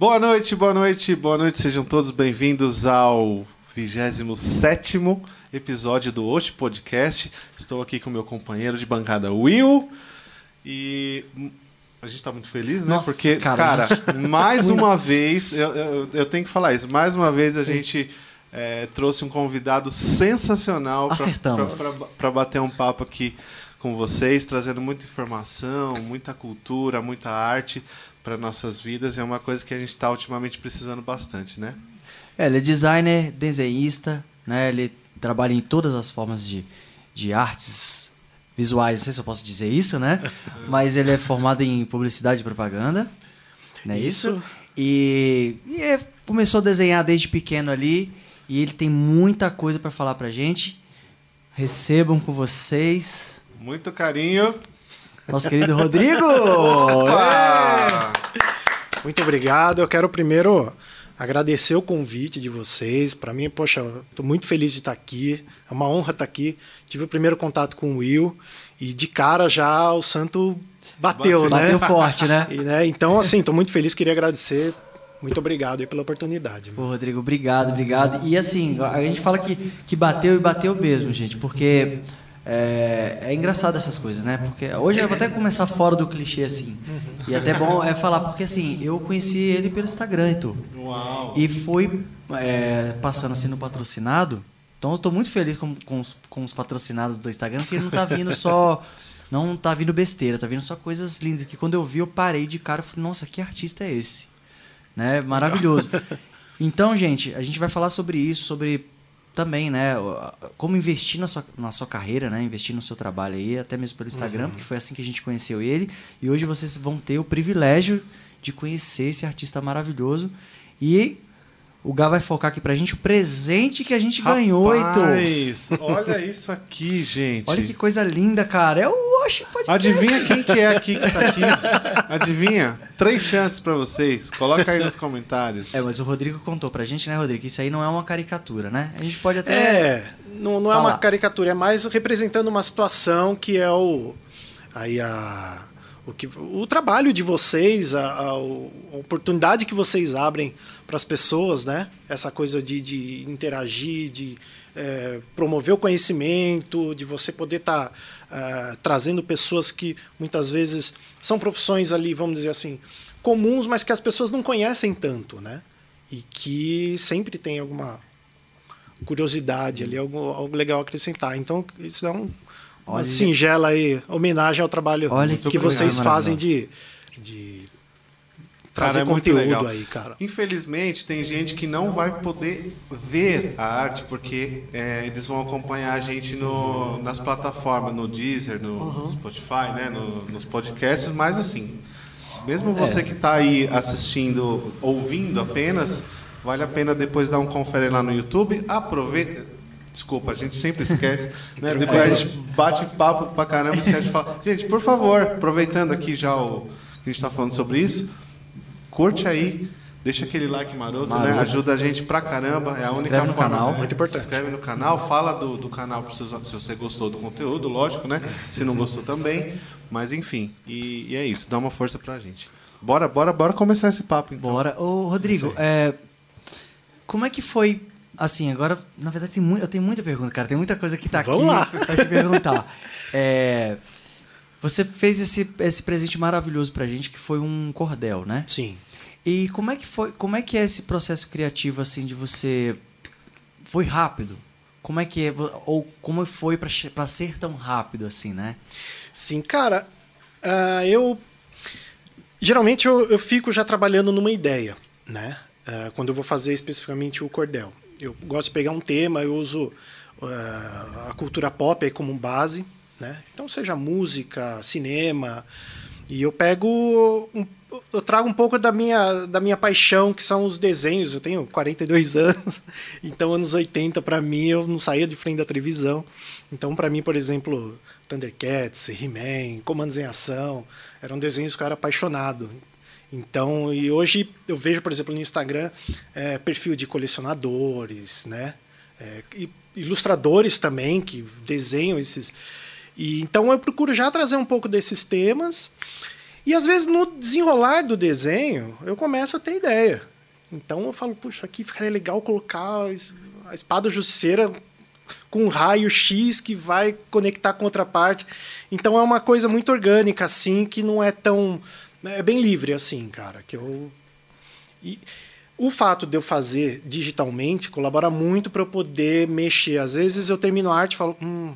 Boa noite, boa noite, boa noite. Sejam todos bem-vindos ao 27 episódio do Osh Podcast. Estou aqui com meu companheiro de bancada, Will. E a gente está muito feliz, né? Nossa, Porque, cara. cara, mais uma vez, eu, eu, eu tenho que falar isso, mais uma vez a gente é, trouxe um convidado sensacional para bater um papo aqui com vocês, trazendo muita informação, muita cultura, muita arte para nossas vidas. É uma coisa que a gente está ultimamente precisando bastante, né? É, ele é designer, desenhista, né? Ele trabalha em todas as formas de, de artes visuais, não sei se eu posso dizer isso, né? Mas ele é formado em publicidade e propaganda, não é isso? Isso. E, e é- começou a desenhar desde pequeno ali e ele tem muita coisa para falar pra gente. Recebam com vocês Muito carinho. nosso querido Rodrigo! Opa! Muito obrigado. Eu quero primeiro agradecer o convite de vocês. Para mim, poxa, estou muito feliz de estar aqui. É uma honra estar aqui. Tive o primeiro contato com o Will e de cara já o santo bateu, né? Bateu forte, né? E, né? Então, assim, estou muito feliz. Queria agradecer. Muito obrigado pela oportunidade. Pô, Rodrigo, obrigado, obrigado. E assim, a gente fala que, que bateu e bateu mesmo, gente, porque é, é engraçado essas coisas, né? Porque hoje eu vou até começar fora do clichê, assim. E até bom é falar, porque assim, eu conheci ele pelo Instagram e tudo. Uau! E fui é, passando assim no patrocinado. Então eu tô muito feliz com, com, os, com os patrocinados do Instagram, porque não tá vindo só. Não tá vindo besteira, tá vindo só coisas lindas. Que quando eu vi, eu parei de cara e falei, nossa, que artista é esse? Né? Maravilhoso. Então, gente, a gente vai falar sobre isso, sobre também, né? Como investir na sua, na sua carreira, né? Investir no seu trabalho aí, até mesmo pelo Instagram, porque foi assim que a gente conheceu ele. E hoje vocês vão ter o privilégio de conhecer esse artista maravilhoso. E o Gá vai focar aqui pra gente o presente que a gente ganhou, Heitor. Rapaz, olha isso aqui, gente. Olha que coisa linda, cara. É o Oxe Podcast. Adivinha quem que é aqui que tá aqui? Adivinha? Três chances pra vocês. Coloca aí nos comentários. É, mas o Rodrigo contou pra gente, né, Rodrigo? Que isso aí não é uma caricatura, né? A gente pode até. É, não, não é uma caricatura, é mais representando uma situação que é o aí a o, que, o trabalho de vocês, a, a- a oportunidade que vocês abrem para as pessoas, né? Essa coisa de, de interagir, de é, promover o conhecimento, de você poder estar trazendo pessoas que muitas vezes são profissões ali, vamos dizer assim, comuns, mas que as pessoas não conhecem tanto, né? E que sempre tem alguma curiosidade ali, algo, algo legal a acrescentar. Então, isso é um, uma Olha- singela aí, homenagem ao trabalho Olha que que vocês fazem de, de trazer Cara, é conteúdo aí, cara. Infelizmente, tem gente que não vai poder ver a arte porque é, eles vão acompanhar a gente no, nas plataformas, no Deezer, no Spotify, né, no- nos podcasts, mas assim, mesmo você que está aí assistindo, ouvindo apenas, vale a pena depois dar um confere lá no YouTube, aproveita. Desculpa, a gente sempre esquece, né? Depois a gente bate papo pra caramba e esquece de falar. Gente, por favor, aproveitando aqui já o que a gente está falando sobre isso, curte aí, deixa aquele like maroto, né? Maroto. Ajuda a gente pra caramba. É a Se única inscreve no forma. canal. né? Muito importante. Se inscreve no canal, fala do, do canal seus- se você gostou do conteúdo, lógico, né? Se não gostou também. Mas enfim, e, e é isso, dá uma força pra gente. Bora, bora, bora começar esse papo então. Bora. Ô, Rodrigo, é, como é que foi. Assim, agora, na verdade, tem mu- eu tenho muita pergunta, cara. Tem muita coisa que tá Vamos aqui lá. pra te perguntar. É, você fez esse, esse presente maravilhoso pra gente, que foi um cordel, né? Sim. E como é que foi, como é que é esse processo criativo assim de você foi rápido? Como é que é, ou como foi pra ser tão rápido assim, né? Sim, cara, ah, eu geralmente eu, eu fico já trabalhando numa ideia, né? Ah, quando eu vou fazer especificamente o cordel, eu gosto de pegar um tema, eu uso ah, a cultura pop aí como base, né? Então seja música, cinema, e eu pego um, eu trago um pouco da minha, da minha paixão, que são os desenhos. Eu tenho 42 anos, então anos 80 para mim eu não saía de frente da televisão. Então para mim, por exemplo, Thundercats, He-Man, Comandos em Ação, eram desenhos que eu era apaixonado. Então, e hoje eu vejo, por exemplo, no Instagram, é, perfil de colecionadores, né? É, ilustradores também que desenham esses. E, então eu procuro já trazer um pouco desses temas E às vezes no desenrolar do desenho, eu começo a ter ideia. Então eu falo, puxa, aqui ficaria legal colocar a espada justiceira com um raio X que vai conectar com outra parte. Então é uma coisa muito orgânica, assim, que não é tão. É bem livre, assim, cara. Que eu. E o fato de eu fazer digitalmente colabora muito para eu poder mexer. Às vezes eu termino a arte e falo, hum,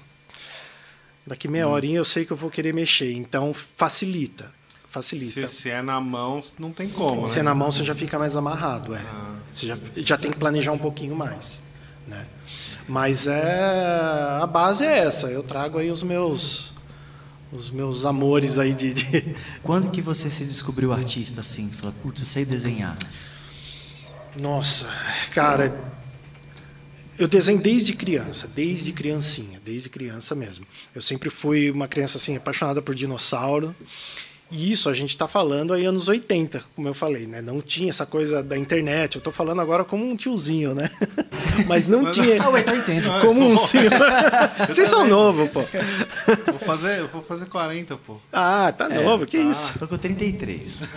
daqui meia horinha eu sei que eu vou querer mexer. Então facilita. Facilita. Se, se é na mão, não tem como. Se né? é na mão, você já fica mais amarrado. É. Ah. Você já, já tem que planejar um pouquinho mais. Né? Mas é a base é essa. Eu trago aí os meus os meus amores aí de, de... Quando que você se descobriu artista assim? Você falou, putz, eu sei desenhar. Nossa, cara, eu desenho desde criança, desde criancinha, desde criança mesmo. Eu sempre fui uma criança assim apaixonada por dinossauro. E isso a gente está falando aí anos 80, como eu falei, né? Não tinha essa coisa da internet. Eu estou falando agora como um tiozinho, né? Mas não tinha. Ah, ué, tá entendo. Como um senhor. Vocês são novos, pô. Vou fazer, eu vou fazer 40, pô. Ah, tá é, novo, que ah, isso? Tô com 33.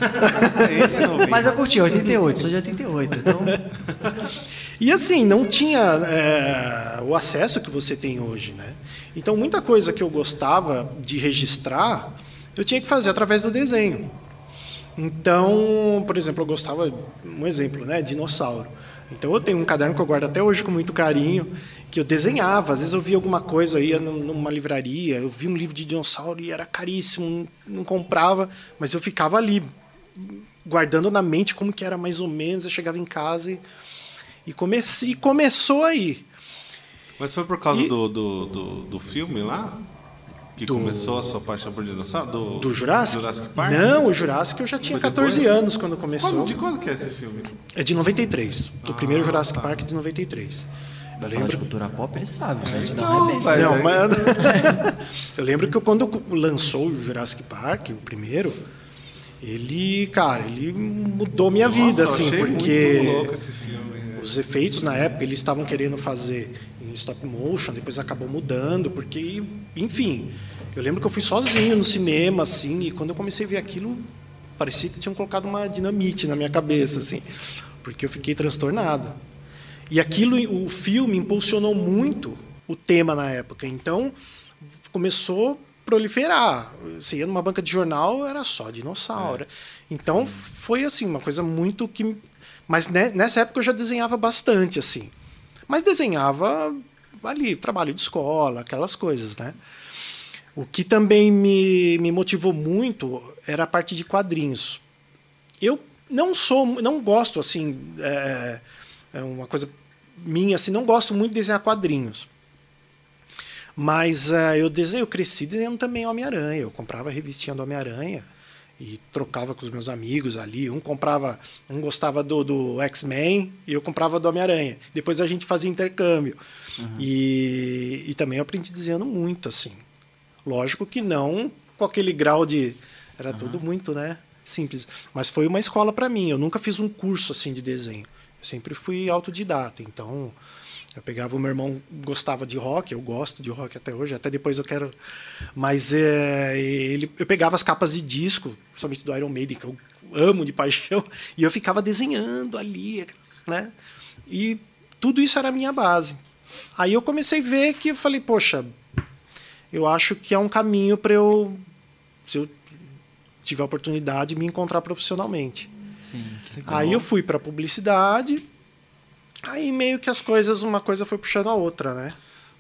Mas eu curti 88, sou de 88, então. E assim, não tinha é, o acesso que você tem hoje, né? Então, muita coisa que eu gostava de registrar eu tinha que fazer através do desenho. Então, por exemplo, eu gostava, um exemplo, né, dinossauro. Então eu tenho um caderno que eu guardo até hoje com muito carinho, que eu desenhava. Às vezes eu via alguma coisa, ia numa livraria, eu vi um livro de dinossauro e era caríssimo, não comprava, mas eu ficava ali guardando na mente como que era mais ou menos. Eu chegava em casa e, e, e começou aí. Mas foi por causa e, do, do, do, do filme lá? Que do, começou a sua paixão por dinossauro? Do, do Jurassic? Jurassic Park? Não, o Jurassic eu já tinha 14 anos quando começou. Quando, de quando que é esse filme? É de 93. Do ah, primeiro Jurassic tá. Park de 93. Vai lembro... de cultura pop, ele sabe, vai te dar um vai, Não, mas... eu lembro que quando lançou o Jurassic Park, o primeiro, ele, cara, ele mudou minha Nossa, vida, assim, porque muito louco esse filme. Os efeitos na época eles estavam querendo fazer stop motion, depois acabou mudando, porque, enfim, eu lembro que eu fui sozinho no cinema, assim, e quando eu comecei a ver aquilo, parecia que tinham colocado uma dinamite na minha cabeça, assim, porque eu fiquei transtornado. E aquilo, o filme impulsionou muito o tema na época, então começou a proliferar. Você ia numa banca de jornal, era só dinossauro. É. Então foi assim, uma coisa muito que. Mas nessa época eu já desenhava bastante, assim. Mas desenhava ali, trabalho de escola, aquelas coisas, né? O que também me, me motivou muito era a parte de quadrinhos. Eu não sou, não gosto assim, é, é uma coisa minha assim, não gosto muito de desenhar quadrinhos. Mas uh, eu desenho, eu cresci desenhando também Homem-Aranha. Eu comprava a revistinha do Homem-Aranha e trocava com os meus amigos ali. Um comprava, um gostava do, do X-Men e eu comprava do Homem-Aranha. Depois a gente fazia intercâmbio. Uhum. E, e também eu aprendi desenhando muito, assim. Lógico que não com aquele grau de. Era uhum. tudo muito, né? Simples. Mas foi uma escola para mim. Eu nunca fiz um curso assim de desenho. Eu sempre fui autodidata. Então, eu pegava o meu irmão gostava de rock, eu gosto de rock até hoje, até depois eu quero. Mas é, ele, eu pegava as capas de disco, principalmente do Iron Maiden, que eu amo de paixão, e eu ficava desenhando ali, né? E tudo isso era a minha base. Aí eu comecei a ver que eu falei, poxa, eu acho que é um caminho para eu, se eu tiver a oportunidade, me encontrar profissionalmente. Sim, Aí eu fui para publicidade Aí meio que as coisas, uma coisa foi puxando a outra, né?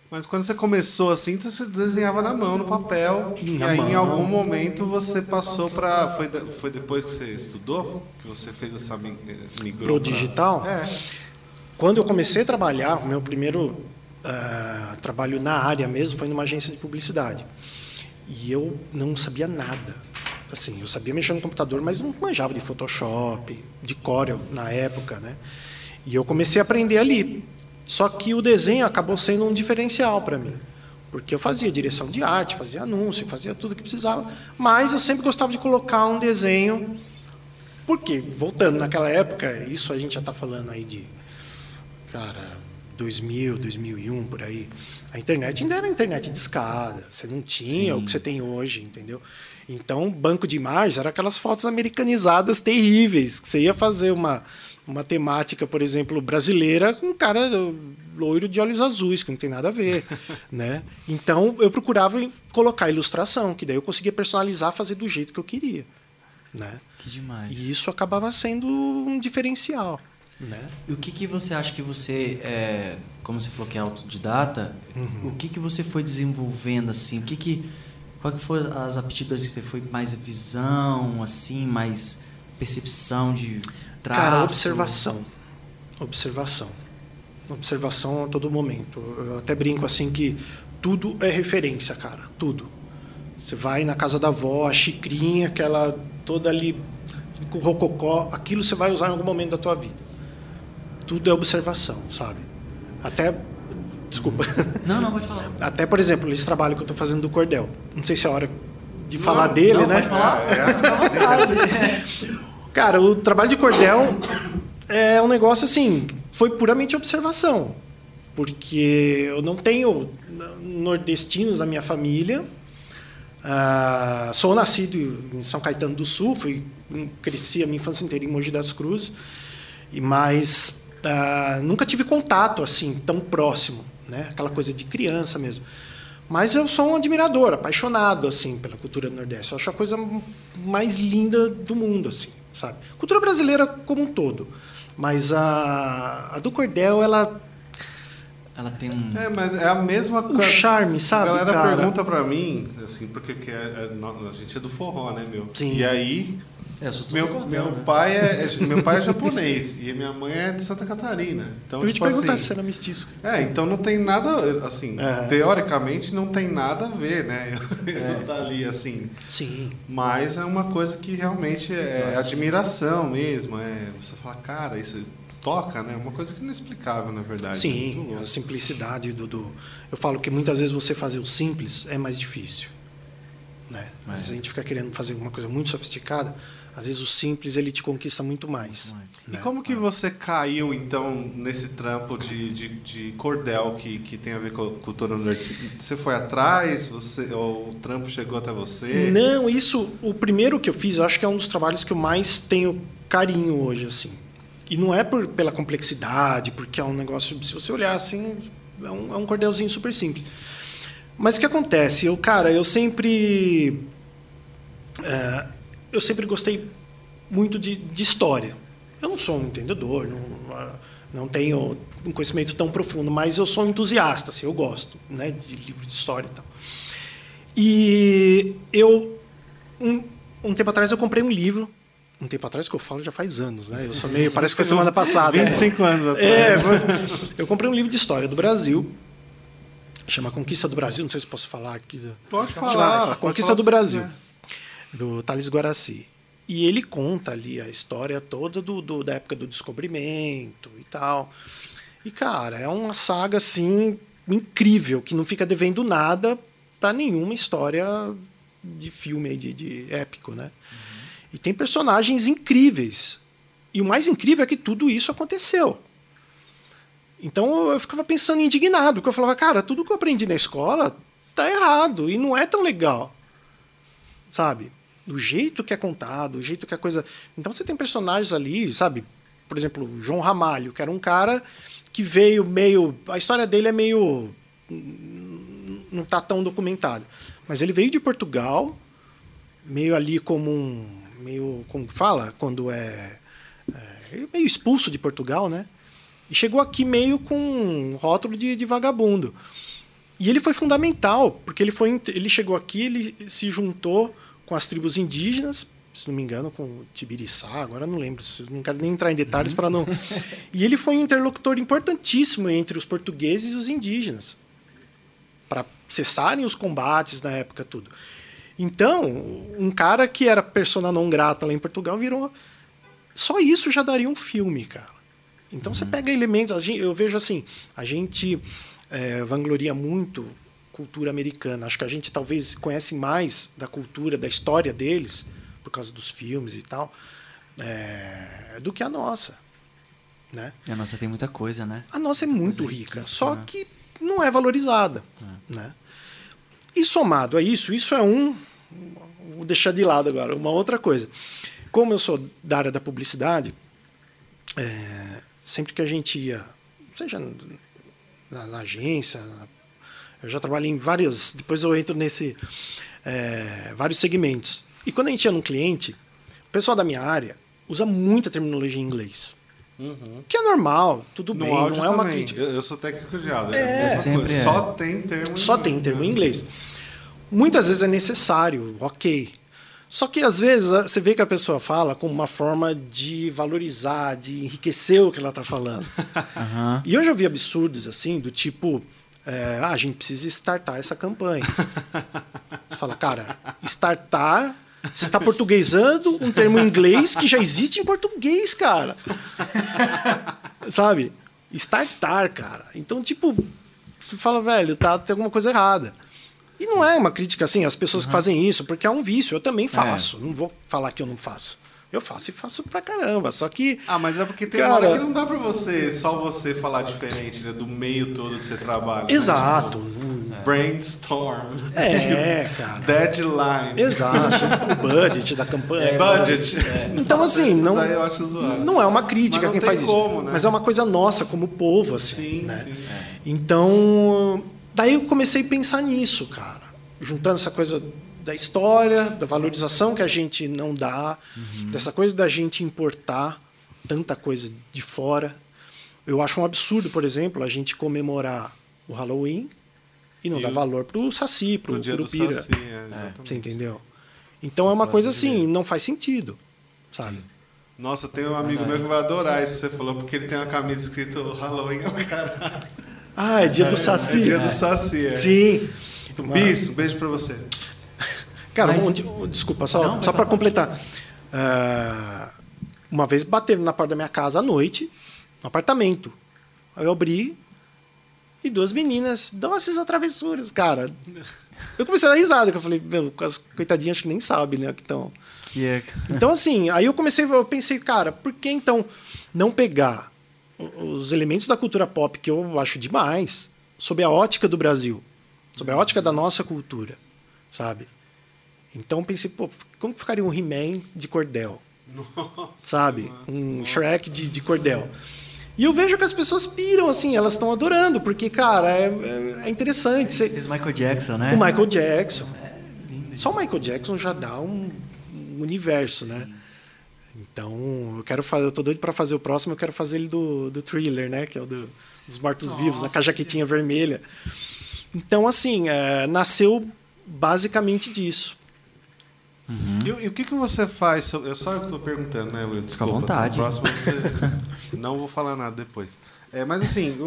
Mas quando você começou assim, você desenhava na mão, no papel, na e aí mão. em algum momento você passou para foi, foi depois que você estudou que você fez essa migrou pro digital? Pra... É. Quando eu comecei a trabalhar, o meu primeiro uh, trabalho na área mesmo foi numa agência de publicidade. E eu não sabia nada. Assim, eu sabia mexer no computador, mas não manjava de Photoshop, de Corel na época, né? E eu comecei a aprender ali. Só que o desenho acabou sendo um diferencial para mim. Porque eu fazia direção de arte, fazia anúncio, fazia tudo que precisava. Mas eu sempre gostava de colocar um desenho. Porque, voltando naquela época, isso a gente já está falando aí de. Cara, 2000, 2001, por aí. A internet ainda era internet de escada. Você não tinha Sim. o que você tem hoje, entendeu? Então, banco de imagens era aquelas fotos americanizadas terríveis. Que você ia fazer uma, uma temática, por exemplo, brasileira com um cara loiro de olhos azuis, que não tem nada a ver, né? Então, eu procurava colocar ilustração, que daí eu conseguia personalizar, fazer do jeito que eu queria, né? Que demais. E isso acabava sendo um diferencial, né? E o que, que você acha que você, é, como você falou que é autodidata, Uhum. o que, que você foi desenvolvendo assim? O que que, qual que foi as aptidões que você foi mais visão, assim, mais percepção de traço? Cara, observação. Observação. Observação a todo momento. Eu até brinco assim que tudo é referência, cara. Tudo. Você vai na casa da avó, a xicrinha, aquela toda ali com rococó, aquilo você vai usar em algum momento da tua vida. Tudo é observação, sabe? Até. Desculpa. Não, não, pode falar. Até, por exemplo, esse trabalho que eu estou fazendo do cordel. Não sei se é a hora de falar dele, não, né? pode falar. Cara, o trabalho de cordel é um negócio assim, foi puramente observação. Porque eu não tenho nordestinos na minha família. Ah, sou nascido em São Caetano do Sul, fui, cresci a minha infância inteira em Mogi das Cruzes, mas ah, nunca tive contato assim tão próximo, né? Aquela coisa de criança mesmo. Mas eu sou um admirador, apaixonado assim pela cultura do Nordeste. Eu acho a coisa mais linda do mundo, assim, sabe? Cultura brasileira como um todo, mas a, a do cordel ela Ela tem um. É, mas é a mesma um coisa. charme, sabe? A galera cara? pergunta pra mim, assim, porque que é- é- a gente é do forró, né, meu? Sim. E aí, É, meu, cordel, meu, né? pai é, é- meu pai é japonês e minha mãe é de Santa Catarina. Então, Eu ia te tipo perguntar assim, se era mestiço. É, então não tem nada, assim, É. teoricamente não tem nada a ver, né? É. Eu tá ali, assim. Sim. Mas é uma coisa que realmente é admiração mesmo. É, você fala, cara, isso toca, né? Uma coisa que é inexplicável, na verdade. Sim, a simplicidade do, do. Eu falo que muitas vezes você fazer o simples é mais difícil. Né? Mas a gente fica querendo fazer uma coisa muito sofisticada, às vezes o simples ele te conquista muito mais. mais. E né? como que você caiu, então, nesse trampo de, de, de cordel que, que tem a ver com a cultura nordestina? Você foi atrás? Você, ou o trampo chegou até você? Não, isso, o primeiro que eu fiz, eu acho que é um dos trabalhos que eu mais tenho carinho hoje, assim. E não é por, pela complexidade, porque é um negócio, se você olhar assim, é um, é um cordelzinho super simples. Mas o que acontece? Eu, cara, eu sempre. é, eu sempre gostei muito de, de história. Eu não sou um entendedor, não, não tenho um conhecimento tão profundo, mas eu sou um entusiasta, assim, eu gosto né, de livro de história e tal. E eu, um, um tempo atrás, eu comprei um livro. Um tempo atrás que eu falo já faz anos, né? Eu sou meio. Parece que foi semana passada. 25 anos atrás. É, eu comprei um livro de história do Brasil. Chama Conquista do Brasil. Não sei se posso falar aqui. Pode Falar. A Conquista falar do Brasil, quiser. Do Thales Guaraci. E ele conta ali a história toda do, do- da época do descobrimento e tal. E, cara, é uma saga, assim, incrível, que não fica devendo nada para nenhuma história de filme de, de épico, né? E tem personagens incríveis. E o mais incrível é que tudo isso aconteceu. Então eu ficava pensando indignado, porque eu falava, cara, tudo que eu aprendi na escola tá errado e não é tão legal. Sabe? Do jeito que é contado, do jeito que a coisa. Então você tem personagens ali, sabe? Por exemplo, o João Ramalho, que era um cara que veio meio. A história dele é meio. Não tá tão documentada. Mas ele veio de Portugal, meio ali como um. Meio. Como fala? Quando é. é meio expulso de Portugal, né? E chegou aqui meio com um rótulo de, de vagabundo. E ele foi fundamental, porque ele, foi, ele chegou aqui, ele se juntou com as tribos indígenas, se não me engano, com o Tibiriçá, agora não lembro, não quero nem entrar em detalhes para não. E ele foi um interlocutor importantíssimo entre os portugueses e os indígenas, para cessarem os combates na época, tudo. Então, um cara que era persona não grata lá em Portugal virou. Só isso já daria um filme, cara. Então você pega elementos. Eu vejo assim, a gente é, vangloria muito cultura americana. Acho que a gente talvez conhece mais da cultura, da história deles, por causa dos filmes e tal, é, do que a nossa. Né? E a nossa tem muita coisa, né? A nossa é muito rica, riquíssima. só que não é valorizada. Né? E somado a isso, isso é um, vou deixar de lado agora. Uma outra coisa. Como eu sou da área da publicidade, é, sempre que a gente ia, seja na, na agência, eu já trabalhei em vários. Depois eu entro nesse. É, vários segmentos. E quando a gente ia num cliente, o pessoal da minha área usa muita terminologia em inglês. Uhum. Que é normal, tudo No bem, áudio não é uma também. crítica. Eu, eu sou técnico de áudio. É. É, Sempre é. Só tem termo. Só tem termo em inglês. Muitas vezes é necessário, ok. Só que às vezes você vê que a pessoa fala como uma forma de valorizar, de enriquecer o que ela está falando. Aham. E eu já vi absurdos assim, do tipo, é, ah, a gente precisa startar essa campanha. Você fala, cara, startar, você está portuguesando um termo em inglês que já existe em português, cara. Sabe? Startar, cara. Então, tipo, você fala, velho, tá, tem alguma coisa errada. E não é uma crítica assim, as pessoas que fazem isso, porque é um vício. Eu também faço. Não vou falar que eu não faço. Eu faço e faço pra caramba. Só que. Ah, mas é porque tem Cara- uma hora que não dá pra você, só você falar diferente, né? Do meio todo que você trabalha. né? Exato. Tipo, brainstorm. É, cara. Deadline. Exato. O budget da campanha. Budget. Então, Nossa, assim, não, não é uma crítica quem tem faz como, isso. né? Mas é uma coisa nossa, como povo, assim. Sim, né? sim. Então, daí eu comecei a pensar nisso, cara. Juntando essa coisa da história, da valorização que a gente não dá, Uhum. dessa coisa da gente importar tanta coisa de fora. Eu acho um absurdo, por exemplo, a gente comemorar o Halloween e não E dar o- valor pro Saci, pro Pro Curupira. Saci, é. Você entendeu? Então é uma coisa assim, não faz sentido, sabe? Nossa, tem um amigo meu que vai adorar isso que você falou, porque ele tem uma camisa escrito Halloween é o caralho. Ah, é dia do É Saci. dia do Saci, é. Sim. Bis, um beijo pra você. Cara, Mas- um um- desculpa, só, Não, só para completar. Ah, uma vez bateram na porta da minha casa à noite, no apartamento. Aí eu abri e duas meninas, nossa, essas travessuras, cara. Eu comecei a dar risada, que eu falei, meu, as coitadinhas acho que nem sabem, né, que estão... Que é... Então, assim, aí eu comecei, eu pensei, cara, por que então não pegar os elementos da cultura pop que eu acho demais, sob a ótica do Brasil, sob a ótica da nossa cultura, sabe? Então pensei, pô, como que ficaria um He-Man de cordel? Sabe? Um Shrek de, de cordel. E eu vejo que as pessoas piram, assim, elas estão adorando, porque, cara, é, é- é interessante. Você- Fez Michael Jackson, né? o Michael Jackson. Só o Michael Jackson já dá um, um universo, né? Então, eu quero fazer, eu tô doido para fazer o próximo, eu quero fazer ele do, do thriller, né? Que é o do, dos mortos-vivos, né? com a jaquetinha vermelha. Então, assim, é, nasceu basicamente disso. E, o- e o que, que você faz? so- Eu só eu que tô perguntando, né, Will? Fica à vontade. Próximo você... não vou falar nada depois. É, mas assim,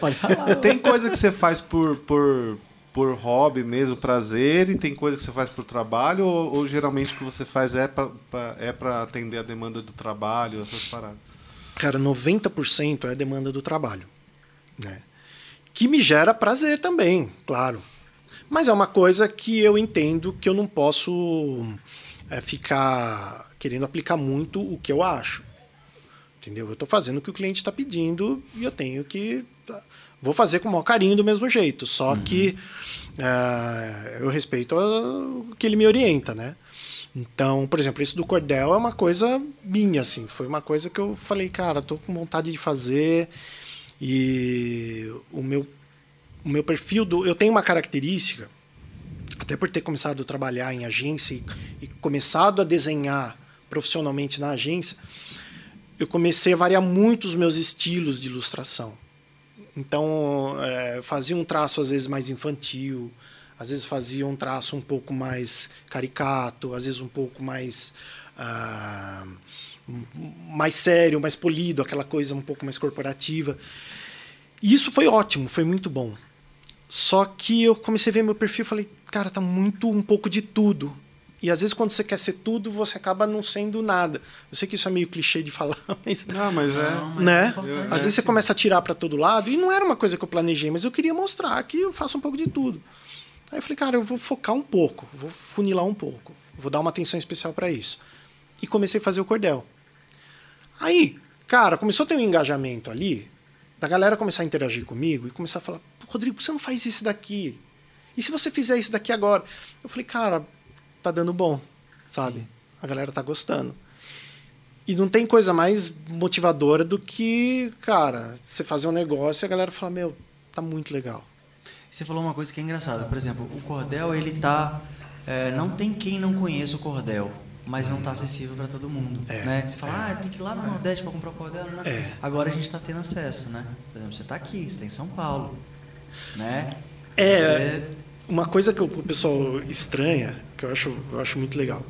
Pode falar. tem coisa que você faz por, por, por hobby mesmo, prazer, e tem coisa que você faz por trabalho, ou, ou geralmente o que você faz é pra- é para atender a demanda do trabalho, essas paradas? Cara, 90% é a demanda do trabalho, né? Que me gera prazer também, claro. Mas é uma coisa que eu entendo que eu não posso é, ficar querendo aplicar muito o que eu acho. Entendeu? Eu estou fazendo o que o cliente está pedindo e eu tenho que. tá, Vou fazer com o maior carinho do mesmo jeito. Só que é, eu respeito o que ele me orienta, né? Então, por exemplo, isso do cordel é uma coisa minha, assim. Foi uma coisa que eu falei, cara, tô com vontade de fazer. E o meu, o meu perfil do. Eu tenho uma característica, até por ter começado a trabalhar em agência e, e começado a desenhar profissionalmente na agência, eu comecei a variar muito os meus estilos de ilustração. Então, é, fazia um traço às vezes mais infantil, às vezes fazia um traço um pouco mais caricato, às vezes um pouco mais m- mais sério, mais polido, aquela coisa um pouco mais corporativa. E isso foi ótimo, foi muito bom. Só que eu comecei a ver meu perfil e falei, cara, tá muito um pouco de tudo. E às vezes quando você quer ser tudo, você acaba não sendo nada. Eu sei que isso é meio clichê de falar, mas Não, mas é. né? Eu- Às é vezes você assim. começa a tirar para todo lado e não era uma coisa que eu planejei, mas eu queria mostrar que eu faço um pouco de tudo. Aí eu falei, cara, eu vou focar um pouco, vou funilar um pouco, vou dar uma atenção especial para isso. E comecei a fazer o cordel. Aí, cara, começou a ter um engajamento ali, da galera começar a interagir comigo e começar a falar, "Pô, Rodrigo, por que você não faz isso daqui? E se você fizer isso daqui agora? Eu falei, cara, tá dando bom, sabe? Sim. A galera tá gostando. E não tem coisa mais motivadora do que, cara, você fazer um negócio e a galera fala, meu, tá muito legal. Você falou uma coisa que é engraçada. Por exemplo, o cordel, ele tá. É, não tem quem não conheça o cordel, mas não está acessível para todo mundo. É, né? Você fala, é, ah, tem que ir lá no Nordeste para comprar o cordel. Né? É. Agora a gente está tendo acesso, né? Por exemplo, você está aqui, você está em São Paulo, né? É. Você... Uma coisa que o pessoal estranha, que eu acho, eu acho muito legal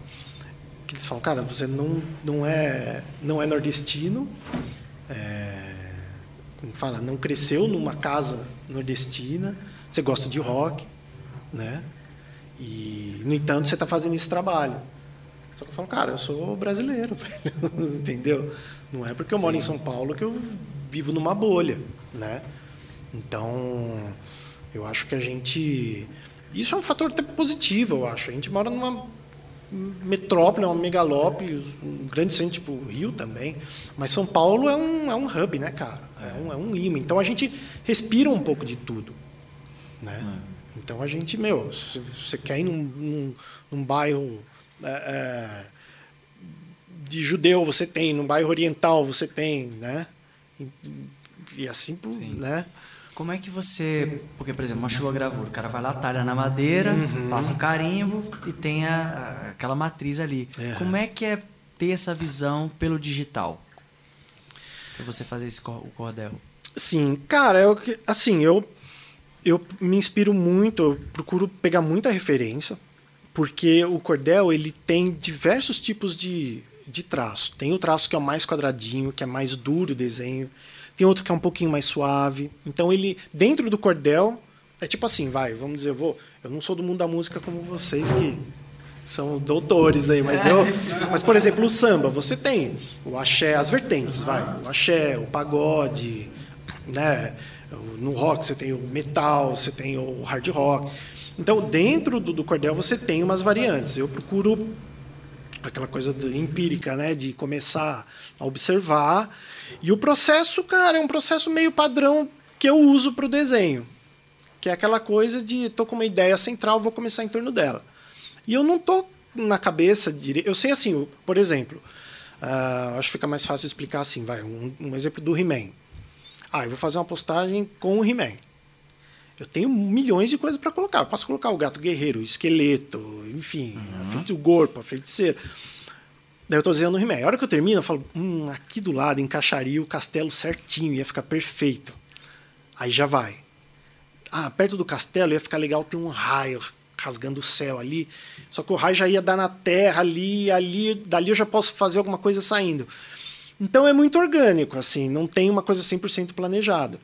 que eles falam, cara, você não, não, é, não é nordestino, é, como fala, não cresceu numa casa nordestina, você gosta de rock, né? E, no entanto, você está fazendo esse trabalho. Só que eu falo, cara, eu sou brasileiro, entendeu? Não é porque eu moro Sim. em São Paulo que eu vivo numa bolha, né? Então, eu acho que a gente... Isso é um fator até positivo, eu acho. A gente mora numa metrópole, é uma megalópole, um grande centro tipo Rio também. Mas São Paulo é um, é um hub, né, cara? É um, é um imã. Então a gente respira um pouco de tudo. Né? É. Então a gente, meu, se você quer ir num, num, num bairro é, é, de judeu, você tem, num bairro oriental você tem, né? E, e assim, por, né? Como é que você. Porque, por exemplo, uma gravura, o cara vai lá, talha na madeira, uhum. passa o carimbo e tem a, aquela matriz ali. É. Como é que é ter essa visão pelo digital? Para você fazer esse o cordel? Sim, cara, eu, assim, eu, eu me inspiro muito, eu procuro pegar muita referência, porque o cordel ele tem diversos tipos de, de traço. Tem o traço que é o mais quadradinho, que é mais duro o desenho tem outro que é um pouquinho mais suave. Então ele, dentro do cordel, é tipo assim, vai, vamos dizer, eu vou. Eu não sou do mundo da música como vocês que são doutores aí, mas eu. Mas, por exemplo, o samba, você tem o axé, as vertentes, vai. O axé, o pagode, né? No rock você tem o metal, você tem o hard rock. Então, dentro do, do cordel você tem umas variantes. Eu procuro aquela coisa empírica, né? De começar a observar e o processo, cara, é um processo meio padrão que eu uso para o desenho. Que é aquela coisa de tô com uma ideia central, vou começar em torno dela. E eu não tô na cabeça de. Eu sei assim, por exemplo, uh, acho que fica mais fácil explicar assim, vai, um, um exemplo do He-Man. Ah, eu vou fazer uma postagem com o He-Man. Eu tenho milhões de coisas para colocar. Eu posso colocar o gato guerreiro, o esqueleto, enfim, uhum. o corpo, a feiticeira. Daí eu tô desenhando o He-Man. A hora que eu termino, eu falo, hum, aqui do lado encaixaria o castelo certinho, ia ficar perfeito. Aí já vai. Ah, perto do castelo ia ficar legal ter um raio rasgando o céu ali. Só que o raio já ia dar na terra ali, ali, dali eu já posso fazer alguma coisa saindo. Então é muito orgânico, assim, não tem uma coisa 100% planejada.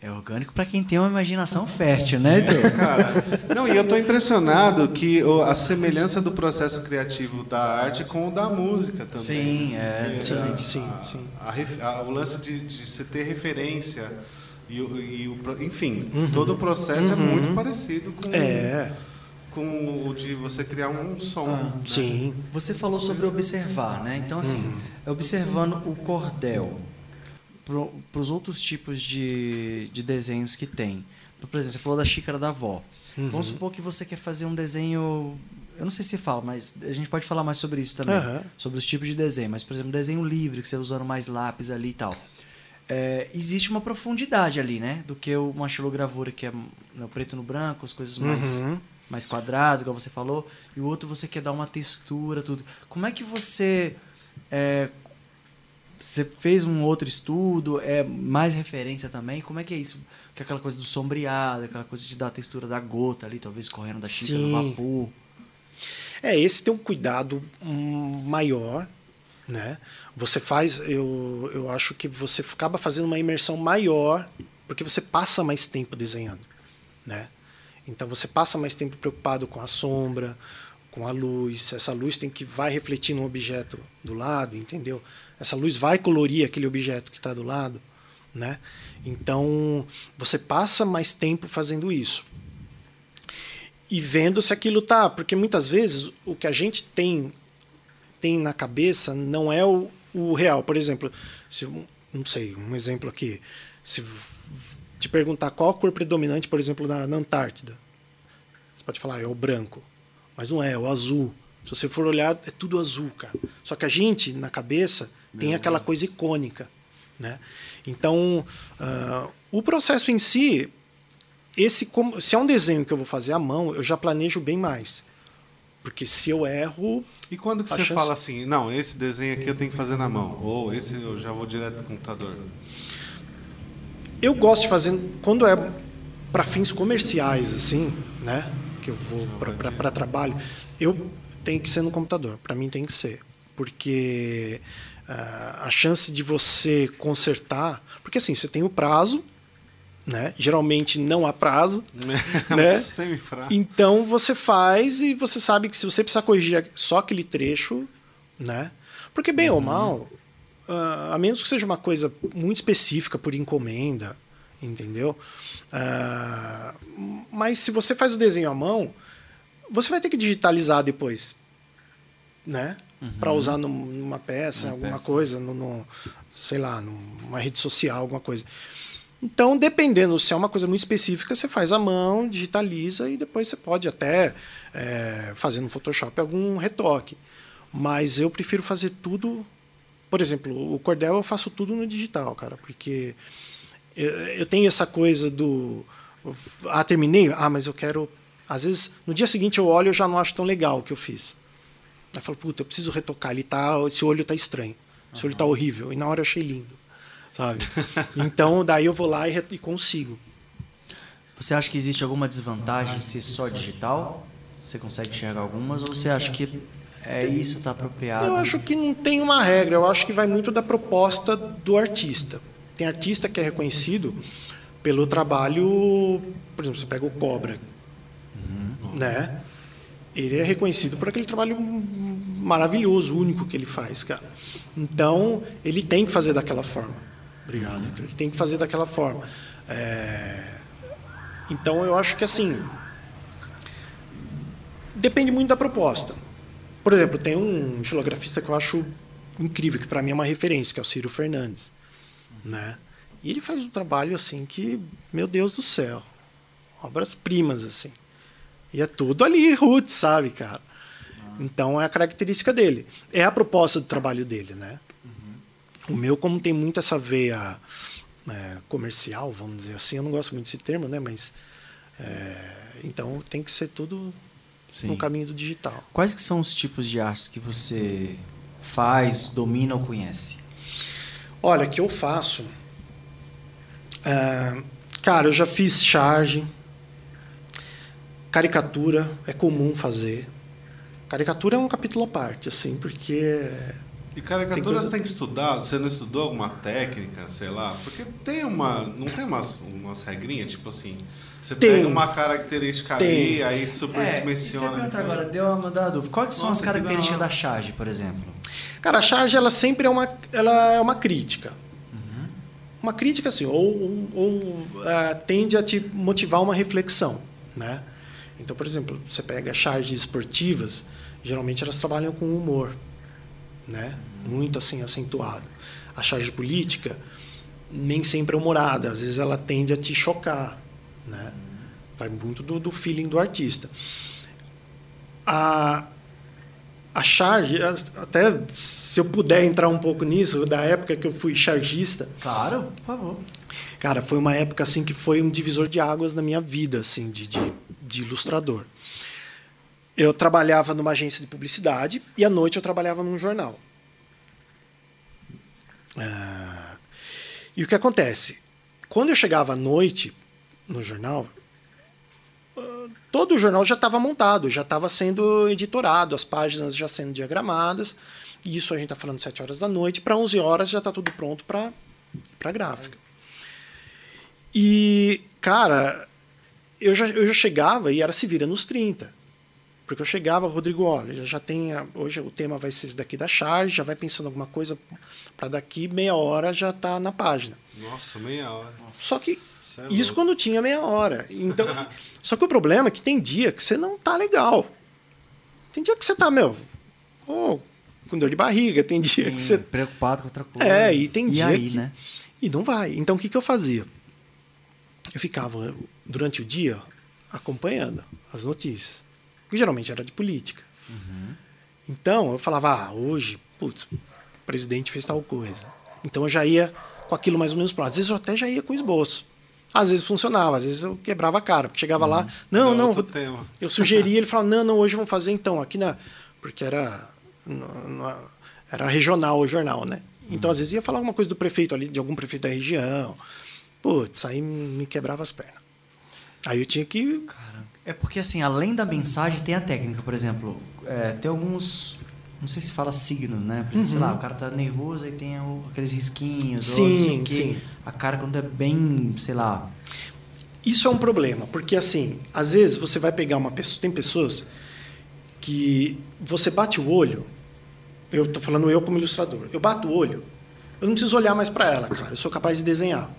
É orgânico para quem tem uma imaginação fértil, né, Edu? É, cara. Não, e eu estou impressionado que a semelhança do processo criativo da arte com o da música também. Sim, é. Sim, a, sim, sim. A, a, o lance de, de você ter referência e, e o, enfim, uhum. todo o processo é uhum. é muito parecido com é. com o de você criar um som. Ah, né? Sim. Você falou sobre observar, né? Então assim, uhum. observando o cordel para os outros tipos de, de desenhos que tem. Por exemplo, você falou da xícara da avó. Uhum. Vamos supor que você quer fazer um desenho. Eu não sei se fala, mas a gente pode falar mais sobre isso também. Uhum. Sobre os tipos de desenho. Mas, por exemplo, desenho livre, que você usando mais lápis ali e tal. É, existe uma profundidade ali, né? Do que uma xilogravura que é no preto no branco, as coisas mais, uhum. mais quadradas, igual você falou. E o outro você quer dar uma textura, tudo. Como é que você é, você fez um outro estudo, é mais referência também? Como é que é isso? Que é aquela coisa do sombreado, aquela coisa de dar a textura da gota ali, talvez correndo da xícara do vapor. É, esse tem um cuidado maior, né? Você faz, eu, eu acho que você acaba fazendo uma imersão maior, porque você passa mais tempo desenhando, né? Então você passa mais tempo preocupado com a sombra, com a luz. Essa luz tem que vai refletir no objeto do lado, entendeu? Essa luz vai colorir aquele objeto que está do lado, né? Então você passa mais tempo fazendo isso e vendo se aquilo tá, porque muitas vezes o que a gente tem tem na cabeça não é o, o real. Por exemplo, se não sei, um exemplo aqui, se te perguntar qual a cor predominante, por exemplo, na, na Antártida, você pode falar é o branco, mas não é, é o azul, Se você for olhar, é tudo azul, cara. Só que a gente, na cabeça, tem aquela coisa icônica. Né? Então, uh, o processo em si, esse, se é um desenho que eu vou fazer à mão, eu já planejo bem mais. Porque se eu erro. E quando que você chance... fala assim, não, esse desenho aqui eu tenho que fazer na mão, ou esse eu já vou direto no computador? Eu gosto de fazer. Quando é para fins comerciais, assim, né? Que eu vou para trabalho, eu tenho que ser no computador. Para mim tem que ser. Porque uh, a chance de você consertar. Porque assim, você tem o prazo né? Geralmente não há prazo, é né? Então você faz e você sabe que se você precisar corrigir só aquele trecho, né? Porque bem uhum. ou mal, uh, a menos que seja uma coisa muito específica por encomenda, entendeu? Uh, mas se você faz o desenho à mão, você vai ter que digitalizar depois, né? Uhum. Para usar numa peça, uma alguma peça. coisa, no, no, sei lá, numa rede social, alguma coisa. Então, dependendo se é uma coisa muito específica, você faz à mão, digitaliza e depois você pode até é, fazer no Photoshop algum retoque. Mas eu prefiro fazer tudo. Por exemplo, o cordel eu faço tudo no digital, cara, porque eu, eu tenho essa coisa do. Ah, terminei? Ah, mas eu quero. Às vezes, no dia seguinte eu olho e já não acho tão legal o que eu fiz. Aí eu falo, puta, eu preciso retocar. Ele tá, esse olho tá estranho. Esse uhum. olho tá horrível. E na hora eu achei lindo sabe? então, daí eu vou lá e, e consigo. Você acha que existe alguma desvantagem se só digital? Você consegue enxergar algumas ou você acha que é isso está apropriado? Eu acho que não tem uma regra. Eu acho que vai muito da proposta do artista. Tem artista que é reconhecido pelo trabalho, por exemplo, você pega o Cobra, uhum. né? Ele é reconhecido por aquele trabalho maravilhoso, único que ele faz, cara. Então, ele tem que fazer daquela forma. Obrigado. Ele tem que fazer daquela forma. É... Então eu acho que assim depende muito da proposta. Por exemplo, tem um estilografista que eu acho incrível, que para mim é uma referência, que é o Ciro Fernandes, né? E ele faz um trabalho assim que, meu Deus do céu, obras primas assim. E é tudo ali roots, sabe, cara? Então é a característica dele. É a proposta do trabalho dele, né? O meu, como tem muito essa veia é, comercial, vamos dizer assim, eu não gosto muito desse termo, né? Mas é, então tem que ser tudo Sim. no caminho do digital. Quais que são os tipos de artes que você faz, domina ou conhece? Olha, que eu faço. É, cara, eu já fiz charge, caricatura é comum fazer. Caricatura é um capítulo à parte, assim, porque e caricatura tem coisa... você tem que estudar? Você não estudou alguma técnica, sei lá? Porque tem uma. Não tem umas, umas regrinhas, tipo assim. Você tem. pega uma característica tem. ali, aí superdimensiona. É, agora, deu uma dúvida. Quais são Nossa, as características da charge, por exemplo? Cara, a charge ela sempre é uma, ela é uma crítica. Uhum. Uma crítica, assim, ou, ou, ou uh, tende a te motivar uma reflexão, né? Então, por exemplo, você pega charges esportivas, geralmente elas trabalham com humor né? Muito assim acentuado. A charge política nem sempre é humorada, às vezes ela tende a te chocar, né? Vai muito do, do feeling do artista. A a charge, até se eu puder entrar um pouco nisso, da época que eu fui chargista. Claro, por favor. Cara, foi uma época assim que foi um divisor de águas na minha vida, assim, de, de, de ilustrador eu trabalhava numa agência de publicidade e à noite eu trabalhava num jornal. Ah, e o que acontece? Quando eu chegava à noite no jornal, ah, todo o jornal já estava montado, já estava sendo editorado, as páginas já sendo diagramadas. E isso a gente está falando 7 horas da noite, para 11 horas já está tudo pronto para gráfica. E, cara, eu já, eu já chegava e era se vira nos 30. Porque eu chegava, Rodrigo, olha, já tem. Hoje o tema vai ser esse daqui da charge, já vai pensando alguma coisa para daqui meia hora já tá na página. Nossa, meia hora. Nossa, só que é isso quando tinha meia hora. Então, só que o problema é que tem dia que você não tá legal. Tem dia que você tá, meu, oh, com dor de barriga, tem dia Sim, que você. Preocupado com outra coisa. É, e tem e dia. Aí, que... né? E não vai. Então o que, que eu fazia? Eu ficava durante o dia acompanhando as notícias que geralmente era de política. Uhum. Então, eu falava, ah, hoje, putz, o presidente fez tal coisa. Então eu já ia com aquilo mais ou menos pronto. Às vezes eu até já ia com esboço. Às vezes funcionava, às vezes eu quebrava a cara. Porque chegava lá, não, Era não, outro vou- eu sugeria, ele falava, não, não, hoje vamos fazer então, aqui na. Porque era. no- era regional o jornal, né? Então, às vezes, ia falar alguma coisa do prefeito ali, de algum prefeito da região. Putz, aí me quebrava as pernas. Aí eu tinha que. Cara, é porque assim, além da mensagem, tem a técnica, por exemplo. é, tem alguns. Não sei se fala signos, né? Por exemplo, sei lá, o cara tá nervoso e tem aqueles risquinhos. ou Sim, o quê. sim. A cara quando é bem, sei lá. Isso é um problema, porque assim, às vezes você vai pegar uma pessoa. Tem pessoas que você bate o olho. Eu tô falando eu como ilustrador. Eu bato o olho, eu não preciso olhar mais para ela, cara. Eu sou capaz de desenhar.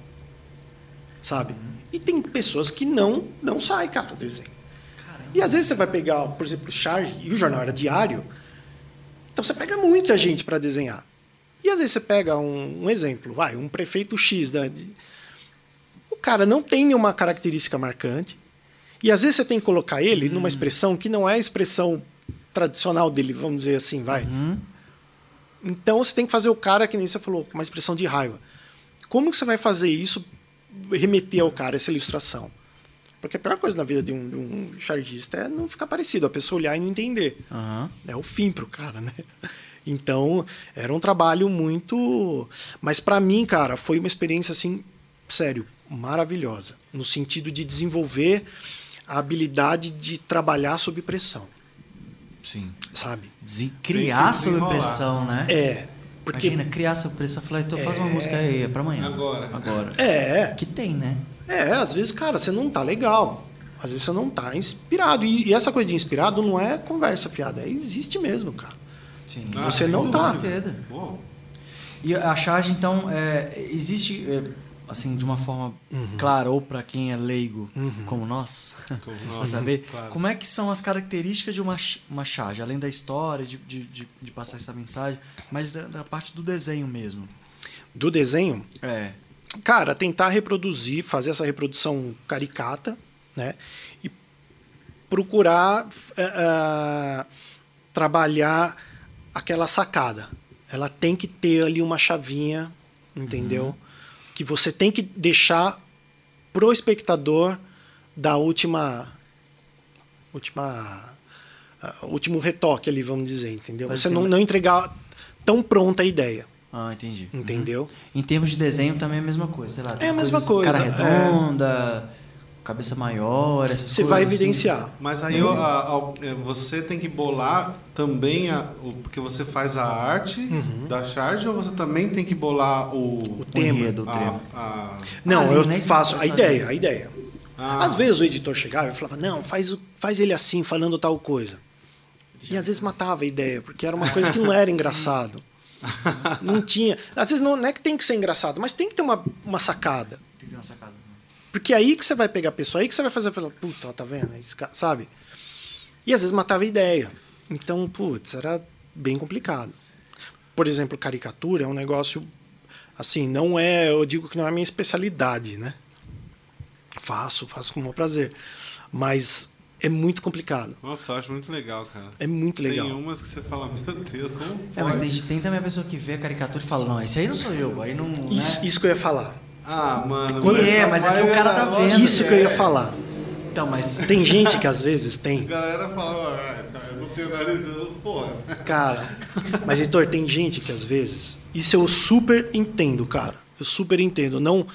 Sabe? E tem pessoas que não não sai, cara, do desenho. Caramba. E às vezes você vai pegar, por exemplo, o Charge, e o jornal era diário, então você pega muita gente para desenhar. E às vezes você pega um, um exemplo, vai, um prefeito X. Da, de- o cara não tem nenhuma característica marcante, e às vezes você tem que colocar ele numa expressão que não é a expressão tradicional dele, vamos dizer assim, vai. Hum? Então você tem que fazer o cara, que nem você falou, com uma expressão de raiva. Como que você vai fazer isso, remeter ao cara essa ilustração? Porque a pior coisa na vida de um, de um chargista é não ficar parecido, a pessoa olhar e não entender. Aham. É o fim pro cara, né? Então, era um trabalho muito. Mas para mim, cara, foi uma experiência, assim, sério, maravilhosa. No sentido de desenvolver a habilidade de trabalhar sob pressão, Sim. sabe? Criar sob pressão, né? É. Porque. Imagina, criar pressão. Falei, então faz uma música aí, é pra amanhã. Agora. Agora. É, Que tem, né? É, às vezes, cara, você não tá legal. Às vezes você não tá inspirado. E, e essa coisa de inspirado não é conversa fiada, é existe mesmo, cara. Sim. Ah, Você não tá. Com certeza. E a charge, então, é, existe, é, assim, de uma forma Uhum. clara, ou para quem é leigo, como nós, Como nós, saber, claro. como é que são as características de uma, uma charge, além da história, de, de, de, de passar essa mensagem, mas da, da parte do desenho mesmo. Do desenho, É. cara, tentar reproduzir, fazer essa reprodução caricata, né? E procurar eh, trabalhar aquela sacada. Ela tem que ter ali uma chavinha, entendeu? Que você tem que deixar pro espectador da última última ah, último retoque ali, vamos dizer, entendeu? Você não, não entregar tão pronta a ideia, Ah, entendi. entendeu? Em termos de desenho também é a mesma coisa, sei lá. É a mesma coisas- Cara coisa, é. redonda, cabeça maior, essas Você coisas. vai assim. evidenciar. Mas aí o- a- a- é, você tem que bolar também, a- o- porque você faz a arte da charge, ou você também tem que bolar o, O tema. o a- tema. a- Não, Ali, eu né, faço a ideia, a ideia. Ah. Às vezes o editor chegava e falava, não, faz, o- faz ele assim, falando tal coisa. E às vezes matava a ideia, porque era uma coisa que não era engraçado. Não tinha. Às vezes não, não é que tem que ser engraçado, mas tem que ter uma, uma sacada. Tem que ter uma sacada. Porque é aí que você vai pegar a pessoa, aí que você vai fazer, falar, puta, tá vendo? Esse cara", sabe? E às vezes matava a ideia. Então, putz, era bem complicado. Por exemplo, caricatura é um negócio assim, não é, eu digo que não é a minha especialidade, né? Faço, faço com o maior prazer. Mas é muito complicado. Nossa, eu acho muito legal, cara. É muito legal. Tem umas que você fala, meu Deus, como É, mas tem, tem também a pessoa que vê a caricatura e fala, não, esse aí não sou eu, aí não. Isso, né? isso que eu ia falar. Ah, mano. Que é, mas é que o cara tá vendo. Isso que eu ia é. falar. Então, mas. Tem gente que às vezes A tem. galera fala, ah, cara, eu não tenho nariz, eu porra. Cara, mas Heitor, tem gente que às vezes. Isso eu super entendo, cara. Eu super entendo. Não,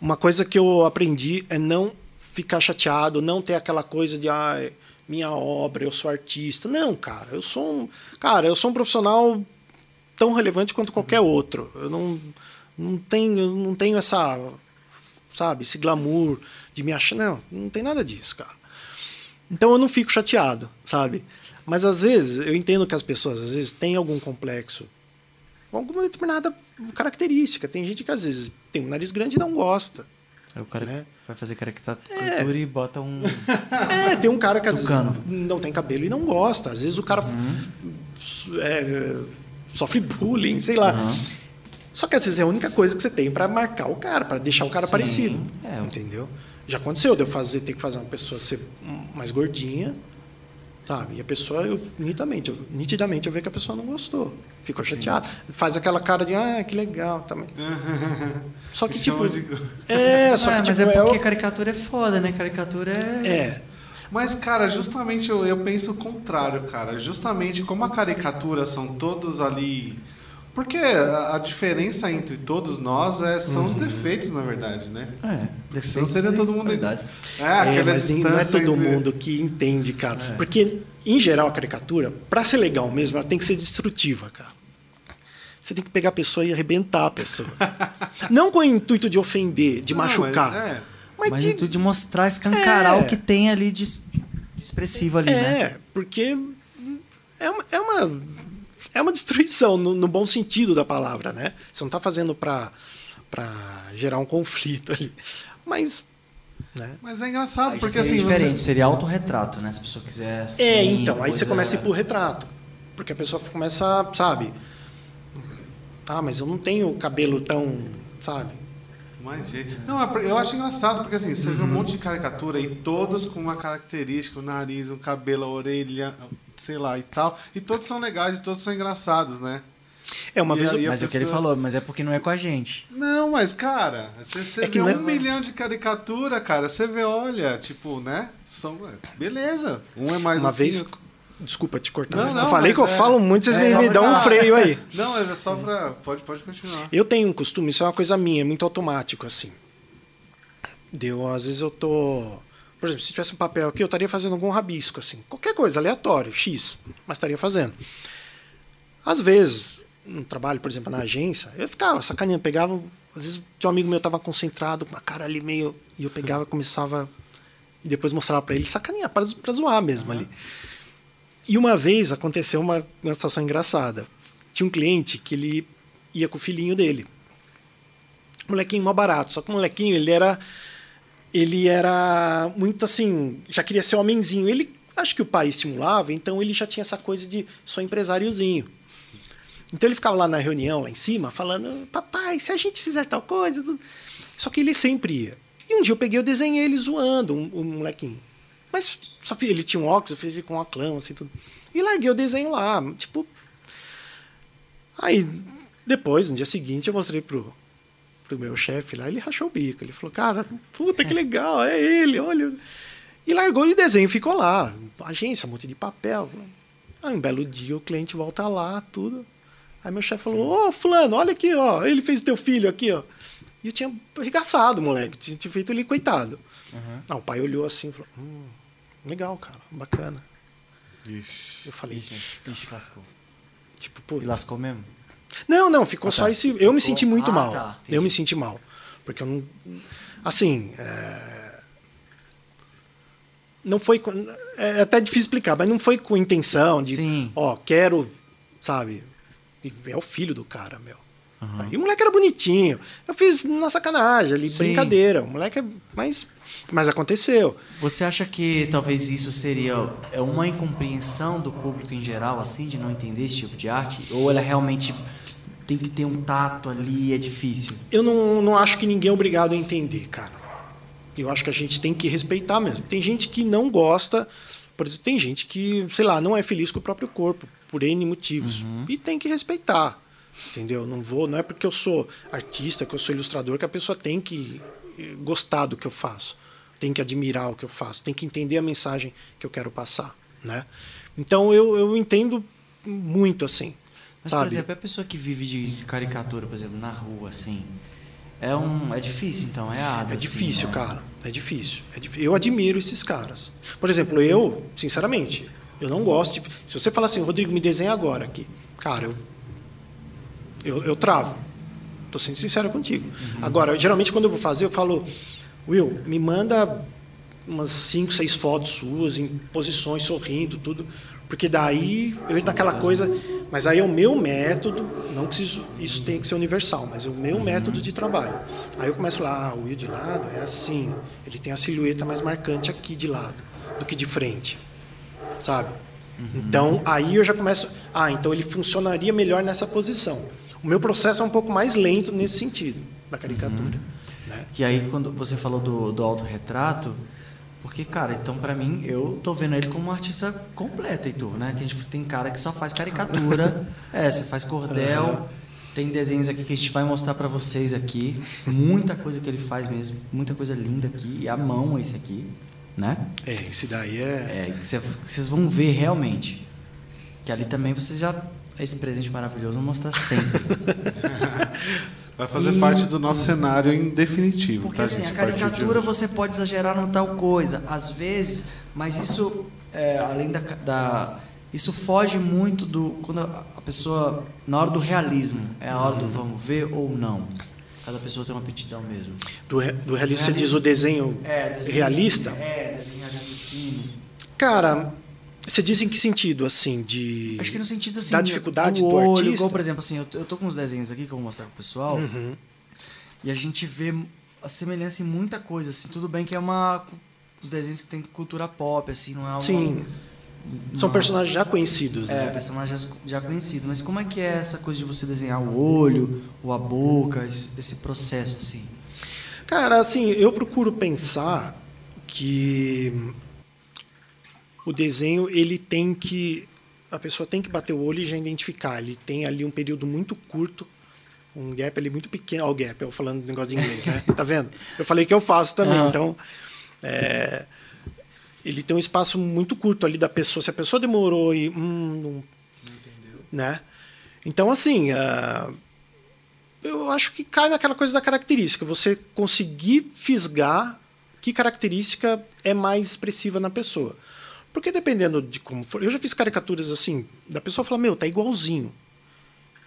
uma coisa que eu aprendi é não ficar chateado, não ter aquela coisa de ah, minha obra, eu sou artista. Não, cara, eu sou um, cara, eu sou um profissional tão relevante quanto qualquer outro. Eu não, não tenho, não tenho essa, sabe, esse glamour de me achar, não, não tem nada disso, cara. Então eu não fico chateado, sabe? Mas às vezes eu entendo que as pessoas às vezes têm algum complexo, com alguma determinada característica. Tem gente que às vezes tem um nariz grande e não gosta. Aí o cara Né? vai fazer caricatura e bota um. É, tem um cara que às Tucano. vezes não tem cabelo e não gosta. Às vezes o cara é, sofre bullying, sei lá. Uhum. Só que às vezes é a única coisa que você tem para marcar o cara, para deixar o cara Sim, parecido. é. Entendeu? Já aconteceu de eu fazer, ter que fazer uma pessoa ser mais gordinha Sabe? E a pessoa, eu, nitidamente, eu, nitidamente, eu vejo que a pessoa não gostou. Ficou chateada. Faz aquela cara de, ah, que legal também. Só que, tipo. De- É, só Ah, que, mas tipo, é porque o- caricatura é foda, né? Caricatura é. É. Mas, cara, justamente eu, eu penso o contrário, cara. Justamente como a caricatura são todos ali. Porque a, diferença entre todos nós é, são Uhum. os defeitos, na verdade, né? É, Senão defeitos seria e todo mundo. qualidades. É, É, aquela mas nem- distância. não é todo entre- mundo que entende, cara. Porque, em geral, a caricatura, pra ser legal mesmo, ela tem que ser destrutiva, cara. Você tem que pegar a pessoa e arrebentar a pessoa. não com o intuito de ofender, de Não, mas machucar. é. Mas, Mas de, de... de mostrar, escancarar É. o que tem ali de, de expressivo ali, é, né? porque é uma, é uma, é uma destruição, no, no bom sentido da palavra, né? Você não está fazendo para gerar um conflito ali. Mas. Né? Mas é engraçado, Aí porque seria assim. diferente, Você... seria autorretrato, né? Se a pessoa quiser assim, é, então, aí você começa a ir pro retrato. Porque a pessoa começa, sabe? Ah, mas eu não tenho cabelo tão. Sabe? Mais jeito. Não, é eu acho engraçado, porque assim, você vê Uhum. um monte de caricatura e todos com uma característica, o nariz, um cabelo, a orelha, sei lá e tal. E todos são legais e todos são engraçados, né? É, uma E vez. eu- Mas é o que ele pessoa- falou, mas é porque não é com a gente. Não, mas, cara, você, você É que vê não um é- milhão de caricatura, cara, você vê, olha, tipo, né? São, beleza. Um é mais Uma assim, vez. outro- Desculpa te cortar. Não, eu não, falei mas que eu é- falo muito, vocês é me, me dão um pra- freio aí. Não, mas é só pra. Pode, pode continuar. Eu tenho um costume, isso é uma coisa minha, é muito automático, assim. Deu, às vezes eu tô. Por exemplo, se tivesse um papel aqui, eu estaria fazendo algum rabisco, assim. Qualquer coisa, aleatório, X, mas estaria fazendo. Às vezes, no trabalho, por exemplo, na agência, eu ficava sacaneando, pegava. Às vezes um amigo meu tava concentrado, com a cara ali meio. E eu pegava, começava. E depois mostrava para ele, sacanear, para pra zoar mesmo ali. E uma vez aconteceu uma, uma situação engraçada. Tinha um cliente que ele ia com o filhinho dele. Molequinho mó barato, só que o molequinho, ele era ele era muito assim, já queria ser homenzinho. Ele acho que o pai estimulava, então ele já tinha essa coisa de sou empresáriozinho. Então ele ficava lá na reunião, lá em cima, falando: Papai, se a gente fizer tal coisa. tudo." Só que ele sempre ia. E um dia eu peguei, eu desenhei ele zoando, um, um molequinho. Mas só ele tinha um óculos, eu fiz ele com um óculos, assim, tudo. E larguei o desenho lá, tipo. Aí, depois, no dia seguinte, eu mostrei pro, pro meu chefe lá, ele rachou o bico. Ele falou, cara, puta que legal, é ele, olha. E largou e o desenho ficou lá. Agência, um monte de papel. Aí um belo dia o cliente volta lá, tudo. Aí meu chefe falou, ô fulano, olha aqui, ó. Ele fez o teu filho aqui, ó. E eu tinha arregaçado, moleque. Tinha, tinha feito ele coitado. Ah, o pai olhou assim e falou, hum, legal, cara, bacana. Ixi. Eu falei, Ixi, ixi, lascou. tipo, pô. E lascou mesmo? Não, não, ficou Ah, só tá. esse. Eu me senti muito Ah, mal. tá, eu me senti mal. Porque eu não. Assim. é, Não foi. com- É até difícil explicar, mas não foi com intenção de. Sim. Ó, quero. Sabe? E É o filho do cara, meu. Aí o moleque era bonitinho. Eu fiz na sacanagem ali, Sim. brincadeira. O moleque é. Mas, mas aconteceu. Você acha que talvez isso seria é uma incompreensão do público em geral, assim, de não entender esse tipo de arte? Ou ela realmente tem que ter um tato ali, é difícil? Eu não, não acho que ninguém é obrigado a entender, cara. Eu acho que a gente tem que respeitar mesmo. Tem gente que não gosta, por exemplo, tem gente que, sei lá, não é feliz com o próprio corpo, por N motivos. E tem que respeitar. Entendeu? Não vou, não é porque eu sou artista, que eu sou ilustrador, que a pessoa tem que eh, gostar do que eu faço. Tem que admirar o que eu faço, tem que entender a mensagem que eu quero passar, né? Então eu, eu entendo muito assim. Mas, sabe? por exemplo, a pessoa que vive de caricatura, por exemplo, na rua, assim, é um é difícil, então, é árduo, É assim, difícil, né? cara. É difícil. É difí- Eu admiro esses caras. Por exemplo, eu, sinceramente, eu não gosto de. Se você falar assim, Rodrigo, me desenha agora aqui. Cara, eu. Eu, eu travo. Tô sendo sincero contigo. Agora, geralmente, quando eu vou fazer, eu falo, Will, me manda umas cinco, seis fotos suas em posições, sorrindo, tudo. Porque daí eu entro naquela coisa. Mas aí é o meu método, não que isso, isso tenha que ser universal, mas é o meu método de trabalho. Aí eu começo lá, ah, o Will de lado é assim. Ele tem a silhueta mais marcante aqui de lado do que de frente. Sabe? Então aí eu já começo. Ah, então ele funcionaria melhor nessa posição. O meu processo é um pouco mais lento nesse sentido, da caricatura. Né? E aí, quando você falou do, do autorretrato, Porque, cara, então pra mim, eu tô vendo ele como um artista completo, Heitor, né? Que a gente tem cara que só faz caricatura. é, você faz cordel. Tem desenhos aqui que a gente vai mostrar pra vocês aqui. Muita coisa que ele faz mesmo. Muita coisa linda aqui. E a mão esse aqui, né? É, esse daí é. É, que vocês vão ver realmente. Que ali também vocês já. Esse presente maravilhoso vão mostrar sempre. Vai fazer E- parte do nosso cenário em definitivo. Porque tá, assim, gente? a caricatura você pode exagerar no tal coisa, às vezes, mas isso, é, além da, da- Isso foge muito do. Quando a pessoa. Na hora do realismo, é a hora do vamos ver ou não. Cada pessoa tem uma aptidão mesmo. Do, re- do realista, você diz o desenho desenho realista? assim, é, desenho realista sim. Cara, você diz em que sentido, assim, de. Acho que no sentido assim. Da dificuldade do olho, artista? Igual, por exemplo, assim, eu, eu tô com uns desenhos aqui que eu vou mostrar pro pessoal. Uhum. E a gente vê a semelhança em muita coisa, assim. Tudo bem que é uma... Os desenhos que tem cultura pop, assim, não é. Sim. São personagens já conhecidos, É, né? personagens já conhecidos. Mas como é que é essa coisa de você desenhar o olho, ou a boca, esse, esse processo, assim? Cara, assim, eu procuro pensar que o desenho, ele tem que. A pessoa tem que bater o olho e já identificar. Ele tem ali um período muito curto, um gap ali muito pequeno. Olha o gap, eu falando do negócio de inglês, né? Tá vendo? Eu falei que eu faço também, Aham. então. é, ele tem um espaço muito curto ali da pessoa. Se a pessoa demorou e. Hum, não, né? Então, assim. ah, eu acho que cai naquela coisa da característica. Você conseguir fisgar que característica é mais expressiva na pessoa. Porque dependendo de como for. Eu já fiz caricaturas assim, da pessoa falar, meu, tá igualzinho.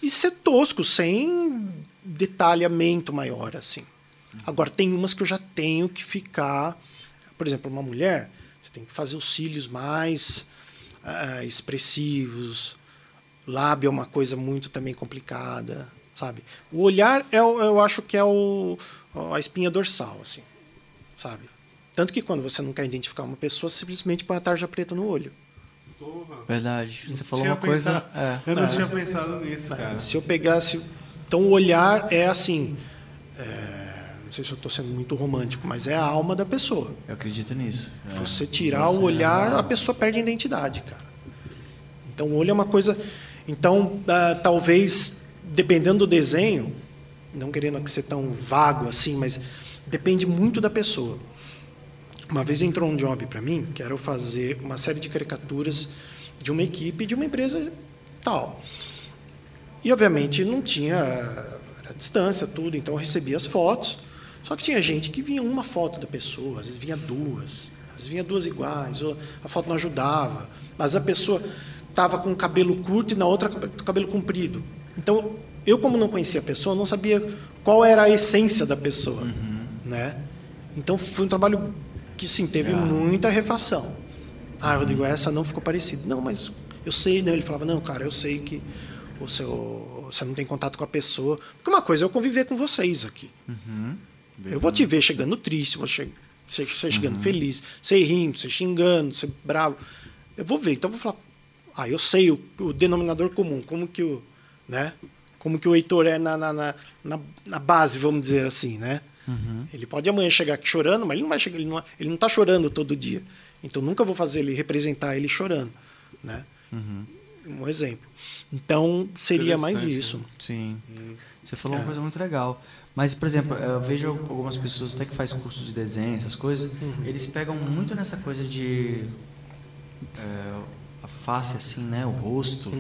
E ser tosco, sem detalhamento maior, assim. Agora, tem umas que eu já tenho que ficar. Por exemplo, uma mulher, você tem que fazer os cílios mais ah, expressivos. Lábio é uma coisa muito também complicada, sabe? O olhar, é, eu acho que é o, a espinha dorsal, assim, sabe? Tanto que quando você não quer identificar uma pessoa, simplesmente põe a tarja preta no olho. Porra. Verdade. Você falou uma coisa... É. Eu não tinha pensado nisso, cara. Se eu pegasse. Então, o olhar é assim. é, não sei se eu estou sendo muito romântico, mas é a alma da pessoa. Eu acredito nisso. É. Você tirar o olhar, a pessoa perde a identidade, cara. Então, o olho é uma coisa. Então, ah, talvez, dependendo do desenho, não querendo que ser tão vago assim, mas depende muito da pessoa. Uma vez entrou um job para mim, que era eu fazer uma série de caricaturas de uma equipe de uma empresa tal. E, obviamente, não tinha. Era distância, tudo, então eu recebia as fotos. Só que tinha gente que vinha uma foto da pessoa, às vezes vinha duas, às vezes vinha duas iguais, ou a foto não ajudava. Mas a pessoa estava com o cabelo curto e na outra com o cabelo comprido. Então, eu, como não conhecia a pessoa, não sabia qual era a essência da pessoa. Né? Então, foi um trabalho que, sim, teve muita refação. Ah, Rodrigo, essa não ficou parecida. Não, mas eu sei, né? Ele falava, não, cara, eu sei que o seu, você não tem contato com a pessoa. Porque uma coisa é eu conviver com vocês aqui. Eu vou te ver chegando triste, vou che você, chegando feliz, você rindo, você xingando, você bravo. Eu vou ver, então eu vou falar, ah, eu sei o, o denominador comum, como que o, né? Como que o Heitor é na, na, na- na base, vamos dizer assim, né? Ele pode amanhã chegar aqui chorando, mas ele não vai chegar, ele não, ele não tá chorando todo dia. Então nunca vou fazer ele representar ele chorando, né? Um exemplo. Então seria mais Interessante, isso. Sim. Você falou uma coisa muito legal. Mas, por exemplo, eu vejo algumas pessoas até que faz curso de desenho, essas coisas, eles pegam muito nessa coisa de é, a face assim, né, o rosto.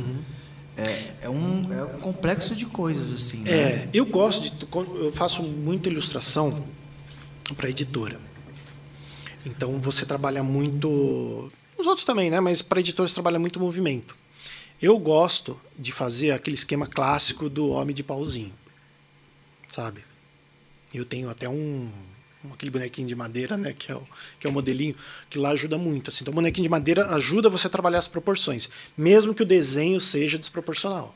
É, é, um, é um complexo de coisas assim. né? É, eu gosto de. Eu faço muita ilustração para editora. Então você trabalha muito. Os outros também, né? Mas para editores trabalha muito movimento. Eu gosto de fazer aquele esquema clássico do homem de pauzinho. Sabe? Eu tenho até um. Aquele bonequinho de madeira, né? Que é, o, que é o modelinho, que lá ajuda muito. Assim. Então, o bonequinho de madeira ajuda você a trabalhar as proporções, mesmo que o desenho seja desproporcional.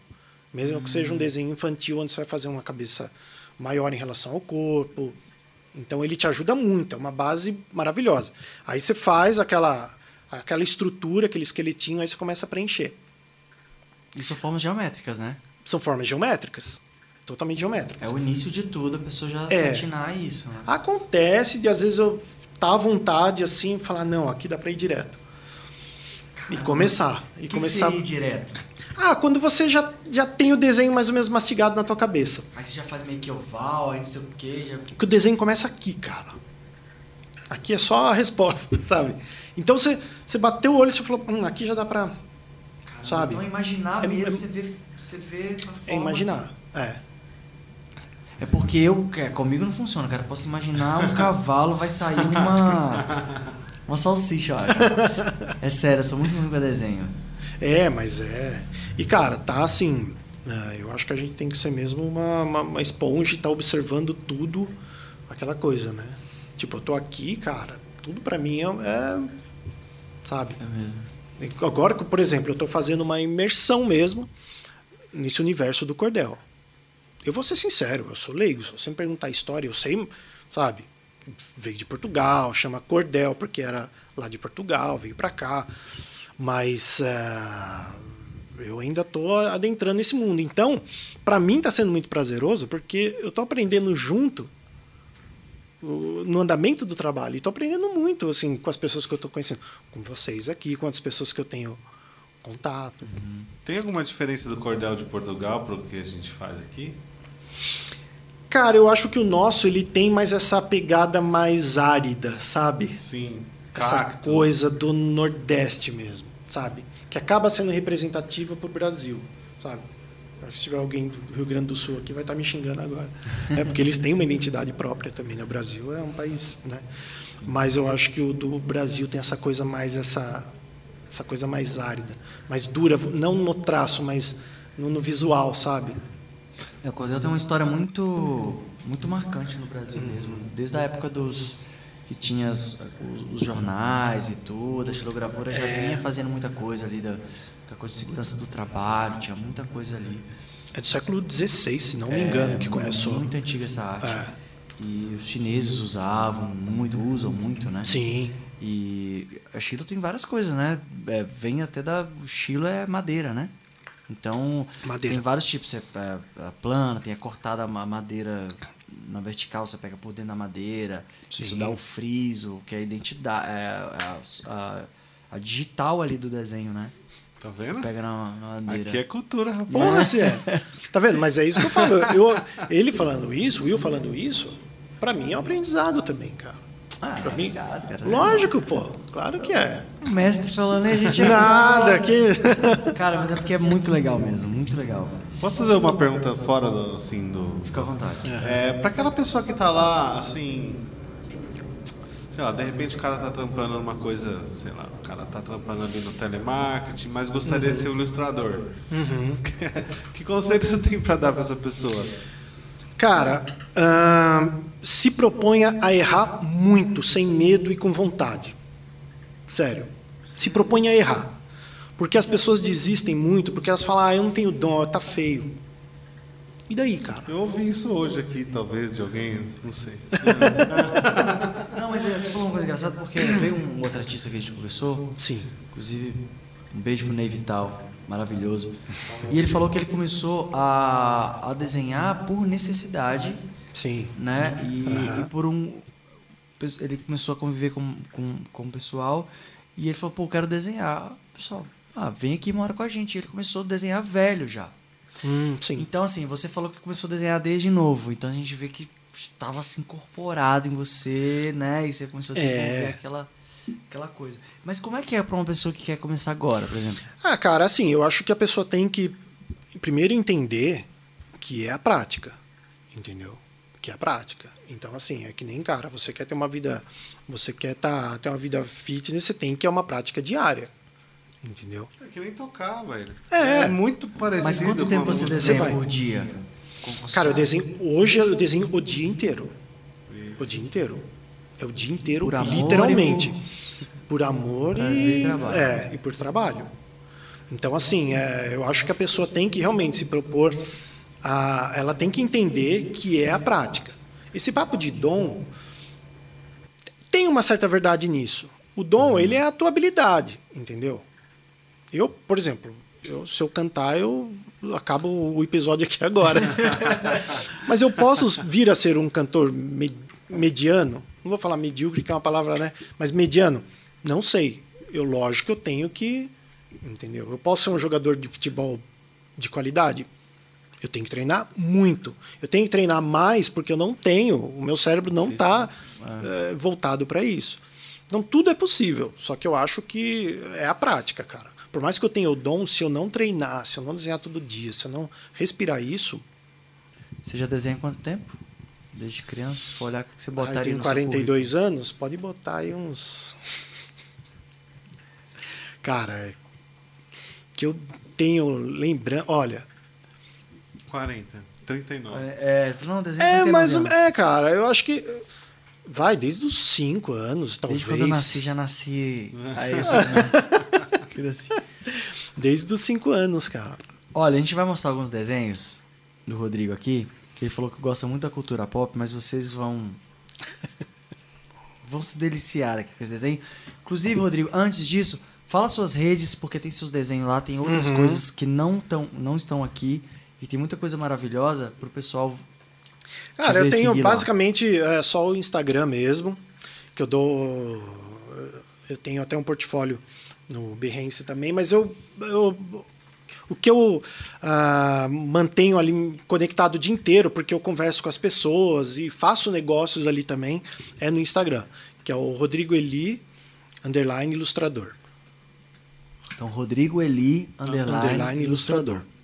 Mesmo que seja um desenho infantil, onde você vai fazer uma cabeça maior em relação ao corpo. Então ele te ajuda muito, é uma base maravilhosa. Aí você faz aquela, aquela estrutura, aquele esqueletinho, aí você começa a preencher. E são formas geométricas, né? São formas geométricas, totalmente geométricas. É o início de tudo, a pessoa já É. se atinar a isso. Né? Acontece de às vezes eu tá à vontade assim, falar não, aqui dá para ir direto. E começar, e que começar. Que seria direto? Ah, quando você já, já tem o desenho mais ou menos mastigado na tua cabeça. Aí você já faz meio que oval, aí não sei o quê. Já... Porque o desenho começa aqui, cara. Aqui é só a resposta, sabe? Então você, você bateu o olho e você falou, hum, aqui já dá pra. Caramba, sabe? Então imaginar É- mesmo, é- você vê, você vê É imaginar. É. É porque eu, é, comigo não funciona, cara. Eu posso imaginar um cavalo, vai sair uma. Uma salsicha, eu acho. É sério, eu sou muito ruim pra desenho. É, mas é. E, cara, tá assim. né, eu acho que a gente tem que ser mesmo uma, uma, uma esponja e tá observando tudo, aquela coisa, né? Tipo, eu tô aqui, cara, tudo pra mim é. é, sabe? É mesmo. Agora, por exemplo, eu tô fazendo uma imersão mesmo nesse universo do cordel. Eu vou ser sincero, eu sou leigo. Se você me perguntar a história, eu sei, sabe? Veio de Portugal, chama cordel, porque era lá de Portugal, veio pra cá. Mas ah, eu ainda tô adentrando esse mundo. Então, pra mim tá sendo muito prazeroso, porque eu tô aprendendo junto no andamento do trabalho. E tô aprendendo muito, assim, com as pessoas que eu tô conhecendo. Com vocês aqui, com as pessoas que eu tenho contato. Tem alguma diferença do cordel de Portugal para o que a gente faz aqui? Cara, eu acho que o nosso, ele tem mais essa pegada mais árida, sabe? Sim. Essa Cacto. coisa do Nordeste mesmo, sabe? Que acaba sendo representativa pro Brasil, sabe? Acho que se tiver alguém do Rio Grande do Sul aqui, vai estar me xingando agora. É porque eles têm uma identidade própria também, né? O Brasil é um país, né? Mas eu acho que o do Brasil tem essa coisa mais, essa, essa coisa mais árida, mais dura, não no traço, mas no, no visual, sabe? É, o Cordel tem uma história muito, muito marcante no Brasil mesmo. Desde a época dos que tinha as- os, os jornais e tudo, a xilogravura já vinha fazendo muita coisa ali da, da coisa de segurança do trabalho, tinha muita coisa ali. É do século XVI, se não me engano, que É começou. muito antiga essa arte. É. E os chineses usavam muito, usam muito, né? Sim. E a Chilo tem várias coisas, né? É, vem até da. O Chilo é madeira, né? Então, Madeira. tem vários tipos. É, é, a plana, tem a cortada ma- madeira na vertical, você pega por dentro da madeira. Isso Sim. dá o friso, que é a identidade. É, a, a- a digital ali do desenho, né? Tá vendo? Pega na, na madeira. Aqui é cultura, rapaz. Porra, é. Tá vendo? Mas é isso que eu falo. Eu, ele falando isso, o Will falando isso, pra mim é um aprendizado também, cara. Ah, Pra mim, obrigado, cara. lógico, pô. Claro que é. O mestre falando, né, gente? Nada, que. Cara, mas é porque é muito legal mesmo, muito legal. Posso fazer uma pergunta fora do, assim, do... Fica à vontade. É, para aquela pessoa que tá lá, assim... Sei lá, de repente o cara tá trampando numa coisa, sei lá, o cara tá trampando ali no telemarketing, mas gostaria de ser um ilustrador. que conselho você tem para dar para essa pessoa? Cara, se proponha a errar muito, sem medo e com vontade. Sério. Se proponha a errar. Porque as pessoas desistem muito, porque elas falam, ah, eu não tenho dom, tá feio. E daí, cara? Eu ouvi isso hoje aqui, talvez, de alguém, não sei. Não, mas é, você falou uma coisa engraçada porque veio um outro artista que a gente conversou, Sim. inclusive um beijo pro Ney Vital, maravilhoso. E ele falou que ele começou a, a desenhar por necessidade, Sim. né? E, e por um. Ele começou a conviver com, com, com o pessoal e ele falou, pô, eu quero desenhar. Pessoal, ah, vem aqui e mora com a gente. E ele começou a desenhar velho já. Hum, sim. Então, assim, você falou que começou a desenhar desde novo. Então a gente vê que estava assim incorporado em você, né? E você começou a desenvolver É. aquela, aquela coisa. Mas como é que é para uma pessoa que quer começar agora, por exemplo? Ah, cara, assim, eu acho que a pessoa tem que primeiro entender que é a prática, entendeu? Que é a prática. Então, assim, é que nem, cara, você quer ter uma vida, você quer tá, ter uma vida fitness, você tem que é uma prática diária, entendeu? É que nem tocar, velho. É. muito parecido Mas quanto tempo você música. desenha vai. por dia? Cara, eu desenho, hoje eu desenho o dia inteiro. O dia inteiro. É o dia inteiro, Por literalmente. Por amor Prazer e, e trabalho. É, e por trabalho. Então, assim, é, eu acho que a pessoa tem que realmente se propor a. Ela tem que entender que é a prática. Esse papo de dom tem uma certa verdade nisso. O dom, ele é a tua habilidade, entendeu? Eu, por exemplo, eu, se eu cantar, eu acabo o episódio aqui agora. Mas eu posso vir a ser um cantor me- mediano, não vou falar medíocre, que é uma palavra, né? Mas mediano, não sei. Eu, lógico que eu tenho que. Entendeu? Eu posso ser um jogador de futebol de qualidade? Eu tenho que treinar muito. Eu tenho que treinar mais porque eu não tenho. O meu cérebro não está é, voltado para isso. Então tudo é possível. Só que eu acho que é a prática, cara. Por mais que eu tenha o dom, se eu não treinar, se eu não desenhar todo dia, se eu não respirar isso. Você já desenha há quanto tempo? Desde criança, se for olhar o que você eu botaria tenho no 42 seu anos, pode botar aí uns. Cara, é que eu tenho lembrando. Olha, 40, 39. currículo. É, é, não, desenha é, 39 mas anos. é, cara, eu acho que vai desde os 5 anos, talvez. Desde quando eu nasci, já nasci. Aí eu falei, Filho assim. Desde os 5 anos, cara. Olha, a gente vai mostrar alguns desenhos do Rodrigo aqui, que ele falou que gosta muito da cultura pop, mas vocês vão. vão se deliciar aqui com esse desenho. Inclusive, Rodrigo, antes disso, fala suas redes, porque tem seus desenhos lá, tem outras Uhum. coisas que não, tão, não estão aqui. E tem muita coisa maravilhosa pro pessoal. Cara, eu tenho basicamente é, só o Instagram mesmo, que eu dou. Eu tenho até um portfólio no Behance também, mas eu. eu o que eu ah, mantenho ali conectado o dia inteiro, porque eu converso com as pessoas e faço negócios ali também, é no Instagram, que é o Rodrigo Eli, underline ilustrador. Então, Rodrigo Eli, underline, Underline ilustrador. ilustrador.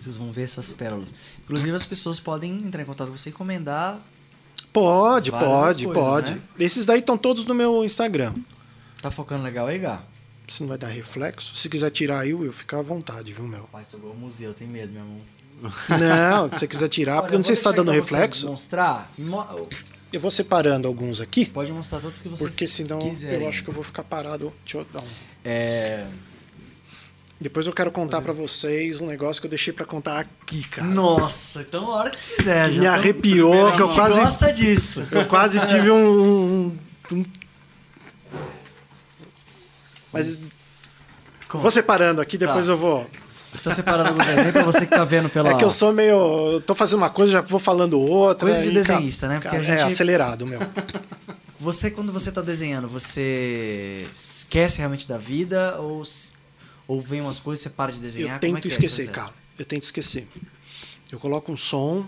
Vocês vão ver essas pérolas. Inclusive, as pessoas podem entrar em contato com você e encomendar. Pode, pode, coisas, pode. né? Esses daí estão todos no meu Instagram. Tá focando legal aí, Gá? Se não vai dar reflexo. Se quiser tirar aí, Will, fica à vontade, viu, meu? Rapaz, sobrou o museu, tem medo, meu irmão. Não, se você quiser tirar, porque eu não sei se está dando reflexo. Mostrar? Mo- Eu vou separando alguns aqui, Pode mostrar todos que vocês porque senão quiserem. eu acho que eu vou ficar parado. Deixa eu dar um. É... Depois eu quero contar pra vocês um negócio que eu deixei pra contar aqui, cara. Nossa, então a hora que você quiser. Que me arrepiou, que eu quase, gosta disso. eu quase tive um. um- um- Mas Como? vou separando aqui, depois Tá. eu vou. Tá separando alguns desenhos pra você que tá vendo pela... É que eu sou meio. Eu tô fazendo uma coisa, já vou falando outra. Coisa de desenhista, né? Porque a gente- É acelerado, meu. Você, quando você tá desenhando, você esquece realmente da vida ou, ou vem umas coisas você para de desenhar? Eu é tento é esquecer, processo? cara. Eu tento esquecer. Eu coloco um som.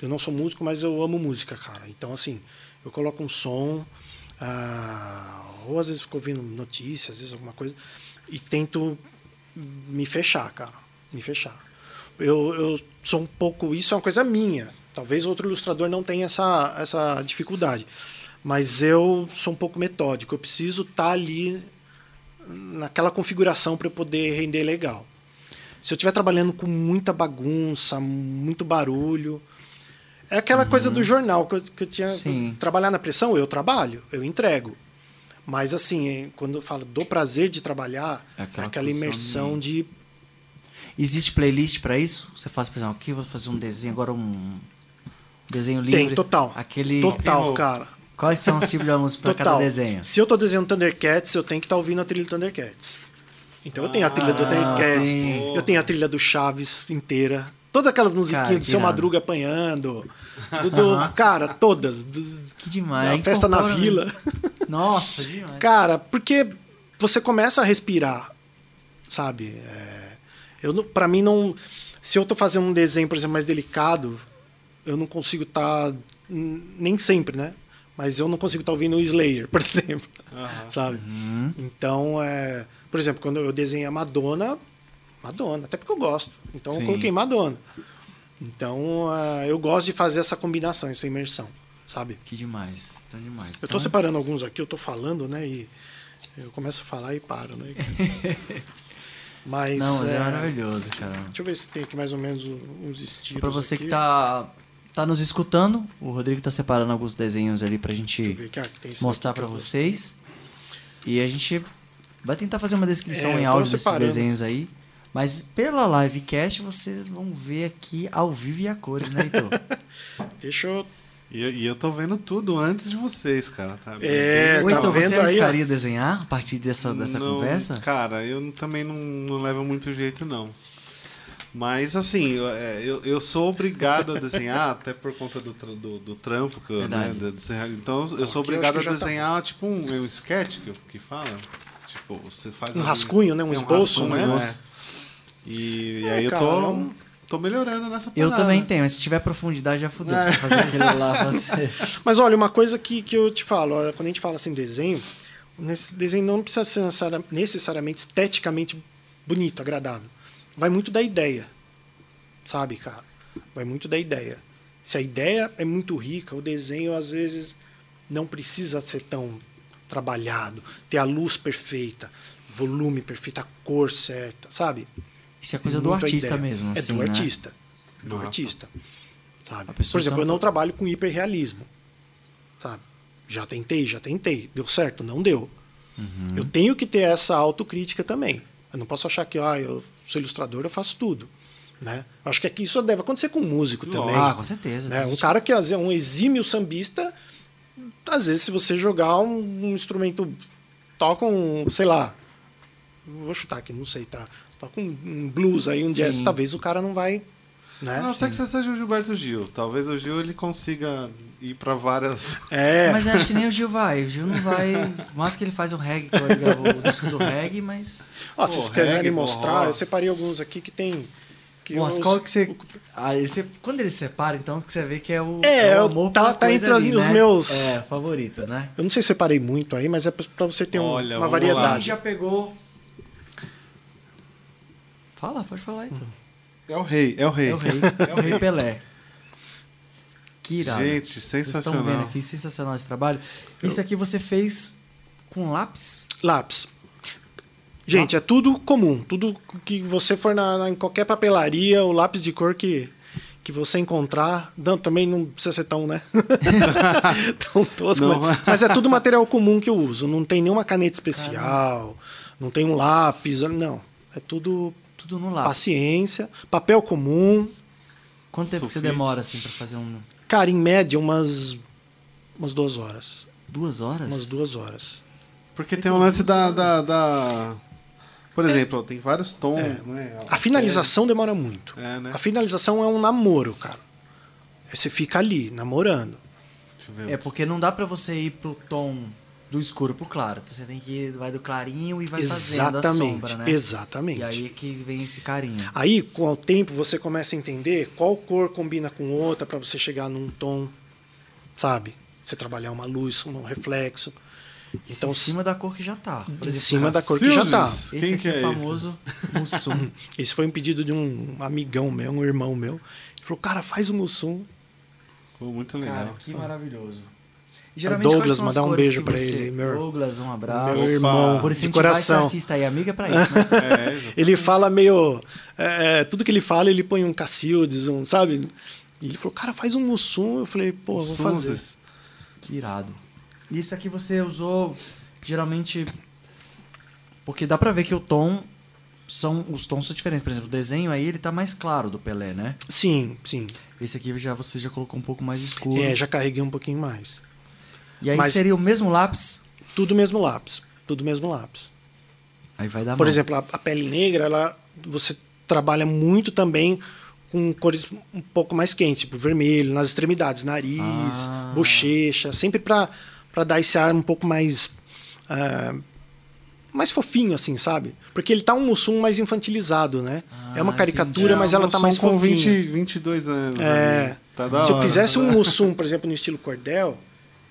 Eu não sou músico, mas eu amo música, cara. Então, assim, eu coloco um som. ah, ou às vezes fico ouvindo notícias, às vezes alguma coisa. E tento me fechar, cara. Me fechar. Eu, eu sou um pouco. Isso é uma coisa minha. Talvez outro ilustrador não tenha essa, essa dificuldade. Mas eu sou um pouco metódico. Eu preciso estar ali naquela configuração para eu poder render legal. Se eu estiver trabalhando com muita bagunça, muito barulho. É aquela coisa do jornal que eu, que eu tinha. Sim. Trabalhar na pressão, eu trabalho, eu entrego. Mas assim, eh, quando eu falo do prazer de trabalhar, É aquela aquela imersão de. Existe playlist pra isso? Você faz, por exemplo, aqui eu vou fazer um desenho, agora um desenho livre. Tem, total. Aquele... Total, cara. Quais são os tipos de música Total. cada desenho? Se eu tô desenhando Thundercats, eu tenho que estar ouvindo a trilha do Thundercats. Então eu tenho a trilha do Ah, Thundercats, sim. eu tenho a trilha do Chaves inteira. Todas aquelas musiquinhas Cara, do seu. Madruga apanhando. Do, do- cara, todas. Do- Que demais. da festa na vila. Nossa, demais. Cara, porque você começa a respirar, sabe? É, eu pra mim não. Se eu tô fazendo um desenho, por exemplo, mais delicado, eu não consigo estar. nem sempre, né? Mas eu não consigo estar ouvindo o Slayer, por exemplo. Sabe? Então, é, por exemplo, quando eu desenhei a Madonna, Madonna, até porque eu gosto. Então Sim. eu coloquei Madonna. Então, é, eu gosto de fazer essa combinação, essa imersão, sabe? Que demais. Tão demais. Eu tô Então, separando alguns aqui, eu tô falando, né? E eu começo a falar e paro, né? Mas. Não, mas é, é, maravilhoso, cara. Deixa eu ver se tem aqui mais ou menos uns estilos. Pra você aqui. que tá, tá nos escutando, o Rodrigo tá separando alguns desenhos ali pra gente ah, mostrar vou- vocês. E a gente vai tentar fazer uma descrição É, em áudio desses desenhos aí. Mas pela livecast vocês vão ver aqui ao vivo e a cores, né, Heitor? Deixa eu. E, e eu tô vendo tudo antes de vocês, cara. Tá É, bem Ou tá então, vendo você aí, arriscaria desenhar a partir dessa, dessa Não, conversa? Cara, eu também não, não levo muito jeito, não. Mas assim, eu, é, eu, eu sou obrigado a desenhar, até por conta do, do, do trampo que eu, né, de desenhar. Então eu Aqui sou eu obrigado a que já tá desenhar tipo um, um sketch que, que fala. Tipo, você faz Um ali- rascunho, né? Um é esboço, rascunho, né? é. E, e É, aí eu cara, tô, é tô melhorando nessa Eu parada. também tenho, mas se tiver profundidade já fudeu. É. Pra você fazer aquele lá, você... Mas olha, uma coisa que, que eu te falo, ó, quando a gente fala assim desenho, nesse desenho não precisa ser necessari- necessariamente esteticamente bonito, agradável. Vai muito da ideia. Sabe, cara? Vai muito da ideia. Se a ideia é muito rica, o desenho às vezes não precisa ser tão trabalhado, ter a luz perfeita, volume perfeito, a cor certa, sabe? Isso é coisa do Muito a artista ideia. mesmo, É assim, do né? artista. Do Nossa. artista. Sabe? Por exemplo, tá- eu não trabalho com hiperrealismo. Sabe? Já tentei, já tentei. Deu certo? Não deu. Uhum. Eu tenho que ter essa autocrítica também. Eu não posso achar que ah, eu sou ilustrador, eu faço tudo. Né? Acho que aqui isso deve acontecer com músico também. Ah, com certeza. né? Um cara que às vezes, é um exímio sambista, às vezes se você jogar um, um instrumento, toca um, sei lá, vou chutar aqui, não sei, tá? Toca um, um blues aí, um jazz, Sim. talvez o cara não vai, né? A não ser que você seja o Gilberto Gil. Talvez o Gil ele consiga ir pra várias. É, Mas eu acho que nem o Gil vai. O Gil não vai. Mas que ele faz o reggae, que ele gravou o disco do reggae, mas. ó, se Pô, vocês quiserem mostrar, eu separei alguns aqui que tem... Que Mas os- qual que você. Aí você. Quando ele separa, então, que você vê que é o. É, o eu- amor tá- tá entre ali, os né? meus- É, favoritos, né? Eu não sei se separei muito aí, mas é pra pra você ter um- Olha, uma vamos lá. Variedade. já pegou. Fala, pode falar então. É o rei, é o rei. É o rei. É o rei Pelé. Que irado. Gente, Vocês estão vendo sensacional. aqui, sensacional esse trabalho. Isso aqui você fez com lápis? Lápis. Gente, é tudo comum. Tudo que você for na, na- em qualquer papelaria, o lápis de cor que, que você encontrar. Não, também não precisa ser tão, né? tão tosco. Mas, mas é tudo material comum que eu uso. Não tem nenhuma caneta especial, não tem um lápis. Não. É tudo Tudo no lápis. paciência, papel comum. Quanto tempo que você demora assim pra fazer um. Cara, em média, umas, umas duas horas. Duas horas? Umas duas horas. Porque tem um lance da. da, da- Por exemplo, tem vários tons, né? A finalização demora muito. É, né? A finalização é um namoro, cara. Você fica ali, namorando. Deixa eu ver. É porque não dá pra você ir pro tom do escuro pro claro. Então você tem que ir, vai do clarinho e vai fazendo a exatamente. sombra, né? Exatamente. E aí que vem esse carinho. Aí, com o tempo, você começa a entender qual cor combina com outra para você chegar num tom, sabe? Você trabalhar uma luz, um reflexo. Então, em cima da cor que já tá. Por em exemplo, cima da cor que já tá. Cacildes. esse Quem aqui que é é o famoso Mussum. Esse foi um pedido de um amigão meu, um irmão meu. Ele falou, cara, faz o Mussum. Pô, muito legal. Cara, que maravilhoso. E Douglas, mandar um beijo você- ele, meu- Douglas, um abraço. Meu irmão, Por de coração. artista aí, amiga é pra isso, né? É. Ele fala meio. é, é, tudo que ele fala, ele põe um Cacildes, um, sabe? E ele falou, cara, faz um Mussum. Eu falei, pô, vou fazer. Que irado. E isso aqui você usou geralmente. Porque dá pra ver que o tom. São, os tons são diferentes. Por exemplo, o desenho aí ele tá mais claro do Pelé, né? Sim, sim. Esse aqui já você já colocou um pouco mais escuro. É, já carreguei um pouquinho mais. E aí mas- seria o mesmo lápis. Tudo mesmo lápis. Tudo mesmo lápis. Aí vai dar Por mão. exemplo, a, a pele negra, ela, você trabalha muito também com cores um pouco mais quentes, tipo vermelho, nas extremidades, nariz, Ah. bochecha, sempre para dar esse ar um pouco mais. ah, mais fofinho, assim, sabe? Porque ele tá um Mussum mais infantilizado, né? Ah, é uma caricatura, É, mas ela um tá mais som com fofinha. 20, 22 anos. É. Tá da Se eu fizesse um Mussum, por exemplo, no estilo cordel,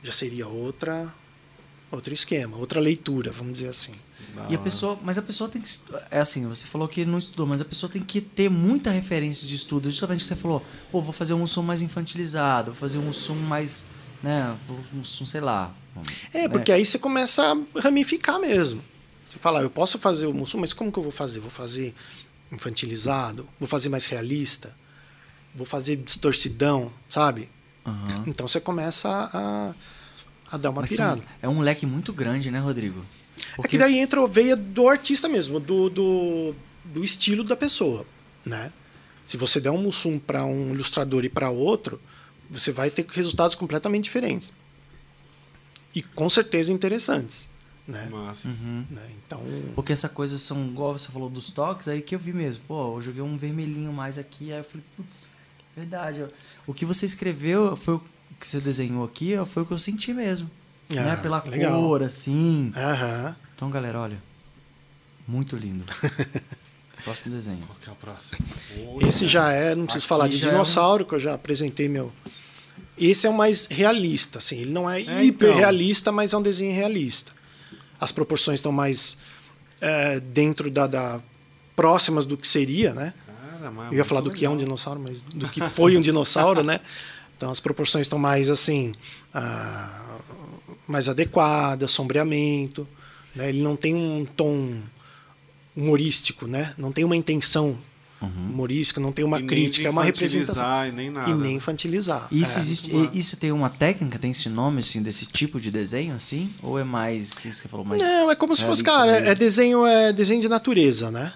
já seria outra outro esquema, outra leitura, vamos dizer assim. Da E a pessoa, mas a pessoa tem que é assim, você falou que não estudou, mas a pessoa tem que ter muita referência de estudo, justamente que você falou, pô, vou fazer um som mais infantilizado, vou fazer um som mais, né, um som, sei lá. É, né? porque aí você começa a ramificar mesmo. Você fala, "Ah, eu posso fazer o Mussum, mas como que eu vou fazer? Vou fazer infantilizado? Vou fazer mais realista? Vou fazer distorcidão, sabe? Aham. Então você começa a, a dar uma Mas pirada. é um leque muito grande, né, Rodrigo? É que daí entra a veia do artista mesmo, do, do, do estilo da pessoa, né? Se você der um Mussum para um ilustrador e para outro, você vai ter resultados completamente diferentes. E com certeza interessantes, né? Massa. Né? Então, Porque essa coisa são, igual você falou dos toques, aí que eu vi mesmo. Pô, eu joguei um vermelhinho mais aqui, aí eu falei, putz, verdade. ó. O que você escreveu foi o que você desenhou aqui, foi o que eu senti mesmo. Ah, né? Pela legal. cor, assim. aham. Então, galera, olha. Muito lindo. Próximo desenho. Qual que é o próximo? Esse já é, não preciso Aqui falar de é um- dinossauro, que eu já apresentei meu. Esse é o mais realista, assim. Ele não é, É, hiper então. realista, mas é um desenho realista. As proporções estão mais é, dentro da, da- próximas do que seria, né? Cara, mas Eu ia falar do que é um dinossauro, mas do que foi um dinossauro, né? Então as proporções estão mais assim, ah, mais adequadas, sombreamento, né? Ele não tem um tom humorístico, né? Não tem uma intenção humorística, não tem uma E crítica, é uma representação E nem nada. e nem infantilizar. Isso É. existe. muito Isso tem uma técnica, tem esse nome assim desse tipo de desenho assim, ou é mais isso que você falou mais Não, é como se fosse, cara, mesmo? é desenho, é desenho de natureza, né?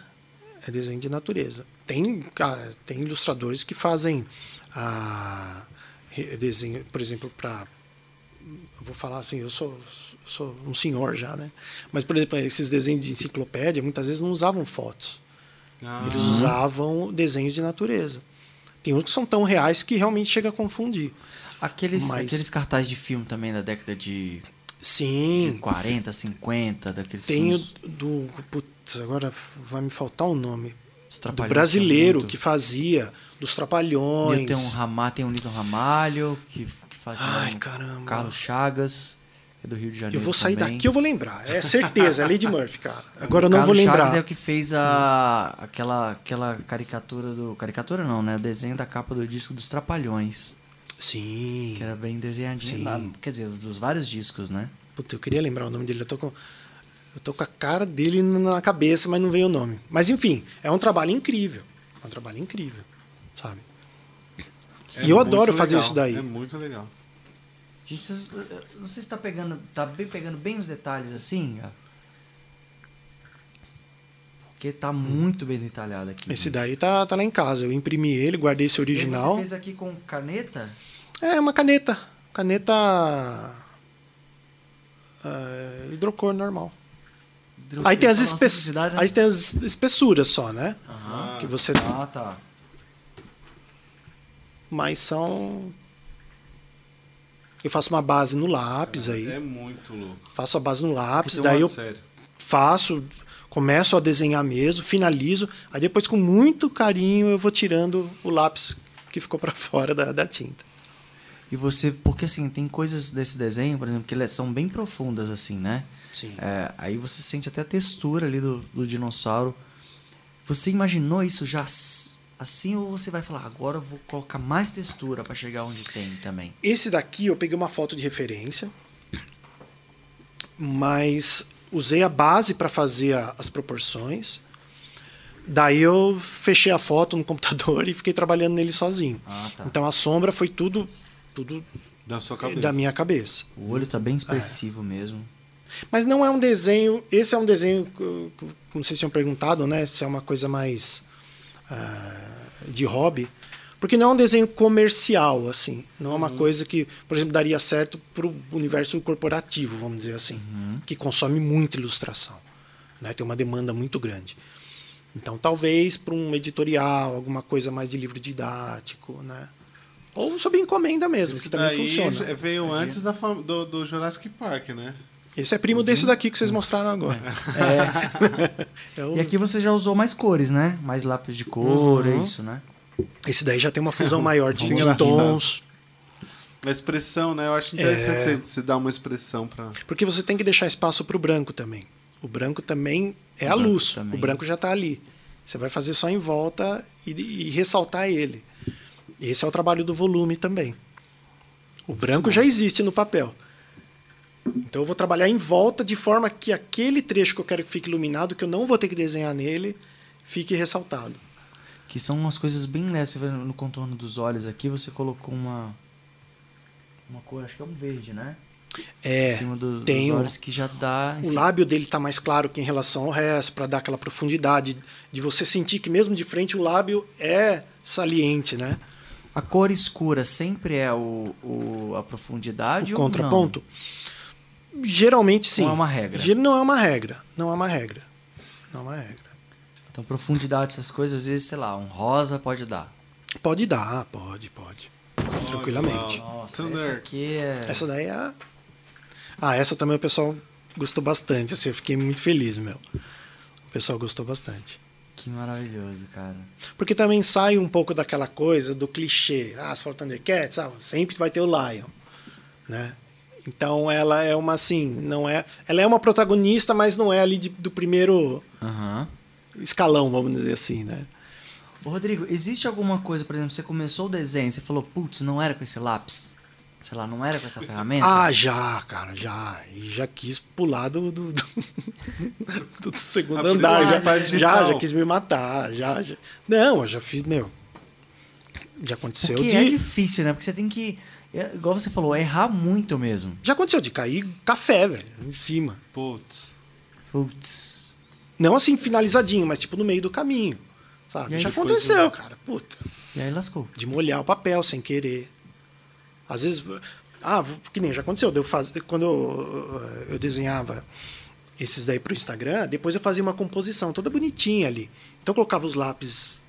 É desenho de natureza. Tem, cara, tem ilustradores que fazem a re- desenho, por exemplo, para vou falar assim, eu sou, sou um senhor já, né? Mas por exemplo, esses desenhos de enciclopédia muitas vezes não usavam fotos. Ah, Eles usavam desenhos de natureza. Tem outros que são tão reais que realmente chega a confundir. Aqueles, Mas- aqueles cartazes de filme também da década de, de Sim, 40, 50, daqueles tem o filmes do putz, agora vai me faltar o nome. os do brasileiro muito. que fazia, dos trapalhões. Tem um Ramalho, tem um Newton Ramalho, que, que faz Ai, um caramba. Carlos Chagas, é do Rio de Janeiro Eu vou sair também. daqui, eu vou lembrar. É certeza, é Lady Murphy, cara. Agora eu não Carlos vou lembrar. Chagas é o que fez a, aquela, aquela caricatura do... Caricatura não, né? O desenho da capa do disco dos Trapalhões. Sim. Que era bem desenhadinho. Sim. lá, quer dizer, dos vários discos, né? Puta, eu queria lembrar o nome dele. Eu tô com, eu tô com a cara dele na cabeça, mas não veio o nome. Mas enfim, é um trabalho incrível. É um trabalho incrível, sabe? é e eu adoro fazer legal, isso daí. É muito legal. Gente, vocês, não sei se tá pegando, tá bem pegando bem os detalhes assim, ó. Porque tá muito bem detalhado aqui. Esse daí tá, tá lá em casa. Eu imprimi ele, guardei esse E original. Você fez aqui com caneta? É uma caneta. Caneta. ah, hidrocor normal. Aí tem, as simplicidade, né? aí tem as espessuras só, né? Aham. Que você. Ah, tá. Mas são. Eu faço uma base no lápis aí. É muito louco. Faço a base no lápis, é daí eu Sério. faço, começo a desenhar mesmo, finalizo. Aí depois, com muito carinho, eu vou tirando o lápis que ficou para fora da, da tinta. E você, porque assim, tem coisas desse desenho, por exemplo, que elas são bem profundas assim, né? Sim. É, aí você sente até a textura ali do, do dinossauro. Você imaginou isso já assim ou você vai falar, agora eu vou colocar mais textura para chegar onde tem também? Esse daqui eu peguei uma foto de referência, mas usei a base para fazer a- as proporções. Daí eu fechei a foto no computador e fiquei trabalhando nele sozinho. Ah, tá. Então a sombra foi tudo, tudo Da sua cabeça. da minha cabeça. O olho tá bem expressivo mesmo. Mas não é um desenho. Esse é um desenho, como vocês tinham perguntado, né? Se é uma coisa mais ah, de hobby. Porque não é um desenho comercial, assim. Não é uma coisa que, por exemplo, daria certo para o universo corporativo, vamos dizer assim. Que consome muita ilustração. Né? Tem uma demanda muito grande. Então, talvez para um editorial, alguma coisa mais de livro didático, né? Ou sob encomenda mesmo, que também Daí funciona. veio antes da do, do Jurassic Park, né? Esse é primo desse daqui que vocês mostraram agora. É o- E aqui você já usou mais cores, né? Mais lápis de cor, é Uhum. isso, né? Esse daí já tem uma fusão maior de, tons. A expressão, né? Eu acho interessante É. você, você dar uma expressão pra. Porque você tem que deixar espaço para o branco também. O branco também é O a luz. também. O branco já está ali. Você vai fazer só em volta e, e ressaltar ele. Esse é o trabalho do volume também. O branco já existe no papel. Então eu vou trabalhar em volta de forma que aquele trecho que eu quero que fique iluminado, que eu não vou ter que desenhar nele, fique ressaltado. Que são umas coisas bem leves. Você vê no contorno dos olhos aqui, você colocou uma. Uma cor, acho que é um verde, né? É, em cima do- tem dos o- olhos que já dá. O lábio dele está mais claro que em relação ao resto, para dar aquela profundidade, de você sentir que mesmo de frente o lábio é saliente, né? A cor escura sempre é o, o- a profundidade o ou contraponto. Geralmente sim. Não é uma regra. Ge- Não é uma regra. Não é uma regra. Não é uma regra. Então, profundidade, essas coisas, às vezes, sei lá, um rosa pode dar. Pode dar, pode, pode. Tranquilamente. Nossa, Thunder. essa aqui é... Essa daí é a. Ah, essa também o pessoal gostou bastante. Assim, eu fiquei muito feliz, meu. O pessoal gostou bastante. Que maravilhoso, cara. Porque também sai um pouco daquela coisa do clichê. Ah, se for Thundercats, ah, sempre vai ter o Lion. Né? Então ela é uma assim, não é. Ela é uma protagonista, mas não é ali de- do primeiro Aham. escalão, vamos dizer assim, né? Ô, Rodrigo, existe alguma coisa, por exemplo, você começou o desenho, você falou, putz, não era com esse lápis? Sei lá, não era com essa ferramenta? Ah, já, cara, já. E já quis pular do, do, do- do segundo andar. Já, já, já quis me matar. Já, já. Não, eu já fiz, meu. Já aconteceu Porque de. é difícil, né? Porque você tem que, é, igual você falou, errar muito mesmo. Já aconteceu de cair café, velho, em cima. Putz. Putz. Não assim finalizadinho, mas tipo no meio do caminho. Sabe? Já aconteceu, cara. Puta. E aí lascou. De molhar o papel sem querer. Às vezes. Ah, que nem já aconteceu. Eu faz... Quando eu, eu desenhava esses daí pro Instagram, depois eu fazia uma composição toda bonitinha ali. Então eu colocava os lápis.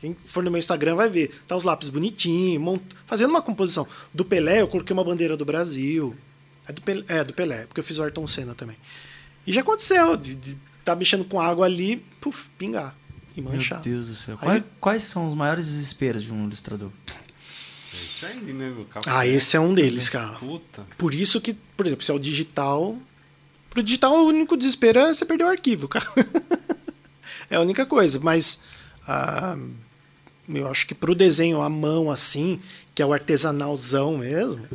Quem for no meu Instagram vai ver. Tá os lápis bonitinhos, mont... fazendo uma composição. Do Pelé, eu coloquei uma bandeira do Brasil. É do Pelé, é, do Pelé porque eu fiz o Ayrton Senna também. E já aconteceu, de, de tá mexendo com água ali, puf, pingar e manchar. Meu Deus do céu. Aí- Quais, quais são os maiores desesperos de um ilustrador? É né? meu? Café. Ah, esse é um deles, cara. Puta. Por isso que, por exemplo, se é o digital. Pro digital, o único desespero é você perder o arquivo, cara. é a única coisa. Mas ah, eu acho que pro desenho à mão, assim, que é o artesanalzão mesmo,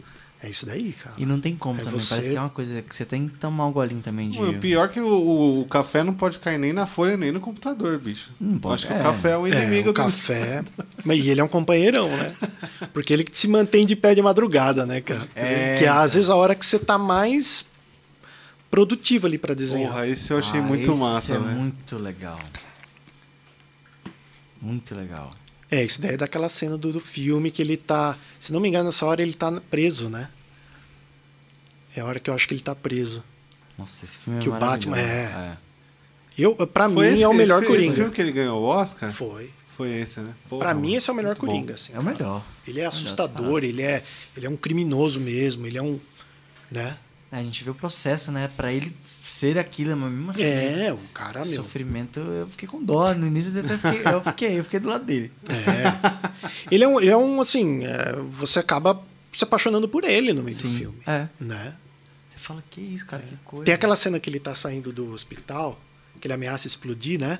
é isso daí, cara. E não tem como É também. você- Parece que é uma coisa que você tem que tomar um golinho também de. O pior é que o, o- o café não pode cair nem na folha, nem no computador, bicho. Não pode, Acho que é. o café é um É, inimigo o do café. Mas e ele é um companheirão, né? Porque ele que se mantém de pé de madrugada, né, cara? É, que é, cara. às vezes a hora que você tá mais produtivo ali pra desenhar. Porra, esse eu achei Ah, muito esse massa, é velho. muito legal. Muito legal. É, isso daí é daquela cena do, do filme que ele tá. Se não me engano, nessa hora ele tá preso, né? É a hora que eu acho que ele tá preso. Nossa, esse filme é Que o. Batman é- Eu, pra Foi mim, esse- é o melhor esse, Esse Coringa. filme que ele ganhou o Oscar? Foi. Foi esse, né? Porra, Pra mim, esse é o melhor. Coringa. Assim, É o melhor. Ele é assustador, ele é, ele é um criminoso mesmo, ele é um. Né? É, A gente vê o processo, né? Pra ele ser aquilo, mas mesmo assim. É, o cara, meu. Sofrimento, eu fiquei com dó. No início eu, até fiquei, eu fiquei, eu fiquei do lado dele. É. Ele é um, ele é um assim, é, você acaba se apaixonando por ele no meio do filme. É. Né? Você fala, que isso, cara, que coisa. Tem aquela cena que ele tá saindo do hospital, que ele ameaça explodir, né?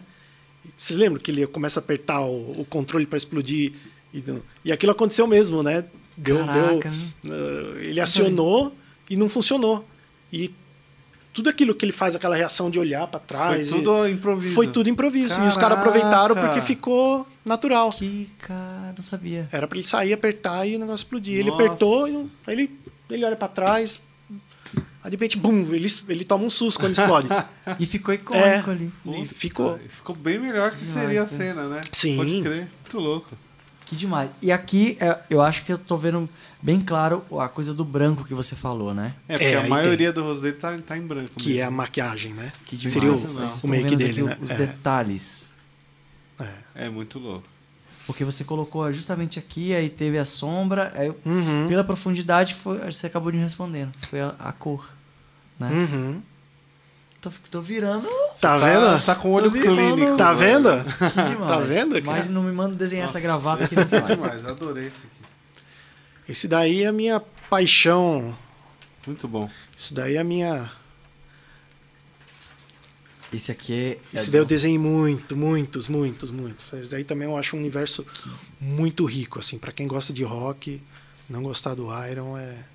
Vocês lembram que ele começa a apertar o, o controle para explodir e, não- e aquilo aconteceu mesmo, né? Deu, Caraca, deu, uh, ele acionou e não funcionou. E tudo aquilo que ele faz, aquela reação de olhar para Foi trás, e- tudo improviso. foi tudo improviso. E os caras Caraca! aproveitaram porque ficou natural. Que cara, não sabia. Era para ele sair, apertar e o negócio explodir. Ele Nossa. apertou, e não- aí ele, ele olha para trás, aí de repente, bum, ele, ele toma um susto quando explode. E ficou É. icônico ali. E ficou. Ficou bem melhor que seria a cara. cena, né? Sim. Pode crer. Muito louco. Que demais. E aqui, é, eu acho que eu tô vendo bem claro a coisa do branco que você falou, né? É, porque É, a maioria do rosto dele tá, tá em branco. que é a maquiagem, né? Que demais. Seria o, o make dele, né? Os É, detalhes. é. É muito louco. Porque você colocou justamente aqui, aí teve a sombra, aí Uhum. pela profundidade foi, você acabou de me respondendo. Foi a, a cor. Né? Uhum. Tô, tô virando. Tá vendo? Tá com o olho clínico. Tá vendo? Que demais. Tá vendo, cara? Mas não me manda desenhar essa Nossa, gravata que esse não é sai. demais. Adorei isso aqui. Esse daí é a minha paixão. Muito bom. Isso daí é a minha. Esse aqui é. Esse é daí eu desenhei muito, muitos, muitos, muitos. Esse daí também eu acho um universo muito rico, assim. Pra quem gosta de rock, não gostar do Iron é.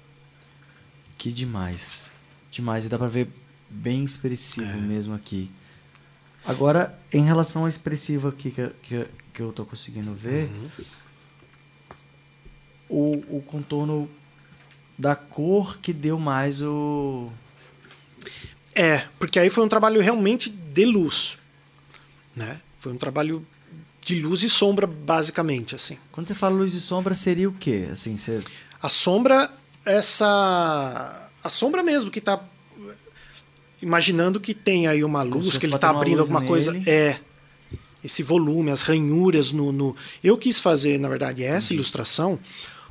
Que demais. Demais. E dá pra ver bem expressivo É. mesmo aqui. Agora, em relação ao expressivo aqui que, que, que eu tô conseguindo ver, Uhum. o, o contorno da cor que deu mais o. É, porque aí foi um trabalho realmente de luz, né? Foi um trabalho de luz e sombra, basicamente, assim. Quando você fala luz e sombra, seria o quê? Assim, você. A sombra, essa. A sombra mesmo que tá imaginando que tem aí uma luz, que ele tá uma abrindo alguma coisa. nele. É. Esse volume, as ranhuras no, no- Eu quis fazer, na verdade, essa ilustração,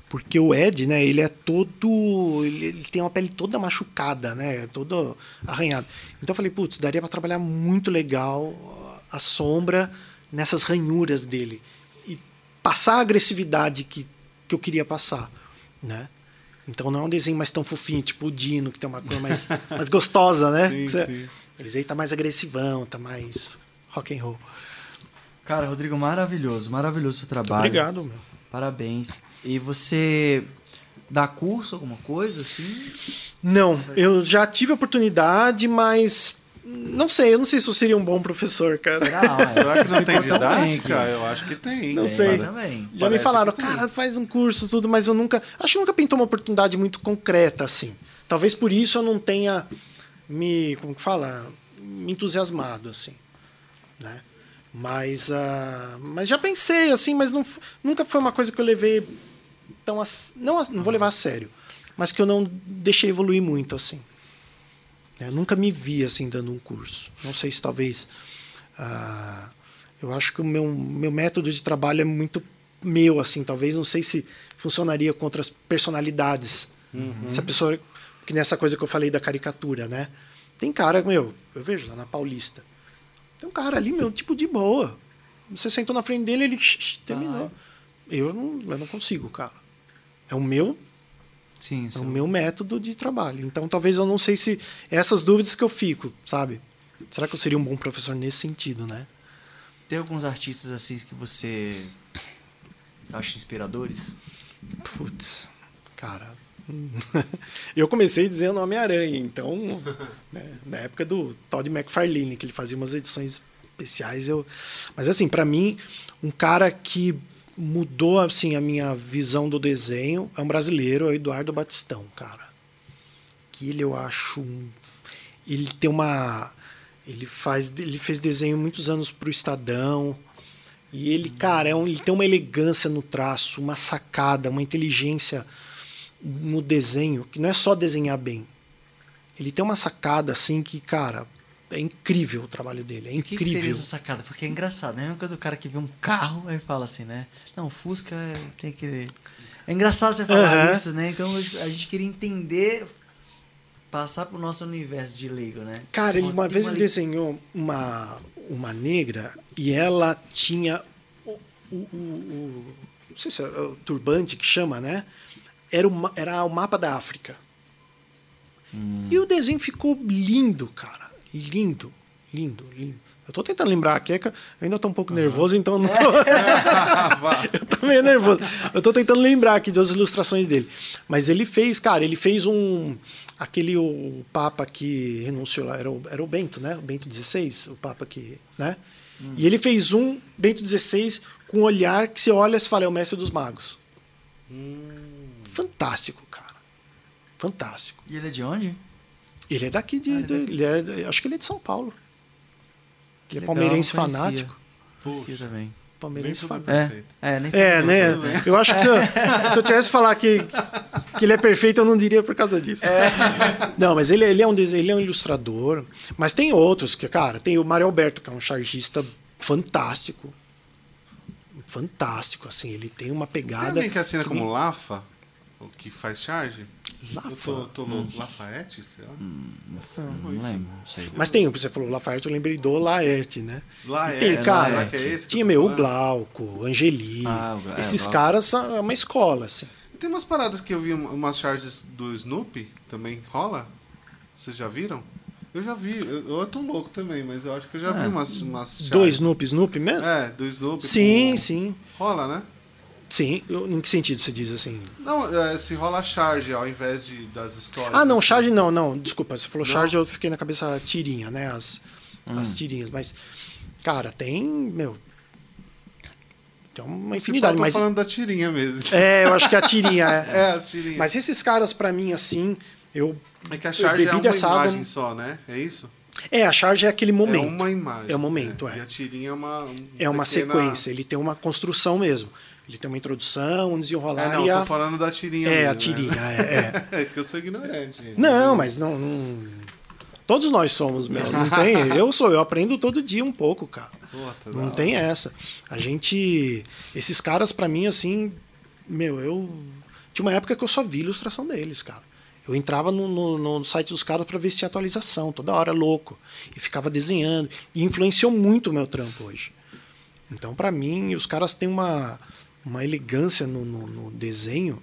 porque o Ed, né, ele é todo. Ele, ele tem uma pele toda machucada, né? Todo arranhado. Então eu falei, putz, daria para trabalhar muito legal a sombra nessas ranhuras dele. E passar a agressividade que, que eu queria passar, né? Então não é um desenho mais tão fofinho, tipo o Dino, que tem uma cor mais, mais gostosa, né? Sim, Você- sim. Esse aí tá mais agressivão, tá mais rock and roll. Cara, Rodrigo, maravilhoso, maravilhoso o seu trabalho. Obrigado, meu. Parabéns. E você dá curso, alguma coisa assim? Não, eu já tive a oportunidade, mas não sei, eu não sei se eu seria um bom professor, cara. Será? Ué, Será que não tem didática? Eu acho que tem. Não Tem, sei. também. Já me Parece falaram, que tem. cara, faz um curso, tudo, mas eu nunca. Acho que nunca pintou uma oportunidade muito concreta, assim. Talvez por isso eu não tenha me. Como que fala? Me entusiasmado, assim. Né? Mas, ah, mas já pensei, assim, mas não, nunca foi uma coisa que eu levei tão. a não, a- não vou levar a sério, mas que eu não deixei evoluir muito, assim. Eu nunca me vi assim dando um curso. Não sei se talvez. ah, eu acho que o meu, meu método de trabalho é muito meu, assim. Talvez não sei se funcionaria com outras personalidades. Se a pessoa. Que nessa coisa que eu falei da caricatura, né? Tem cara, meu, eu vejo lá na Paulista. Tem um cara ali, meu, tipo de boa. Você sentou na frente dele, ele terminou. Eu não, eu não consigo, cara. É o meu Sim, é sim. o meu método de trabalho. Então, talvez eu não sei se essas dúvidas que eu fico, sabe? Será que eu seria um bom professor nesse sentido, né? Tem alguns artistas assim que você acha inspiradores? Putz, cara. eu comecei dizendo Homem-Aranha, então, né, na época do Todd McFarlane, que ele fazia umas edições especiais, eu. Mas assim, pra mim, um cara que mudou assim a minha visão do desenho. É um brasileiro, é o Eduardo Batistão, cara. Que ele eu acho um ele tem uma ele faz ele fez desenho muitos anos pro Estadão. E ele cara é um, ele tem uma elegância no traço uma sacada uma inteligência no desenho que não é só desenhar bem. Ele tem uma sacada assim que cara é incrível o trabalho dele é O que, que seria incrível essa sacada? Porque é engraçado, né? A mesma coisa do cara que vê um carro aí fala assim, né? Não, Fusca é- tem que. É engraçado você falar Aham. isso, né? Então a gente queria entender, passar pro nosso universo de leigo, né? Cara, ele, uma vez tem ele desenhou uma, uma negra e ela tinha o, o, o- o- não sei se é o turbante que chama, né? Era o, era o mapa da África. E o desenho ficou lindo, cara. Lindo, lindo, lindo. Eu tô tentando lembrar aqui, que eu ainda tô um pouco nervoso, então eu não tô. eu tô meio nervoso. Eu tô tentando lembrar aqui das ilustrações dele. Mas ele fez, cara, ele fez um. Aquele o Papa que renunciou lá, era o, era o Bento, né? O Bento XVI, o Papa que. né? E ele fez um Bento XVI com um olhar que você olha e fala, é o mestre dos magos. Fantástico, cara. Fantástico. E ele é de onde? Ele é daqui de. de- ele é, acho que ele é de São Paulo. Que Ele é legal, palmeirense não conhecia. fanático. Conhecia também. Palmeirense fanático. É, Perfeito. é, nem É, né? bem. Eu acho que se eu, se eu tivesse falar que, que ele é perfeito, eu não diria por causa disso. Não, mas ele, ele, é um, ele é um ilustrador. Mas tem outros que, cara, tem o Mário Alberto, que é um chargista fantástico. Fantástico, assim. Ele tem uma Tem pegada. alguém que assina que como me- Lafa? O que faz charge? Lafa? Eu tô, tô louco. Lafayette? Sei lá. Não lembro, não sei. Mas tem, você falou Lafayette, eu lembrei do Laerte, né? Laerte, tem, cara, que é esse tinha meu, o? Glauco, Angeli. Ah, o é, Esses Glauco. caras são é uma escola, assim. Tem umas paradas que eu vi, um- umas charges do Snoopy, também rola? Vocês já viram? Eu já vi, eu, eu tô louco também, mas eu acho que eu já vi Ah. umas, umas charges. Do Snoopy, Snoopy mesmo? É, do Snoopy. Sim, com- sim. Rola, né? Sim. Eu- em que sentido você diz assim? Não, é, se rola charge ao invés de, das histórias. Ah, não, assim. charge não, não. Desculpa, você falou Não? charge, eu fiquei na cabeça tirinha, né? As, Hum. as tirinhas. Mas, cara, tem, meu. Tem uma pá, infinidade. tô Mas, falando da tirinha mesmo. é, eu acho que a tirinha é. É, as tirinhas. Mas esses caras, pra mim, assim, eu. é que a eu charge é uma dessa água- imagem só, né? É isso? É, a charge é aquele momento. É uma imagem. É o momento, é. E a tirinha é uma. um É uma pequena- sequência, ele tem uma construção mesmo. Ele tem uma introdução, um desenrolar É, não, e eu a... tô falando da tirinha É, mesmo, a né? tirinha, é, é. É que eu sou ignorante. gente. Não, mas não, não. Todos nós somos, meu. Não tem. Eu sou, eu aprendo todo dia um pouco, cara. Puta, Não tem hora. essa. A gente. Esses caras, pra mim, assim. Meu, eu. Tinha uma época que eu só vi ilustração deles, cara. Eu entrava no, no- no site dos caras pra ver se tinha atualização, toda hora louco. E ficava desenhando. E influenciou muito o meu trampo hoje. Então, pra mim, os caras têm uma, uma elegância no, no- no desenho,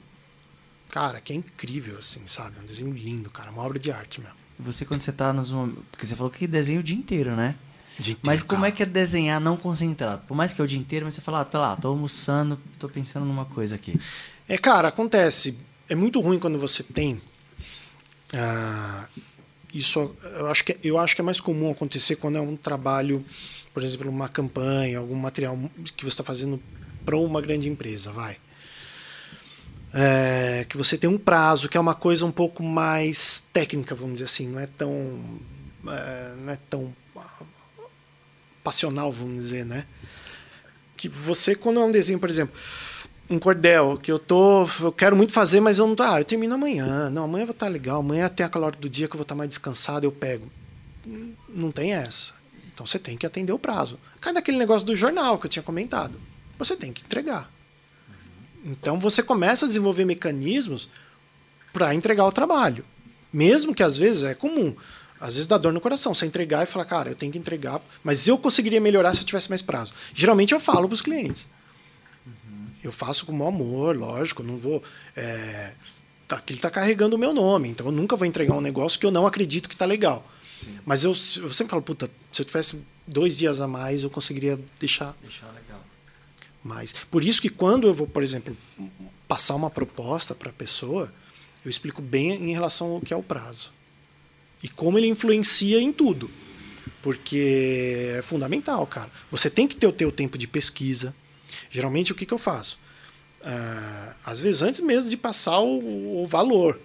cara, que é incrível, assim, sabe? Um desenho lindo, cara. Uma obra de arte mesmo. Você, quando você tá nos momentos. Porque você falou que desenha o dia inteiro, né? De Mas como cara. é que é desenhar não concentrado? Por mais que é o dia inteiro, mas você fala, ah, tô lá, tô almoçando, tô pensando numa coisa aqui. É, cara, acontece. É muito ruim quando você tem. ah, isso eu acho, que, eu acho que é mais comum acontecer quando é um trabalho, por exemplo, uma campanha, algum material que você está fazendo para uma grande empresa, vai. É, que você tem um prazo, que é uma coisa um pouco mais técnica, vamos dizer assim, não é tão. é, não é tão ah, passional, vamos dizer, né? Que você, quando é um desenho, por exemplo, um cordel que eu tô. Eu quero muito fazer, mas eu não tô. Ah, eu termino amanhã. Não, amanhã eu vou estar legal. Amanhã tem aquela hora do dia que eu vou estar mais descansado, eu pego. Não tem essa. Então você tem que atender o prazo. Cai daquele negócio do jornal que eu tinha comentado. Você tem que entregar. Então você começa a desenvolver mecanismos para entregar o trabalho. Mesmo que às vezes é comum. Às vezes dá dor no coração. Você entregar e falar, cara, eu tenho que entregar, mas eu conseguiria melhorar se eu tivesse mais prazo. Geralmente eu falo para os clientes. Eu faço com o amor, lógico, não vou. É, tá, ele está carregando o meu nome, então eu nunca vou entregar um negócio que eu não acredito que está legal. Mas eu, eu sempre falo, puta, se eu tivesse dois dias a mais, eu conseguiria deixar Deixar legal. Mais. Por isso que quando eu vou, por exemplo, passar uma proposta para a pessoa, eu explico bem em relação ao que é o prazo. E como ele influencia em tudo. Porque é fundamental, cara. Você tem que ter o teu tempo de pesquisa. Geralmente, o que, que eu faço? Ah, às vezes, antes mesmo de passar o, o valor.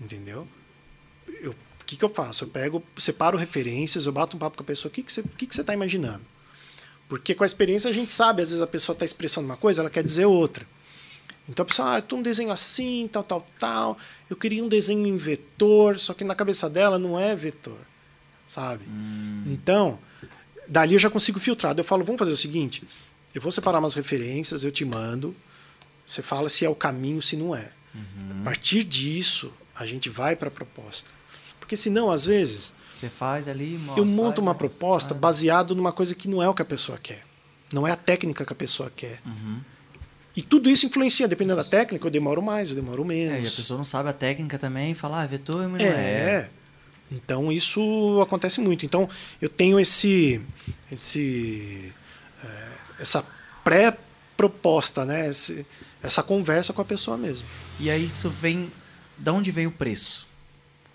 Entendeu? Eu- O que, que eu faço? Eu pego, separo referências, eu bato um papo com a pessoa. O que, que você está que que você tá imaginando? Porque com a experiência a gente sabe, às vezes a pessoa está expressando uma coisa, ela quer dizer outra. Então a pessoa, ah, eu um desenho assim, tal, tal, tal. Eu queria um desenho em vetor, só que na cabeça dela não é vetor, sabe? Então, dali eu já consigo filtrar. Eu falo, vamos fazer o seguinte: eu vou separar umas referências, eu te mando. Você fala se é o caminho, se não é. A partir disso, a gente vai para a proposta. Porque senão, às vezes, Você faz ali, mostra. eu monto uma proposta faz. baseado numa coisa que não é o que a pessoa quer. Não é a técnica que a pessoa quer. E tudo isso influencia. Dependendo da técnica, eu demoro mais, eu demoro É, e a menos. pessoa não sabe a técnica também, fala, ah, vetor, É. é. Então isso acontece muito. Então eu tenho esse, esse é, essa pré-proposta, né? Esse- essa conversa com a pessoa mesmo. E aí isso vem. Da onde vem o preço?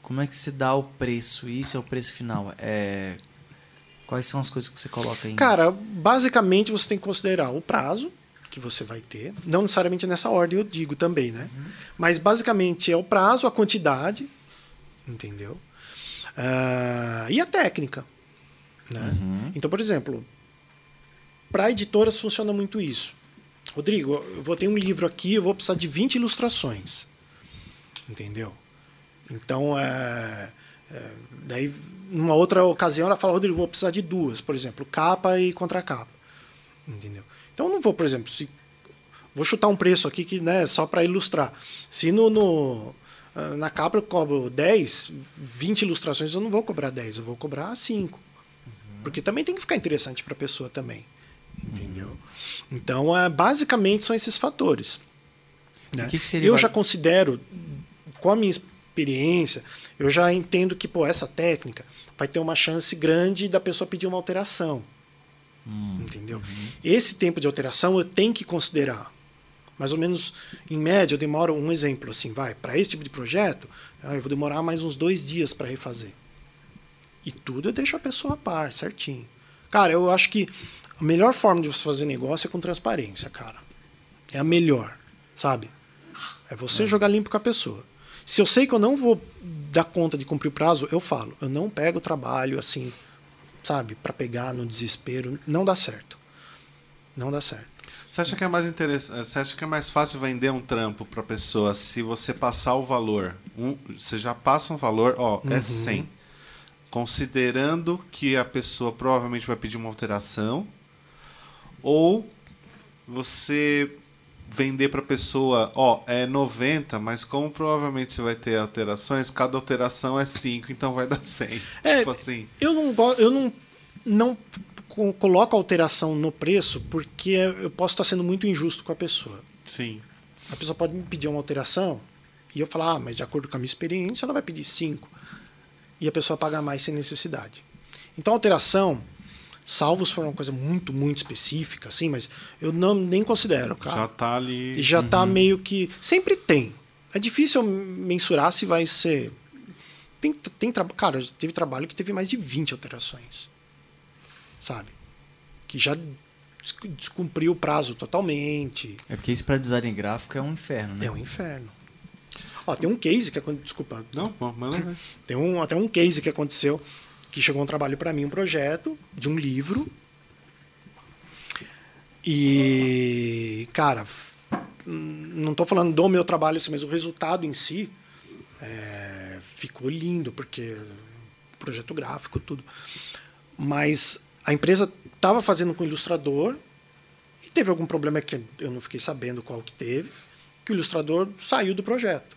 Como é que se dá o preço? Isso é o preço final? É... Quais são as coisas que você coloca aí? Cara, basicamente você tem que considerar o prazo que você vai ter. Não necessariamente nessa ordem eu digo também, né? Mas basicamente é o prazo, a quantidade, entendeu? Ah, e a técnica. Né? Então, por exemplo, para editoras funciona muito isso. Rodrigo, eu vou ter um livro aqui, eu vou precisar de 20 ilustrações. Entendeu? Então, é, é, daí, numa outra ocasião, ela fala, Rodrigo, vou precisar de duas, por exemplo, capa e contracapa. Entendeu? Então, eu não vou, por exemplo, se, vou chutar um preço aqui que, né, só para ilustrar. Se no, no, ah, na capa eu cobro 10, 20 ilustrações, eu não vou cobrar 10, eu vou cobrar 5. Porque também tem que ficar interessante para a pessoa também. Entendeu? Então, é, basicamente, são esses fatores. né? o que que seria eu já considero, com a minha experiência, eu já entendo que pô, essa técnica vai ter uma chance grande da pessoa pedir uma alteração. Entendeu? Esse tempo de alteração eu tenho que considerar. Mais ou menos, em média, eu demoro um exemplo assim, vai, para esse tipo de projeto, ah, eu vou demorar mais uns dois dias para refazer. E tudo eu deixo a pessoa a par, certinho. Cara, eu acho que a melhor forma de você fazer negócio é com transparência, cara. É a melhor, sabe? É você jogar limpo com a pessoa. Se eu sei que eu não vou dar conta de cumprir o prazo, eu falo. Eu não pego o trabalho assim, sabe, para pegar no desespero. Não dá certo. Não dá certo. Você acha que é mais interessante? Você acha que é mais fácil vender um trampo para pessoa se você passar o valor? Um, você já passa um valor, ó, Uhum. é 100. considerando que a pessoa provavelmente vai pedir uma alteração, ou você vender para a pessoa, ó, é 90, mas como provavelmente você vai ter alterações, cada alteração é 5, então vai dar 100. É, tipo assim. Eu não gosto, eu não, não co- coloco alteração no preço porque eu posso estar sendo muito injusto com a pessoa. Sim. A pessoa pode me pedir uma alteração e eu falar, ah, mas de acordo com a minha experiência, ela vai pedir 5. E a pessoa paga mais sem necessidade. Então, alteração, salvo se for uma coisa muito, muito específica, assim, mas eu não nem considero, cara. Já tá ali. E já tá meio que. Sempre tem. É difícil mensurar se vai ser. Tem, tem tra... Cara, teve trabalho que teve mais de 20 alterações. Sabe? Que já des- descumpriu o prazo totalmente. É porque isso pra design gráfico é um inferno, né? É um inferno. Ó, tem um case que aconteceu. Desculpa. Não, não vai. Tem um, até um case que aconteceu que chegou um trabalho para mim, um projeto de um livro. E, cara, não estou falando do meu trabalho, mas o resultado em si é, ficou lindo, porque projeto gráfico, tudo. Mas a empresa estava fazendo com o ilustrador e teve algum problema que eu não fiquei sabendo qual que teve, que o ilustrador saiu do projeto.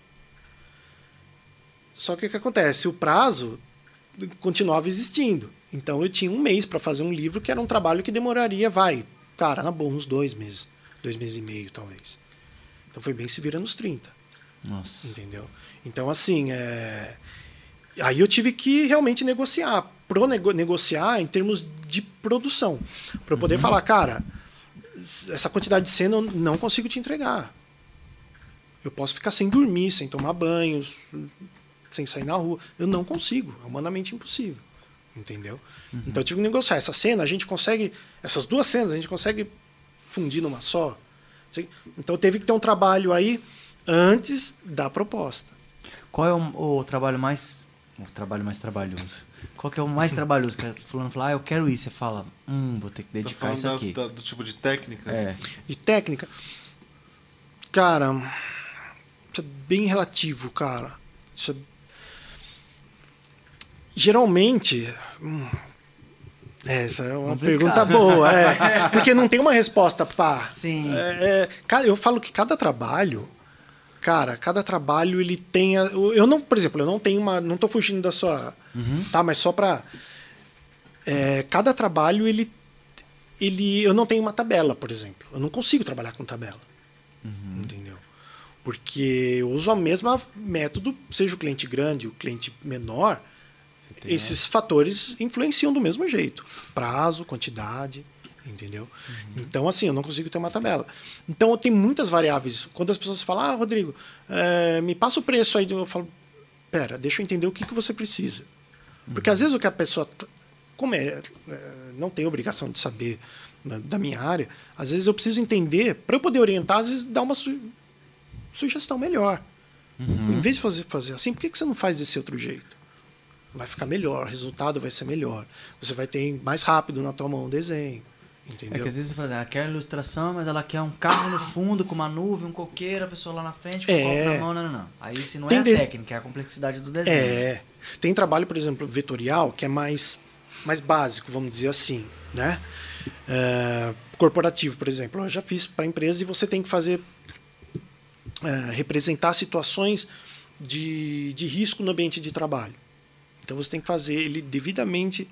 Só que o que acontece? O prazo continuava existindo. Então eu tinha um mês para fazer um livro que era um trabalho que demoraria, vai, cara, na boa, uns dois meses. Dois meses e meio, talvez. Então foi bem se vira nos 30, Nossa. entendeu? Então, assim, é... aí eu tive que realmente negociar. Pro nego negociar em termos de produção. Para eu poder falar, cara, essa quantidade de cena eu não consigo te entregar. Eu posso ficar sem dormir, sem tomar banho, sem sair na rua. Eu não consigo. É humanamente impossível. Entendeu? Então eu tive que negociar. Essa cena, a gente consegue. Essas duas cenas, a gente consegue fundir numa só. Então teve que ter um trabalho aí antes da proposta. Qual é o, o trabalho mais. O trabalho mais trabalhoso? Qual que é o mais trabalhoso? Que fulano fala, ah, eu quero isso. Você fala, hum, vou ter que dedicar isso das- aqui. da- do tipo de técnica? É. De técnica. Cara, isso é bem relativo, cara. Isso é... Geralmente. hum, essa é uma Complicado. pergunta boa, é. Porque não tem uma resposta pá. Sim. É, é, eu falo que cada trabalho, cara, cada trabalho ele tem. a- eu não, por exemplo, eu não tenho uma. Não tô fugindo da sua. Tá, mas só pra. é, cada trabalho ele ele eu não tenho uma tabela, por exemplo. Eu não consigo trabalhar com tabela. Entendeu? Porque eu uso o mesmo método, seja o cliente grande, o cliente menor, tem esses fatores influenciam do mesmo jeito. Prazo, quantidade, entendeu? Então, assim, eu não consigo ter uma tabela. Então, tem muitas variáveis. Quando as pessoas falam, ah, Rodrigo, eh, me passa o preço aí, eu falo, pera, deixa eu entender o que, que você precisa. Porque às vezes o que a pessoa, como é, é, não tem obrigação de saber da, da minha área, às vezes eu preciso entender, para eu poder orientar, às vezes dar uma su- sugestão melhor. Em vez de fazer, fazer assim, por que, que você não faz desse outro jeito? Vai ficar melhor, o resultado vai ser melhor. Você vai ter mais rápido na tua mão o desenho. É Entendeu? que às vezes você fala, ela quer ilustração, mas ela quer um carro no fundo com uma nuvem, um coqueiro, a pessoa lá na frente com É. um copo na mão. Não, não, não. Aí se não Tem é a de- técnica, é a complexidade do desenho. É. Tem trabalho, por exemplo, vetorial, que é mais, mais básico, vamos dizer assim, né? É, corporativo, por exemplo. Eu já fiz para empresa e você tem que fazer é, representar situações de, de risco no ambiente de trabalho. Então você tem que fazer ele devidamente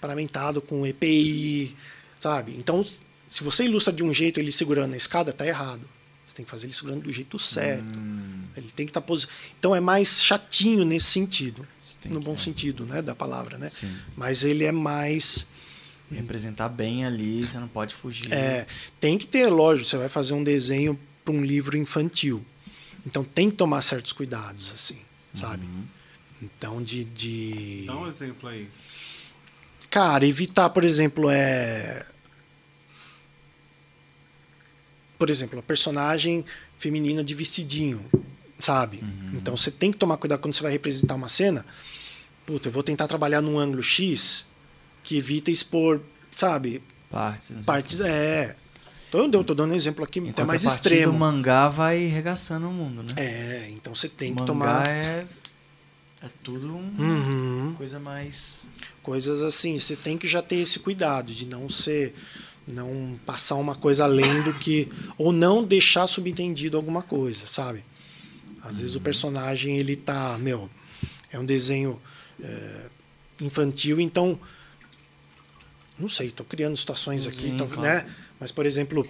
paramentado com EPI, sabe? Então, se você ilustra de um jeito ele segurando a escada, tá errado. Você tem que fazer ele segurando do jeito certo. Ele tem que estar posi... Então é mais chatinho nesse sentido, no bom é. sentido, né, da palavra, né? Sim. Mas ele é mais Representar bem ali, você não pode fugir. é, tem que ter, lógico, você vai fazer um desenho para um livro infantil. Então tem que tomar certos cuidados, assim, sabe? Então, de, de. Dá um exemplo aí. Cara, evitar, por exemplo, é. Por exemplo, a personagem feminina de vestidinho, sabe? Então você tem que tomar cuidado quando você vai representar uma cena. Puta, eu vou tentar trabalhar num ângulo X que evita expor, sabe? Partes. o Partes. É. Então, eu tô dando um exemplo aqui. Em até mais extremo. O mangá vai regaçando o mundo, né? É, então você tem o que mangá tomar. é. É tudo um- Uhum. coisa mais. Coisas assim, você tem que já ter esse cuidado de não ser. Não passar uma coisa além do que. Ou não deixar subentendido alguma coisa, sabe? Às vezes o personagem, ele tá. Meu, é um desenho é, infantil, então. Não sei, estou criando situações aqui, Sim, então, claro. né? Mas, por exemplo,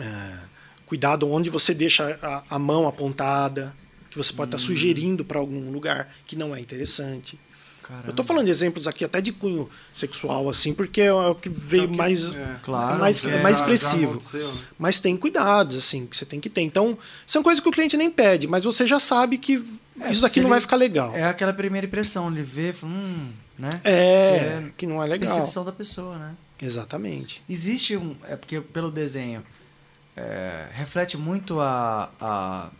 é, cuidado onde você deixa a, a mão apontada, que você pode estar sugerindo para algum lugar que não é interessante. Caramba. Eu tô falando de exemplos aqui até de cunho sexual, assim, porque é o que veio É o que- mais, é. Claro, mais, é é- mais expressivo. né? Mas tem cuidados, assim, que você tem que ter. Então, são coisas que o cliente nem pede, mas você já sabe que É, isso daqui não vai ficar legal. É aquela primeira impressão, ele vê, fala, hum, né? É, que não é legal. Percepção da pessoa, né? Exatamente. Existe um. É porque pelo desenho é, reflete muito a. a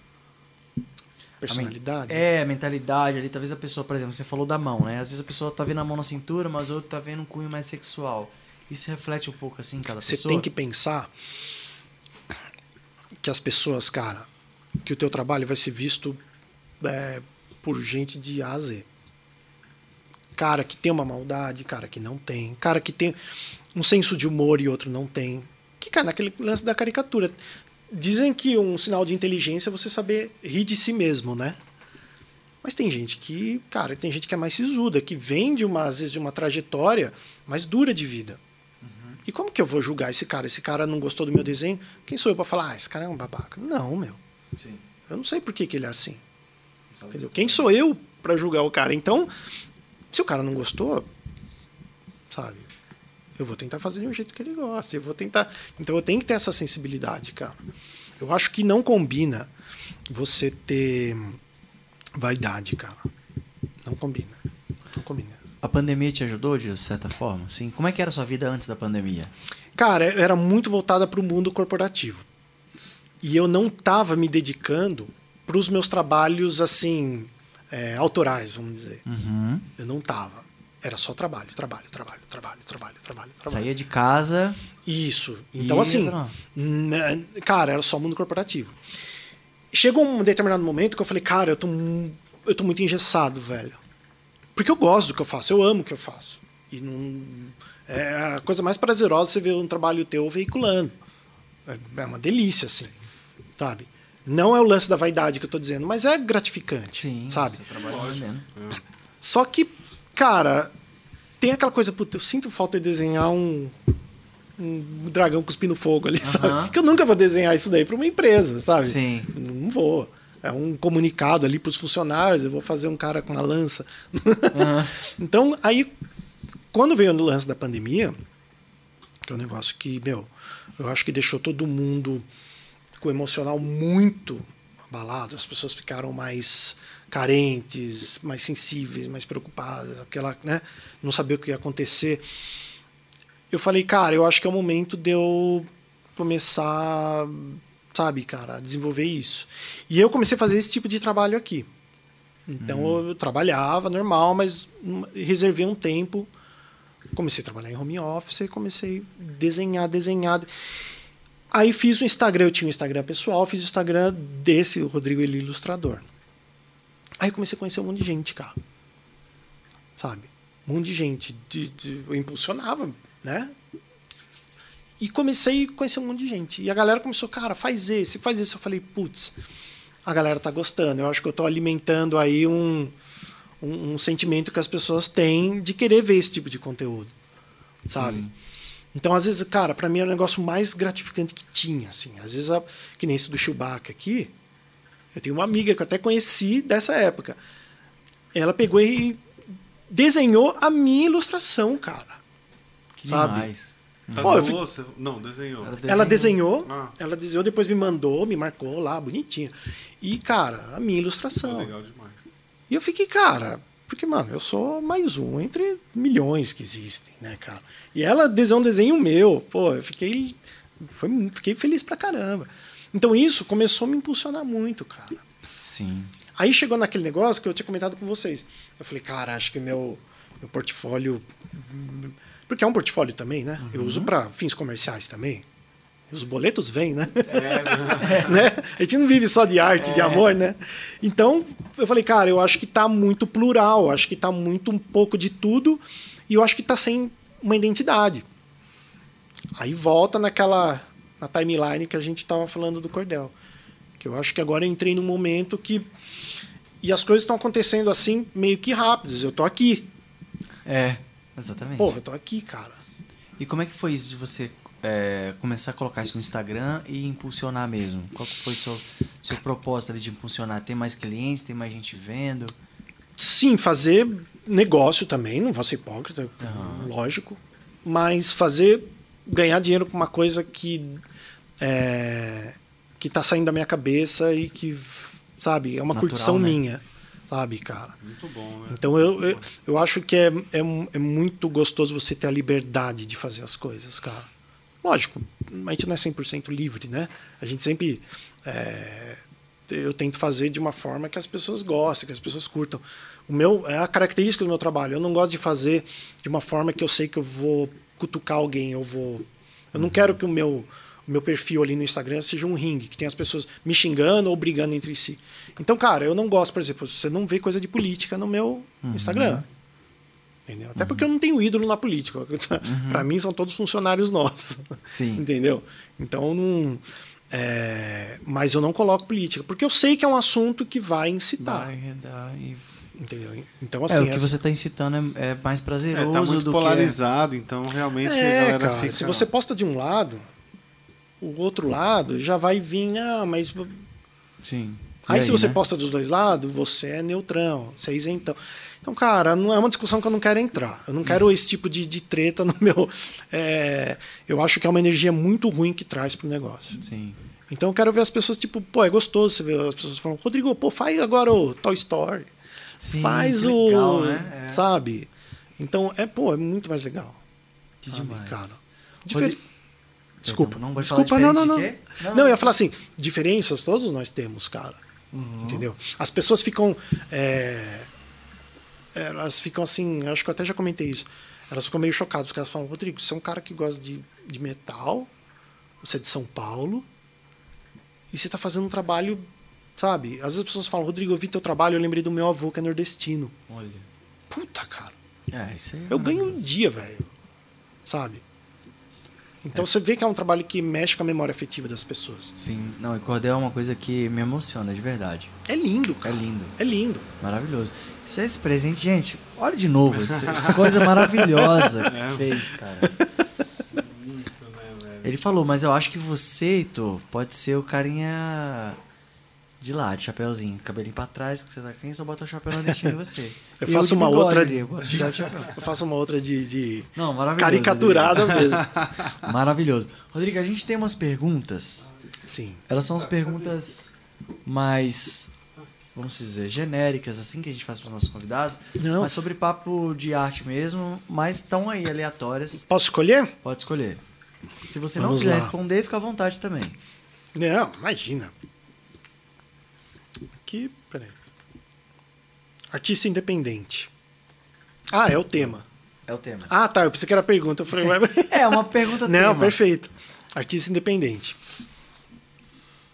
Personalidade. é, a mentalidade ali. Talvez a pessoa, por exemplo, você falou da mão, né? Às vezes a pessoa tá vendo a mão na cintura, mas outra tá vendo um cunho mais sexual. Isso reflete um pouco assim em cada Você pessoa. tem que pensar que as pessoas, cara, que o teu trabalho vai ser visto é, por gente de A a Z. Cara que tem uma maldade, cara que não tem, cara que tem um senso de humor e outro não tem. Que, cara, naquele lance da caricatura. Dizem que um sinal de inteligência é você saber rir de si mesmo, né? Mas tem gente que, cara, tem gente que é mais sisuda, que vem de uma, às vezes, de uma trajetória mais dura de vida. E como que eu vou julgar esse cara? Esse cara não gostou do meu desenho? Quem sou eu pra falar, ah, esse cara é um babaca? Não, meu. Sim. Eu não sei por que, que ele é assim. Entendeu? Quem sou eu pra julgar o cara? Então, se o cara não gostou, sabe? Eu vou tentar fazer de um jeito que ele gosta. Eu vou tentar. Então eu tenho que ter essa sensibilidade, cara. Eu acho que não combina você ter vaidade, cara. Não combina. Não combina. A pandemia te ajudou de certa forma? Sim. Como é que era a sua vida antes da pandemia? Cara, eu era muito voltada para o mundo corporativo. E eu não estava me dedicando para os meus trabalhos, assim, é, autorais, vamos dizer. Uhum. Eu não tava. Era só trabalho, trabalho, trabalho, trabalho, trabalho, trabalho, trabalho. Saía de casa. Isso. Então, E assim, né, cara, era só mundo corporativo. Chegou um determinado momento que eu falei, cara, eu tô, eu tô muito engessado, velho. Porque eu gosto do que eu faço, eu amo o que eu faço. E não. É a coisa mais prazerosa você ver um trabalho teu veiculando. É é uma delícia, assim. Sabe? Não é o lance da vaidade que eu tô dizendo, mas é gratificante. Sim. sabe? Você trabalha Lógico. vendendo. Só que, cara, tem aquela coisa, puta, eu sinto falta de desenhar um, um dragão cuspindo fogo ali, sabe? Que eu nunca vou desenhar isso daí para uma empresa, sabe? Sim. Não vou. É um comunicado ali para os funcionários, eu vou fazer um cara com uma lança. Então, aí, quando veio o lance da pandemia, que é um negócio que, meu, eu acho que deixou todo mundo com o emocional muito abalado, as pessoas ficaram mais carentes, mais sensíveis, mais preocupadas, aquela, né, não sabia o que ia acontecer. Eu falei, cara, eu acho que é o momento de eu começar, sabe, cara, a desenvolver isso. E eu comecei a fazer esse tipo de trabalho aqui. Então eu trabalhava normal, mas reservei um tempo. Comecei a trabalhar em home office e comecei a desenhar, desenhar. Aí fiz o Instagram, eu tinha um Instagram pessoal, fiz o Instagram desse, o Rodrigo Eli Ilustrador. Aí eu comecei a conhecer um monte de gente, cara. Sabe? Um monte de gente. De, de- eu impulsionava, né? E comecei a conhecer um monte de gente. E a galera começou, cara, faz esse, faz esse. Eu falei, putz, a galera tá gostando. Eu acho que eu tô alimentando aí um, um, um sentimento que as pessoas têm de querer ver esse tipo de conteúdo. Sabe? Então, às vezes, cara, para mim era o negócio mais gratificante que tinha, assim. Às vezes, a- que nem esse do Chewbacca aqui, eu tenho uma amiga que eu até conheci dessa época. Ela pegou e desenhou a minha ilustração, cara. Que Sabe? demais. Pô, eu Tatuou? Você- Não, desenhou. Ela desenho- desenhou, Ah. ela desenhou, depois me mandou, me marcou lá, bonitinha. E, cara, a minha Foi ilustração. legal demais. E eu fiquei, cara, porque, mano, eu sou mais um entre milhões que existem, né, cara? E ela desenhou um desenho meu, pô, eu fiquei, foi, fiquei feliz pra caramba. Então isso começou a me impulsionar muito, cara. Sim. Aí chegou naquele negócio que eu tinha comentado com vocês. Eu falei, cara, acho que meu, meu portfólio. Porque é um portfólio também, né? Eu uso para fins comerciais também. Os boletos vêm, né? É, né? A gente não vive só de arte, é. de amor, né? Então, eu falei, cara, eu acho que tá muito plural, acho que tá muito um pouco de tudo, e eu acho que tá sem uma identidade. Aí volta naquela na timeline que a gente estava falando do cordel. Que eu acho que agora eu entrei num momento que. E as coisas estão acontecendo assim, meio que rápidas. Eu tô aqui. É, exatamente. Porra, eu tô aqui, cara. E como é que foi isso de você é, começar a colocar isso no Instagram e impulsionar mesmo? Qual foi o seu, seu propósito ali de impulsionar? Ter mais clientes, ter mais gente vendo? Sim, fazer negócio também, não vou ser hipócrita, uhum. lógico. Mas fazer ganhar dinheiro com uma coisa que é, que tá saindo da minha cabeça e que, sabe, é uma Natural, curtição né? minha, sabe, cara? Muito bom, né? Então eu, eu, eu, acho que é, é, é, muito gostoso você ter a liberdade de fazer as coisas, cara. Lógico, a gente não é 100% livre, né? A gente sempre. É, eu tento fazer de uma forma que as pessoas gostem, que as pessoas curtam. O meu é a característica do meu trabalho. Eu não gosto de fazer de uma forma que eu sei que eu vou cutucar alguém, eu vou. Eu não uhum. quero que o meu meu perfil ali no Instagram seja um ringue, que tem as pessoas me xingando ou brigando entre si. Então, cara, eu não gosto, por exemplo, você não vê coisa de política no meu uhum. Instagram. Entendeu? Até uhum. porque eu não tenho ídolo na política. Uhum. para mim são todos funcionários nossos. Sim. Entendeu? Então não. É... Mas eu não coloco política, porque eu sei que é um assunto que vai incitar. Vai redar e Entendeu? Então, assim. É, o que você está incitando é, é, mais prazeroso é, tá muito do polarizado, que é... então realmente é, a galera cara, fica... Se você posta de um lado, o outro lado já vai vir, ah, mas. Sim. Aí, aí, se você né? posta dos dois lados, você é neutrão, você é isentão. Então, cara, não é uma discussão que eu não quero entrar. Eu não quero esse tipo de, de treta no meu. É, eu acho que é uma energia muito ruim que traz pro negócio. Sim. Então eu quero ver as pessoas, tipo, pô, é gostoso você ver as pessoas falando, Rodrigo, pô, faz agora o Toy Story. Sim, faz o. Legal, né? É. Sabe? Então, é, pô, é muito mais legal. Que sabe, demais. cara. Difer... Desculpa. Não, não Desculpa, não, não, não. não. Não, eu ia falar assim, diferenças todos nós temos, cara. Uhum. Entendeu? As pessoas ficam. É... Elas ficam assim, acho que eu até já comentei isso. Elas ficam meio chocadas, porque elas falam, Rodrigo, você é um cara que gosta de, de metal, você é de São Paulo, e você está fazendo um trabalho Sabe? Às vezes as pessoas falam, Rodrigo, eu vi teu trabalho, eu lembrei do meu avô que é nordestino. Olha. Puta, cara. É, isso aí é eu ganho um dia, velho. Sabe? Então é. você vê que é um trabalho que mexe com a memória afetiva das pessoas. Sim, não, e cordel é uma coisa que me emociona, de verdade. É lindo, cara. É lindo. É lindo. Maravilhoso. Isso é esse presente, gente. Olha de novo, coisa maravilhosa que é. fez, cara. Muito, né, velho? Ele falou, mas eu acho que você, Heitor, pode ser o carinha de lado, de chapéuzinho, cabelinho pra trás, que você tá quem só bota o chapéu na destino em você. Eu faço uma bigode, outra de, de, eu faço uma outra de, de Não, caricaturada Rodrigo. mesmo. maravilhoso. Rodrigo, a gente tem umas perguntas. Sim. Elas são as perguntas mais vamos dizer, genéricas, assim, que a gente faz para os nossos convidados. Não. Mas sobre papo de arte mesmo, mas estão aí aleatórias. Posso escolher? Pode escolher. Se você Vamos não quiser lá. responder, fica à vontade também. Não, imagina aqui. Peraí. Artista independente. Ah, é o tema. É o tema. Ah, tá. Eu pensei que era pergunta. Eu falei, é, uma pergunta Não, tema. perfeito. Artista independente.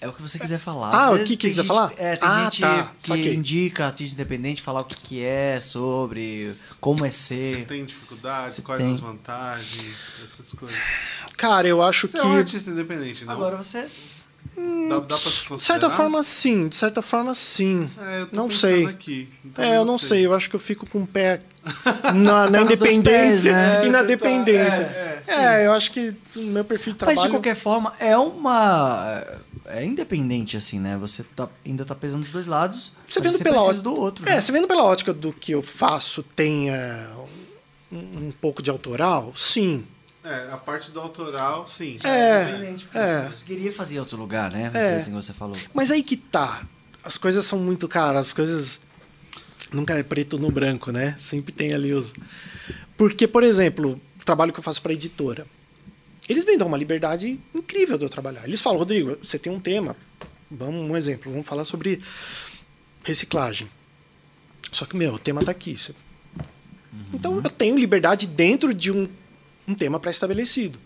É o que você quiser falar. Ah, o que quiser falar? É, tem ah, gente tá. que Saquei. indica artista independente, falar o que, que é, sobre, como é ser. Se tem dificuldades, quais tem. as vantagens, essas coisas. Cara, eu acho você que. é um artista independente, não? Agora você Dá, dá pra se de certa forma, sim. De certa forma, sim. É, não sei. Aqui, então é, eu não sei. sei. Eu acho que eu fico com o pé na, na independência pés, né? e na dependência. É, é, é, eu acho que o meu perfil de trabalho... Mas, de qualquer forma, é uma... É independente, assim, né? Você tá, ainda tá pesando dos dois lados, você vendo você pela ótica do outro. É, né? você vendo pela ótica do que eu faço tem um, um pouco de autoral, sim. É, a parte do autoral, sim. É, independente, é. Você queria fazer em outro lugar, né? Não é. assim você falou. Mas aí que tá. As coisas são muito caras, as coisas nunca é preto no branco, né? Sempre tem ali os. Porque, por exemplo, o trabalho que eu faço para editora, eles me dão uma liberdade incrível de eu trabalhar. Eles falam, Rodrigo, você tem um tema, vamos um exemplo, vamos falar sobre reciclagem. Só que, meu, o tema tá aqui. Você... Uhum. Então eu tenho liberdade dentro de um um tema pré-estabelecido.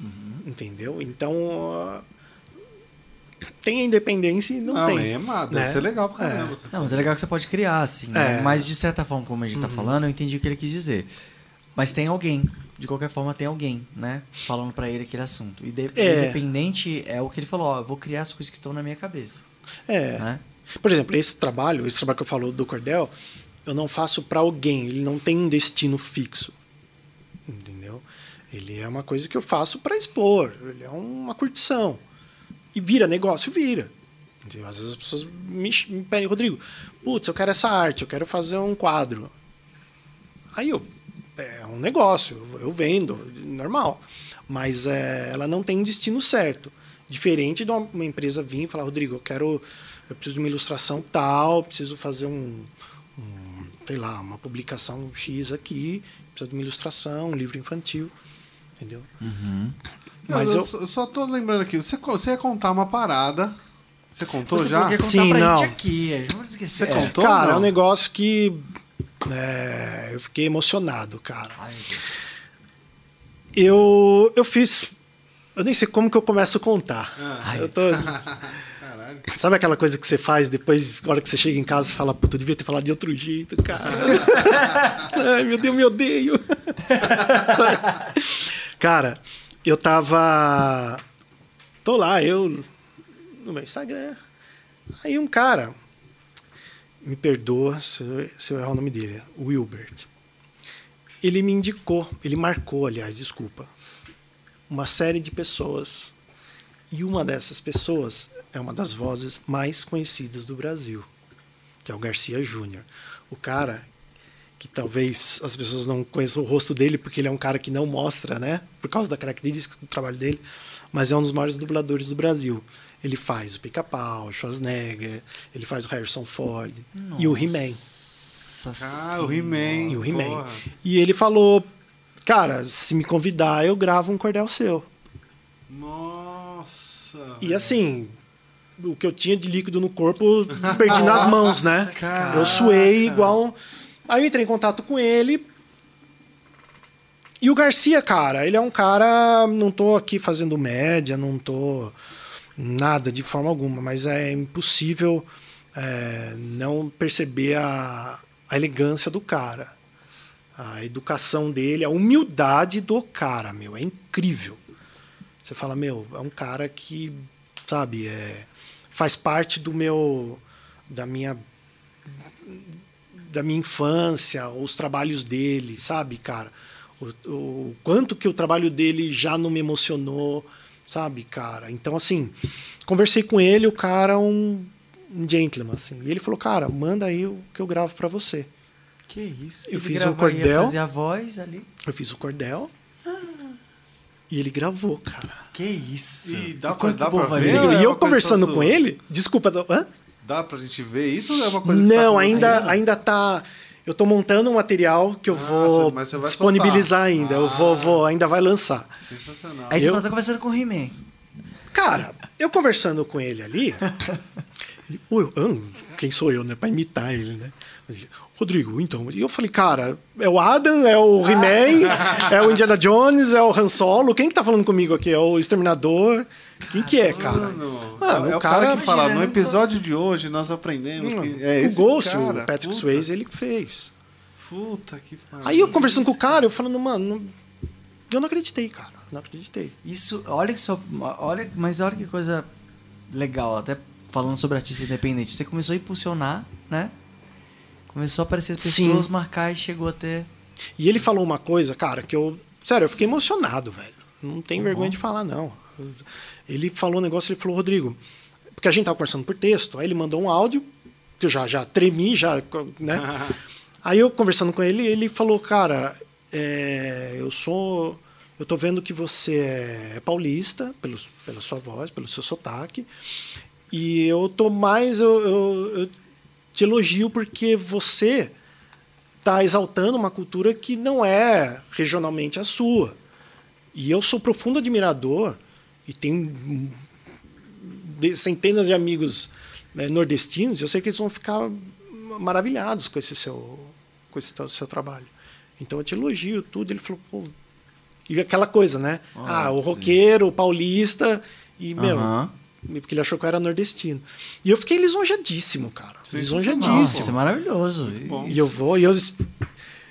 Uhum. Entendeu? Então. uh, Tem a independência e não, Não, tem. é, mano, né? deve ser legal pra caramba. você Não, mas é legal que você pode criar, assim. né? É. Mas de certa forma, como a gente tá falando, eu entendi o que ele quis dizer. Mas tem alguém. De qualquer forma, tem alguém, né? Falando pra ele aquele assunto. E de- É. independente é o que ele falou, ó, eu vou criar as coisas que estão na minha cabeça. É. Né? Por exemplo, esse trabalho, esse trabalho que eu falo do cordel, eu não faço para alguém, ele não tem um destino fixo. Ele é uma coisa que eu faço para expor, ele é uma curtição. E vira negócio, vira. Entendeu? Às vezes as pessoas me, me pedem, Rodrigo, putz, eu quero essa arte, eu quero fazer um quadro. Aí eu, é um negócio, eu, vendo, normal. Mas é, ela não tem um destino certo. Diferente de uma, uma empresa vir e falar, Rodrigo, eu quero, eu preciso de uma ilustração tal, preciso fazer um, um, sei lá, uma publicação X aqui, preciso de uma ilustração, um livro infantil, entendeu? Mas Mas eu, eu- só- eu só tô lembrando aqui, você, você ia contar uma parada. Você contou Você já? Sim, pra não. gente aqui, não. Você É. contou? cara, é um negócio que é, eu fiquei emocionado, cara. Ai. Eu, eu fiz. Eu nem sei como que eu começo a contar. Ai. Eu tô, Caralho. sabe aquela coisa que você faz depois, na hora que você chega em casa, você fala, puta, eu devia ter falado de outro jeito, cara. Ai, meu Deus, me odeio. cara, eu tava. Tô lá, eu no meu Instagram. Aí um cara, me perdoa se eu, se eu errar o nome dele, Wilbert. Ele me indicou, ele marcou, aliás, desculpa, uma série de pessoas. E uma dessas pessoas é uma das vozes mais conhecidas do Brasil, que é o Garcia Júnior. O cara que talvez as pessoas não conheçam o rosto dele, porque ele é um cara que não mostra, né? Por causa da característica do trabalho dele, mas é um dos maiores dubladores do Brasil. Ele faz o Pica-Pau, o Schwarzenegger, ele faz o Harrison Ford e o He-Man. Nossa Ah, o He-Man. E o He-Man. E ele falou: Cara, se me convidar, eu gravo um cordel seu. Nossa. E assim, o que eu tinha de líquido no corpo, perdi nas mãos, né? cara. Eu suei igual. Aí eu entrei em contato com ele. E o Garcia, cara, ele é um cara. Não tô aqui fazendo média, não tô nada de forma alguma, mas é impossível é, não perceber a, a elegância do cara. A educação dele, a humildade do cara, meu, é incrível. Você fala, meu, é um cara que, sabe, é, faz parte do meu. da minha. Da minha infância, os trabalhos dele, sabe, cara? O, o quanto que o trabalho dele já não me emocionou, sabe, cara? Então, assim, conversei com ele, o cara é um, um gentleman, assim. E ele falou, cara, manda aí o que eu gravo pra você. Que isso? Eu Ele fiz um grava- ia cordel. fazer a voz ali. Eu fiz o cordel. E ele gravou, cara. Que isso? E dá pra- dá o pra ver? e eu conversando com sua? ele, desculpa, hã? Dá pra gente ver isso ou é uma coisa que tá Não, com ainda, ainda tá. Eu tô montando um material que eu Ah, vou você- você disponibilizar soltar. ainda. Eu Ah. vou, vou, ainda vai lançar. Sensacional. Aí você Eu- tá conversando com o He-Man. Cara, eu conversando com ele ali. ele, "Oi, eu- quem sou eu, né? Pra imitar ele, né? Rodrigo, então. E eu falei, cara, é o Adam, é o He-Man, é o Indiana Jones, é o Han Solo. Quem que tá falando comigo aqui? É o Exterminador? Quem que é, cara? Mano, Mano, é o cara, cara- que fala, no não- episódio de hoje nós aprendemos que é o Ghost, cara. o Patrick Puta, Swayze, ele fez. Puta que pariu. Aí eu conversando com o cara, eu falando, mano, eu não acreditei, cara. Não acreditei. Isso, olha que só. Olha, mas olha que coisa legal, até falando sobre artista independente. Você começou a impulsionar, né? Começou a aparecer Sim. pessoas, marcar e chegou até. E ele falou uma coisa, cara, que eu. Sério, eu fiquei emocionado, velho. Não tem vergonha de falar, não. Ele falou um negócio, ele falou, Rodrigo, porque a gente tava conversando por texto, aí ele mandou um áudio, que eu já, já tremi, já, né? aí eu conversando com ele, ele falou, cara, é, eu sou. Eu tô vendo que você é paulista, pelo, pela sua voz, pelo seu sotaque. E eu tô mais. Eu, eu, eu te elogio porque você está exaltando uma cultura que não é regionalmente a sua. E eu sou profundo admirador e tenho de- centenas de amigos né, nordestinos. Eu sei que eles vão ficar maravilhados com esse seu, com esse teu- seu trabalho. Então eu te elogio tudo. Ele falou, pô, E aquela coisa, né? Ah, ah, o sim. roqueiro, o paulista, e, meu, porque ele achou que eu era nordestino. E eu fiquei lisonjeadíssimo, cara. Sensacional. Nossa, Lisonjeadíssimo. isso é maravilhoso. bom. E eu vou, e eu.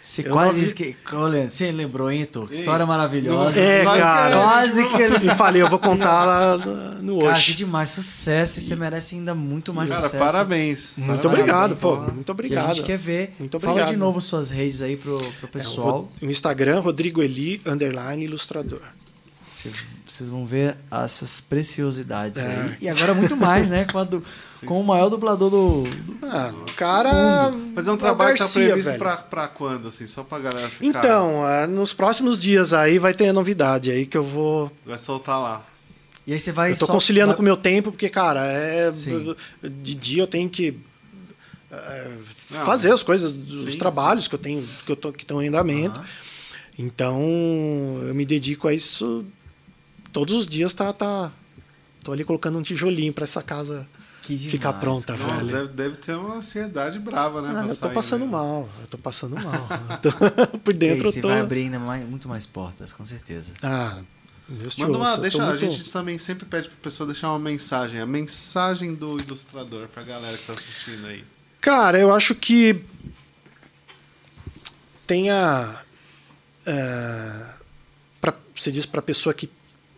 Você Eu quase. vi- Olha, Você lembrou, hein, Tô? Que história maravilhosa. É, Nós- cara. Quase que ele. E falei, eu vou contar lá no- no Cara, que hoje. demais. Sucesso. E você merece ainda muito mais Cara, sucesso. Muito parabéns. Parabéns. obrigado, pô. Muito Que a obrigado. gente quer ver. Muito Fala obrigado. de novo suas redes aí pro, pro É, o pessoal. O Instagram, Rodrigo Eli, underline ilustrador. Cê- Vocês vão ver essas preciosidades É. aí. E agora muito mais, né? Com, com o maior dublador do. do- Ah, o cara. Mas é um trabalho que tá Garcia, previsto velho. pra, pra quando, assim? Só pra galera ficar. Então, ah, nos próximos dias aí vai ter novidade aí que eu vou. Vai soltar lá. E aí você vai. eu tô só- conciliando vai- com o meu tempo, porque, cara, é. Sim. De dia eu tenho que. é, Não, fazer as coisas, os sim, trabalhos que eu tenho, que eu tô, que estão em andamento. Aham. Então, eu me dedico a isso todos os dias, tá, tá. Tô ali colocando um tijolinho pra essa casa Que demais, ficar pronta, cara. Velho. deve, deve ter uma ansiedade brava, né? Ah, eu tô sair, passando né? mal, eu tô passando mal. Tô- por E aí dentro você eu tô. vai abrir ainda mais, muito mais portas, com certeza. Ah, Deus te Manda uma, ouça, deixa, a gente também sempre pede pra pessoa deixar uma mensagem. A mensagem do ilustrador pra galera que tá assistindo aí. Cara, eu acho que tenha. É, pra, você diz pra pessoa que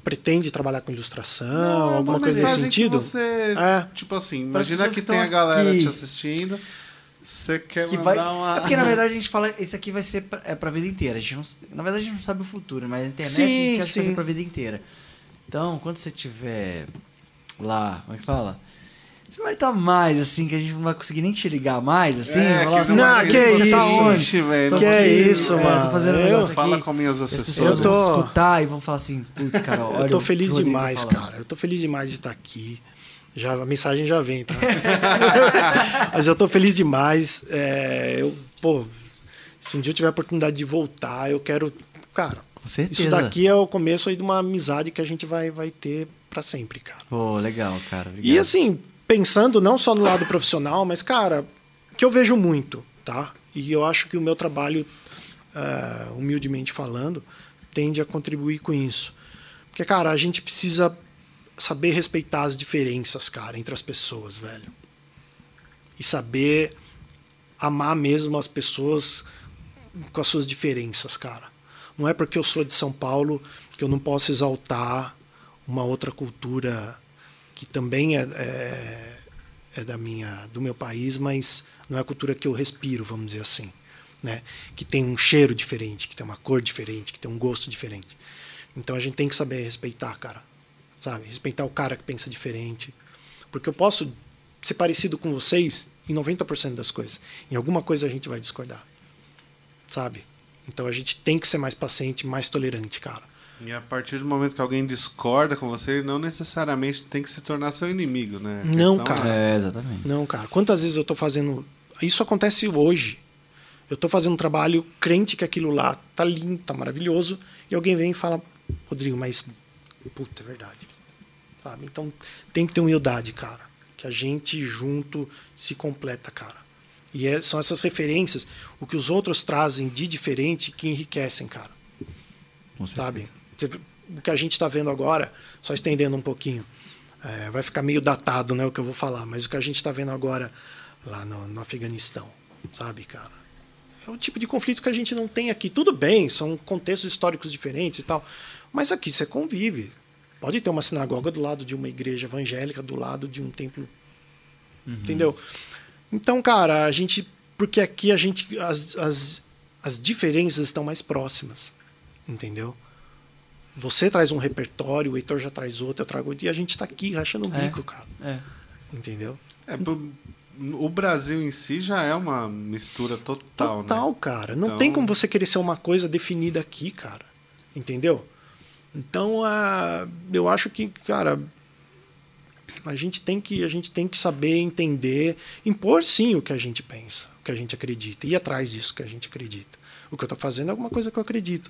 pretende trabalhar com ilustração, é alguma uma coisa nesse sentido? Você, É. Tipo assim, imagina que tem a galera aqui. te assistindo. Você quer Que mandar vai... uma. É porque, na verdade, a gente fala, esse aqui vai ser pra, é pra vida inteira. A gente não, na verdade, a gente não sabe o futuro, mas a internet Sim, a gente acha que vai sim. ser pra vida inteira. Então, quando você tiver lá, como é que fala? Você vai estar mais, assim, que a gente não vai conseguir nem te ligar mais, assim. É, falar que assim, não- "Ah, que tá isso, onde? Ixi, velho. Que aqui, isso, é, mano. Tô fazendo um Eu- negócio Fala aqui. com minhas E As assessoras. Eu tô- vão escutar e vão falar assim, putz, cara, olha eu tô feliz tá demais, falando." cara. Eu tô feliz demais de estar aqui. Já, a mensagem já vem, tá? Mas eu tô feliz demais. É, eu, pô, se um dia eu tiver a oportunidade de voltar, eu quero. Cara, isso daqui é o começo aí de uma amizade que a gente vai, vai ter pra sempre, cara. Pô, legal, cara. E obrigado. assim, pensando não só no lado profissional, mas, cara, que eu vejo muito, tá? E eu acho que o meu trabalho, ah, humildemente falando, tende a contribuir com isso. Porque, cara, a gente precisa saber respeitar as diferenças, cara, entre as pessoas, velho. E saber amar mesmo as pessoas com as suas diferenças, cara. Não é porque eu sou de São Paulo que eu não posso exaltar uma outra cultura que também é, é, é da minha, do meu país, mas não é a cultura que eu respiro, vamos dizer assim, né? Que tem um cheiro diferente, que tem uma cor diferente, que tem um gosto diferente. Então a gente tem que saber respeitar, cara, sabe? Respeitar o cara que pensa diferente, porque eu posso ser parecido com vocês em 90% das coisas. Em alguma coisa a gente vai discordar, sabe? Então a gente tem que ser mais paciente, mais tolerante, cara. E a partir do momento que alguém discorda com você, ele não necessariamente tem que se tornar seu inimigo, né? A Não, cara. É, exatamente. Não, cara. Quantas vezes eu tô fazendo. Isso acontece hoje. Eu tô fazendo um trabalho crente que aquilo lá tá lindo, tá maravilhoso, e alguém vem e fala, Rodrigo, mas. Puta, é verdade. Sabe? Então tem que ter humildade, cara. Que a gente junto se completa, cara. E é- são essas referências, o que os outros trazem de diferente que enriquecem, cara Com certeza. sabe? O que a gente está vendo agora, só estendendo um pouquinho, é, vai ficar meio datado, né, o que eu vou falar, mas o que a gente está vendo agora lá no, no Afeganistão, sabe, cara? É um tipo de conflito que a gente não tem aqui. Tudo bem, são contextos históricos diferentes e tal, mas aqui você convive. Pode ter uma sinagoga do lado de uma igreja evangélica, do lado de um templo, entendeu? Então, cara, a gente, porque aqui a gente, as, as, as diferenças estão mais próximas, entendeu? Você traz um repertório, o Heitor já traz outro, eu trago outro, e a gente tá aqui rachando o É. bico, cara. É. Entendeu? É, pro- o Brasil em si já é uma mistura total, Total, né? cara. Não Então- tem como você querer ser uma coisa definida aqui, cara. Entendeu? Então, ah, eu acho que, cara, a gente tem que a gente tem que saber entender, impor sim o que a gente pensa, o que a gente acredita, ir atrás disso que a gente acredita. O que eu tô fazendo é alguma coisa que eu acredito.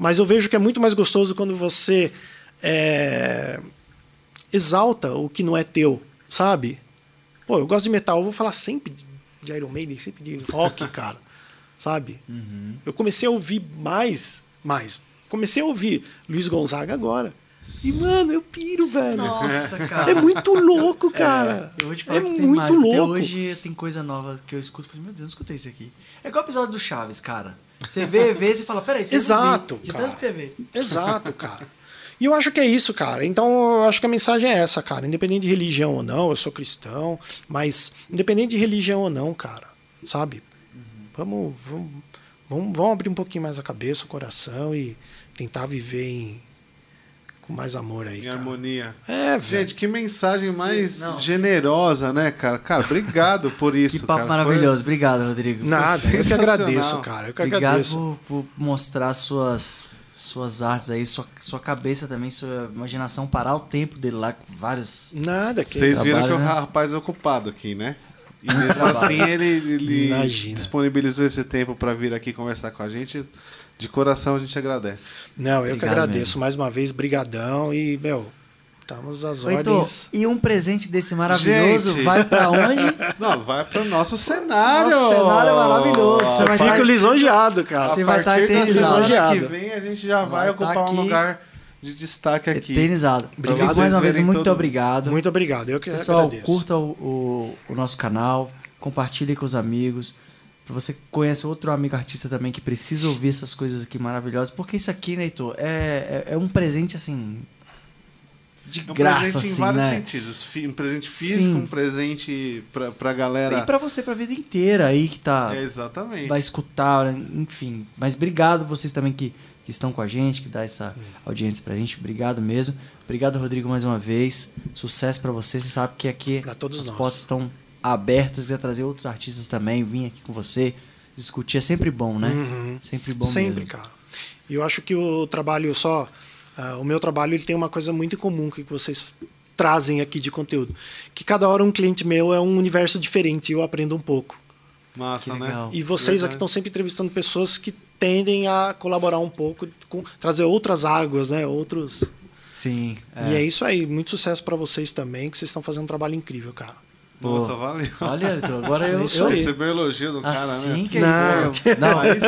Mas eu vejo que é muito mais gostoso quando você é, exalta o que não é teu, sabe? Pô, eu gosto de metal, eu vou falar sempre de Iron Maiden, sempre de rock, cara. Sabe? Eu comecei a ouvir mais, mais, comecei a ouvir Luiz Gonzaga agora. E, mano, eu piro, velho. Nossa, cara. É muito louco, cara. Eu vou te falar é que tem muito mais. Até louco. hoje tem coisa nova que eu escuto. Falei, meu Deus, não escutei isso aqui. É igual o episódio do Chaves, cara. Você vê, vê e fala, peraí, você Exato, viu. De cara. tanto que você vê. Exato, cara. E eu acho que é isso, cara. Então, eu acho que a mensagem é essa, cara. Independente de religião ou não, eu sou cristão, mas independente de religião ou não, cara, sabe? Vamos, vamos, vamos, vamos abrir um pouquinho mais a cabeça, o coração e tentar viver em, com mais amor aí, Em cara. harmonia. É, velho. Gente, que mensagem mais Não. generosa, né, cara? Cara, obrigado por isso. Que papo cara. Foi- maravilhoso. Obrigado, Rodrigo. Nada, eu que agradeço, cara. Eu que Obrigado agradeço. por, por mostrar suas, suas artes aí, sua, sua cabeça também, sua imaginação, parar o tempo dele lá com vários. Nada que Vocês viram que Trabalho, o né? rapaz é ocupado aqui, né? E mesmo assim ele, ele Imagina. disponibilizou esse tempo para vir aqui conversar com a gente. De coração a gente agradece. Não, eu que Obrigado agradeço mesmo. mais uma vez, brigadão e, meu, estamos às Heitor, ordens. e um presente desse maravilhoso Gente. vai pra onde? Não, vai pro nosso cenário. Nosso cenário é maravilhoso. Você vai Fico estar- lisonjeado, cara. Você a vai estar da eternizado. que vem a gente já vai, Vai ocupar tá um aqui. lugar de destaque aqui. Eternizado. Obrigado. Mais uma vez, muito todo- obrigado. Muito obrigado, eu que Pessoal, agradeço. curta o, o, o nosso canal, compartilhe com os amigos. Pra você que conhece outro amigo artista também que precisa ouvir essas coisas aqui maravilhosas. Porque isso aqui, né, Heitor, é, é, é um presente assim. De É um graça, presente em assim, vários né? sentidos. Um presente Sim. físico, um presente pra, pra galera. E pra você, pra vida inteira aí que tá. É, exatamente. vai escutar, né? enfim. Mas obrigado vocês também que, que estão com a gente, que dá essa audiência pra gente. Obrigado mesmo. Obrigado, Rodrigo, mais uma vez. Sucesso pra você. Você sabe que aqui Pra todos as nós. portas estão abertas. Quiser trazer outros artistas também, vir aqui com você, discutir. É sempre bom, né? Uhum. Sempre bom Sempre, mesmo. cara. E eu acho que o trabalho só. ah, o meu trabalho ele tem uma coisa muito em comum que vocês trazem aqui de conteúdo. Que cada hora um cliente meu é um universo diferente e eu aprendo um pouco. Massa, né? E vocês aqui estão sempre entrevistando pessoas que tendem a colaborar um pouco, com, trazer outras águas, né? Outros. Sim. E é isso aí. Muito sucesso pra vocês também, que vocês estão fazendo um trabalho incrível, cara. Nossa, Pô. valeu. Olha, Heitor, agora eu. É isso eu. Recebeu elogio do cara, Assim né? que Não. é isso. eu- Não, Aí ok.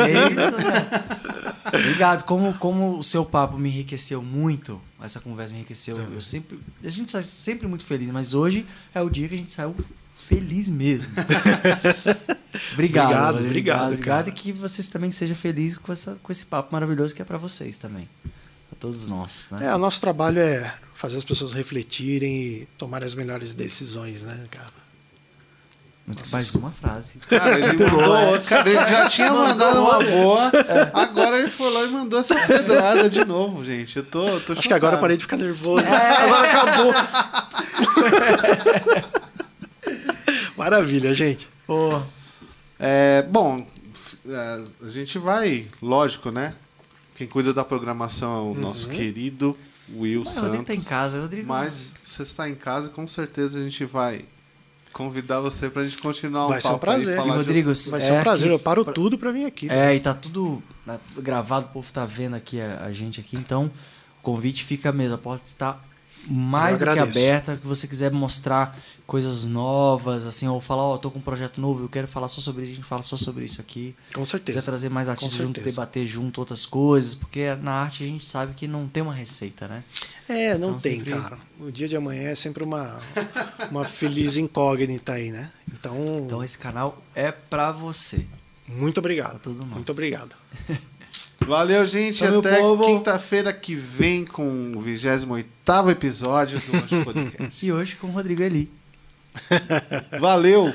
Obrigado. Como, como o seu papo me enriqueceu muito, essa conversa me enriqueceu. Eu sempre, a gente sai sempre muito feliz, mas hoje é o dia que a gente saiu feliz mesmo. obrigado, Obrigado, Rodrigo, obrigado, obrigado cara. e que vocês também sejam felizes com, essa, com esse papo maravilhoso que é pra vocês também. Pra todos nós, né? É, o nosso trabalho é fazer as pessoas refletirem e tomarem as melhores decisões, né, cara? Muito mais uma frase. Cara, ele mandou outra. Cara, ele já tinha mandado uma boa. Agora ele foi lá e mandou essa pedrada de novo, gente. Eu tô, tô Acho que agora eu parei de ficar nervoso. Agora acabou. Maravilha, gente. É, bom, é, a gente vai, lógico, né? Quem cuida da programação é o nosso querido Will mas o Rodrigo Santos. tá em casa, Rodrigo. Mas você está em casa, com certeza a gente vai convidar você pra gente continuar um Vai ser um papo aí, prazer. falar E, de- Rodrigo, Vai ser é um prazer. que- Eu paro tudo pra vir aqui. É, e tá tudo né, gravado, o povo tá vendo aqui a, a gente aqui, então o convite fica mesmo, a porta está mais do que aberta, que você quiser mostrar coisas novas, assim, ou falar, ó, tô com um projeto novo, eu quero falar só sobre isso, a gente fala só sobre isso aqui. Com Quiser certeza. trazer mais artistas junto, debater junto outras coisas, porque na arte a gente sabe que não tem uma receita, né? É, não Então, tem, sempre- cara. O dia de amanhã é sempre uma, uma feliz incógnita aí, né? Então, Então esse canal é pra você. muito obrigado. Pra todos nós. Muito obrigado. Valeu, gente. Valeu, Até quinta-feira que vem com o 28 episódio do nosso podcast. E hoje com o Rodrigo Eli. Valeu!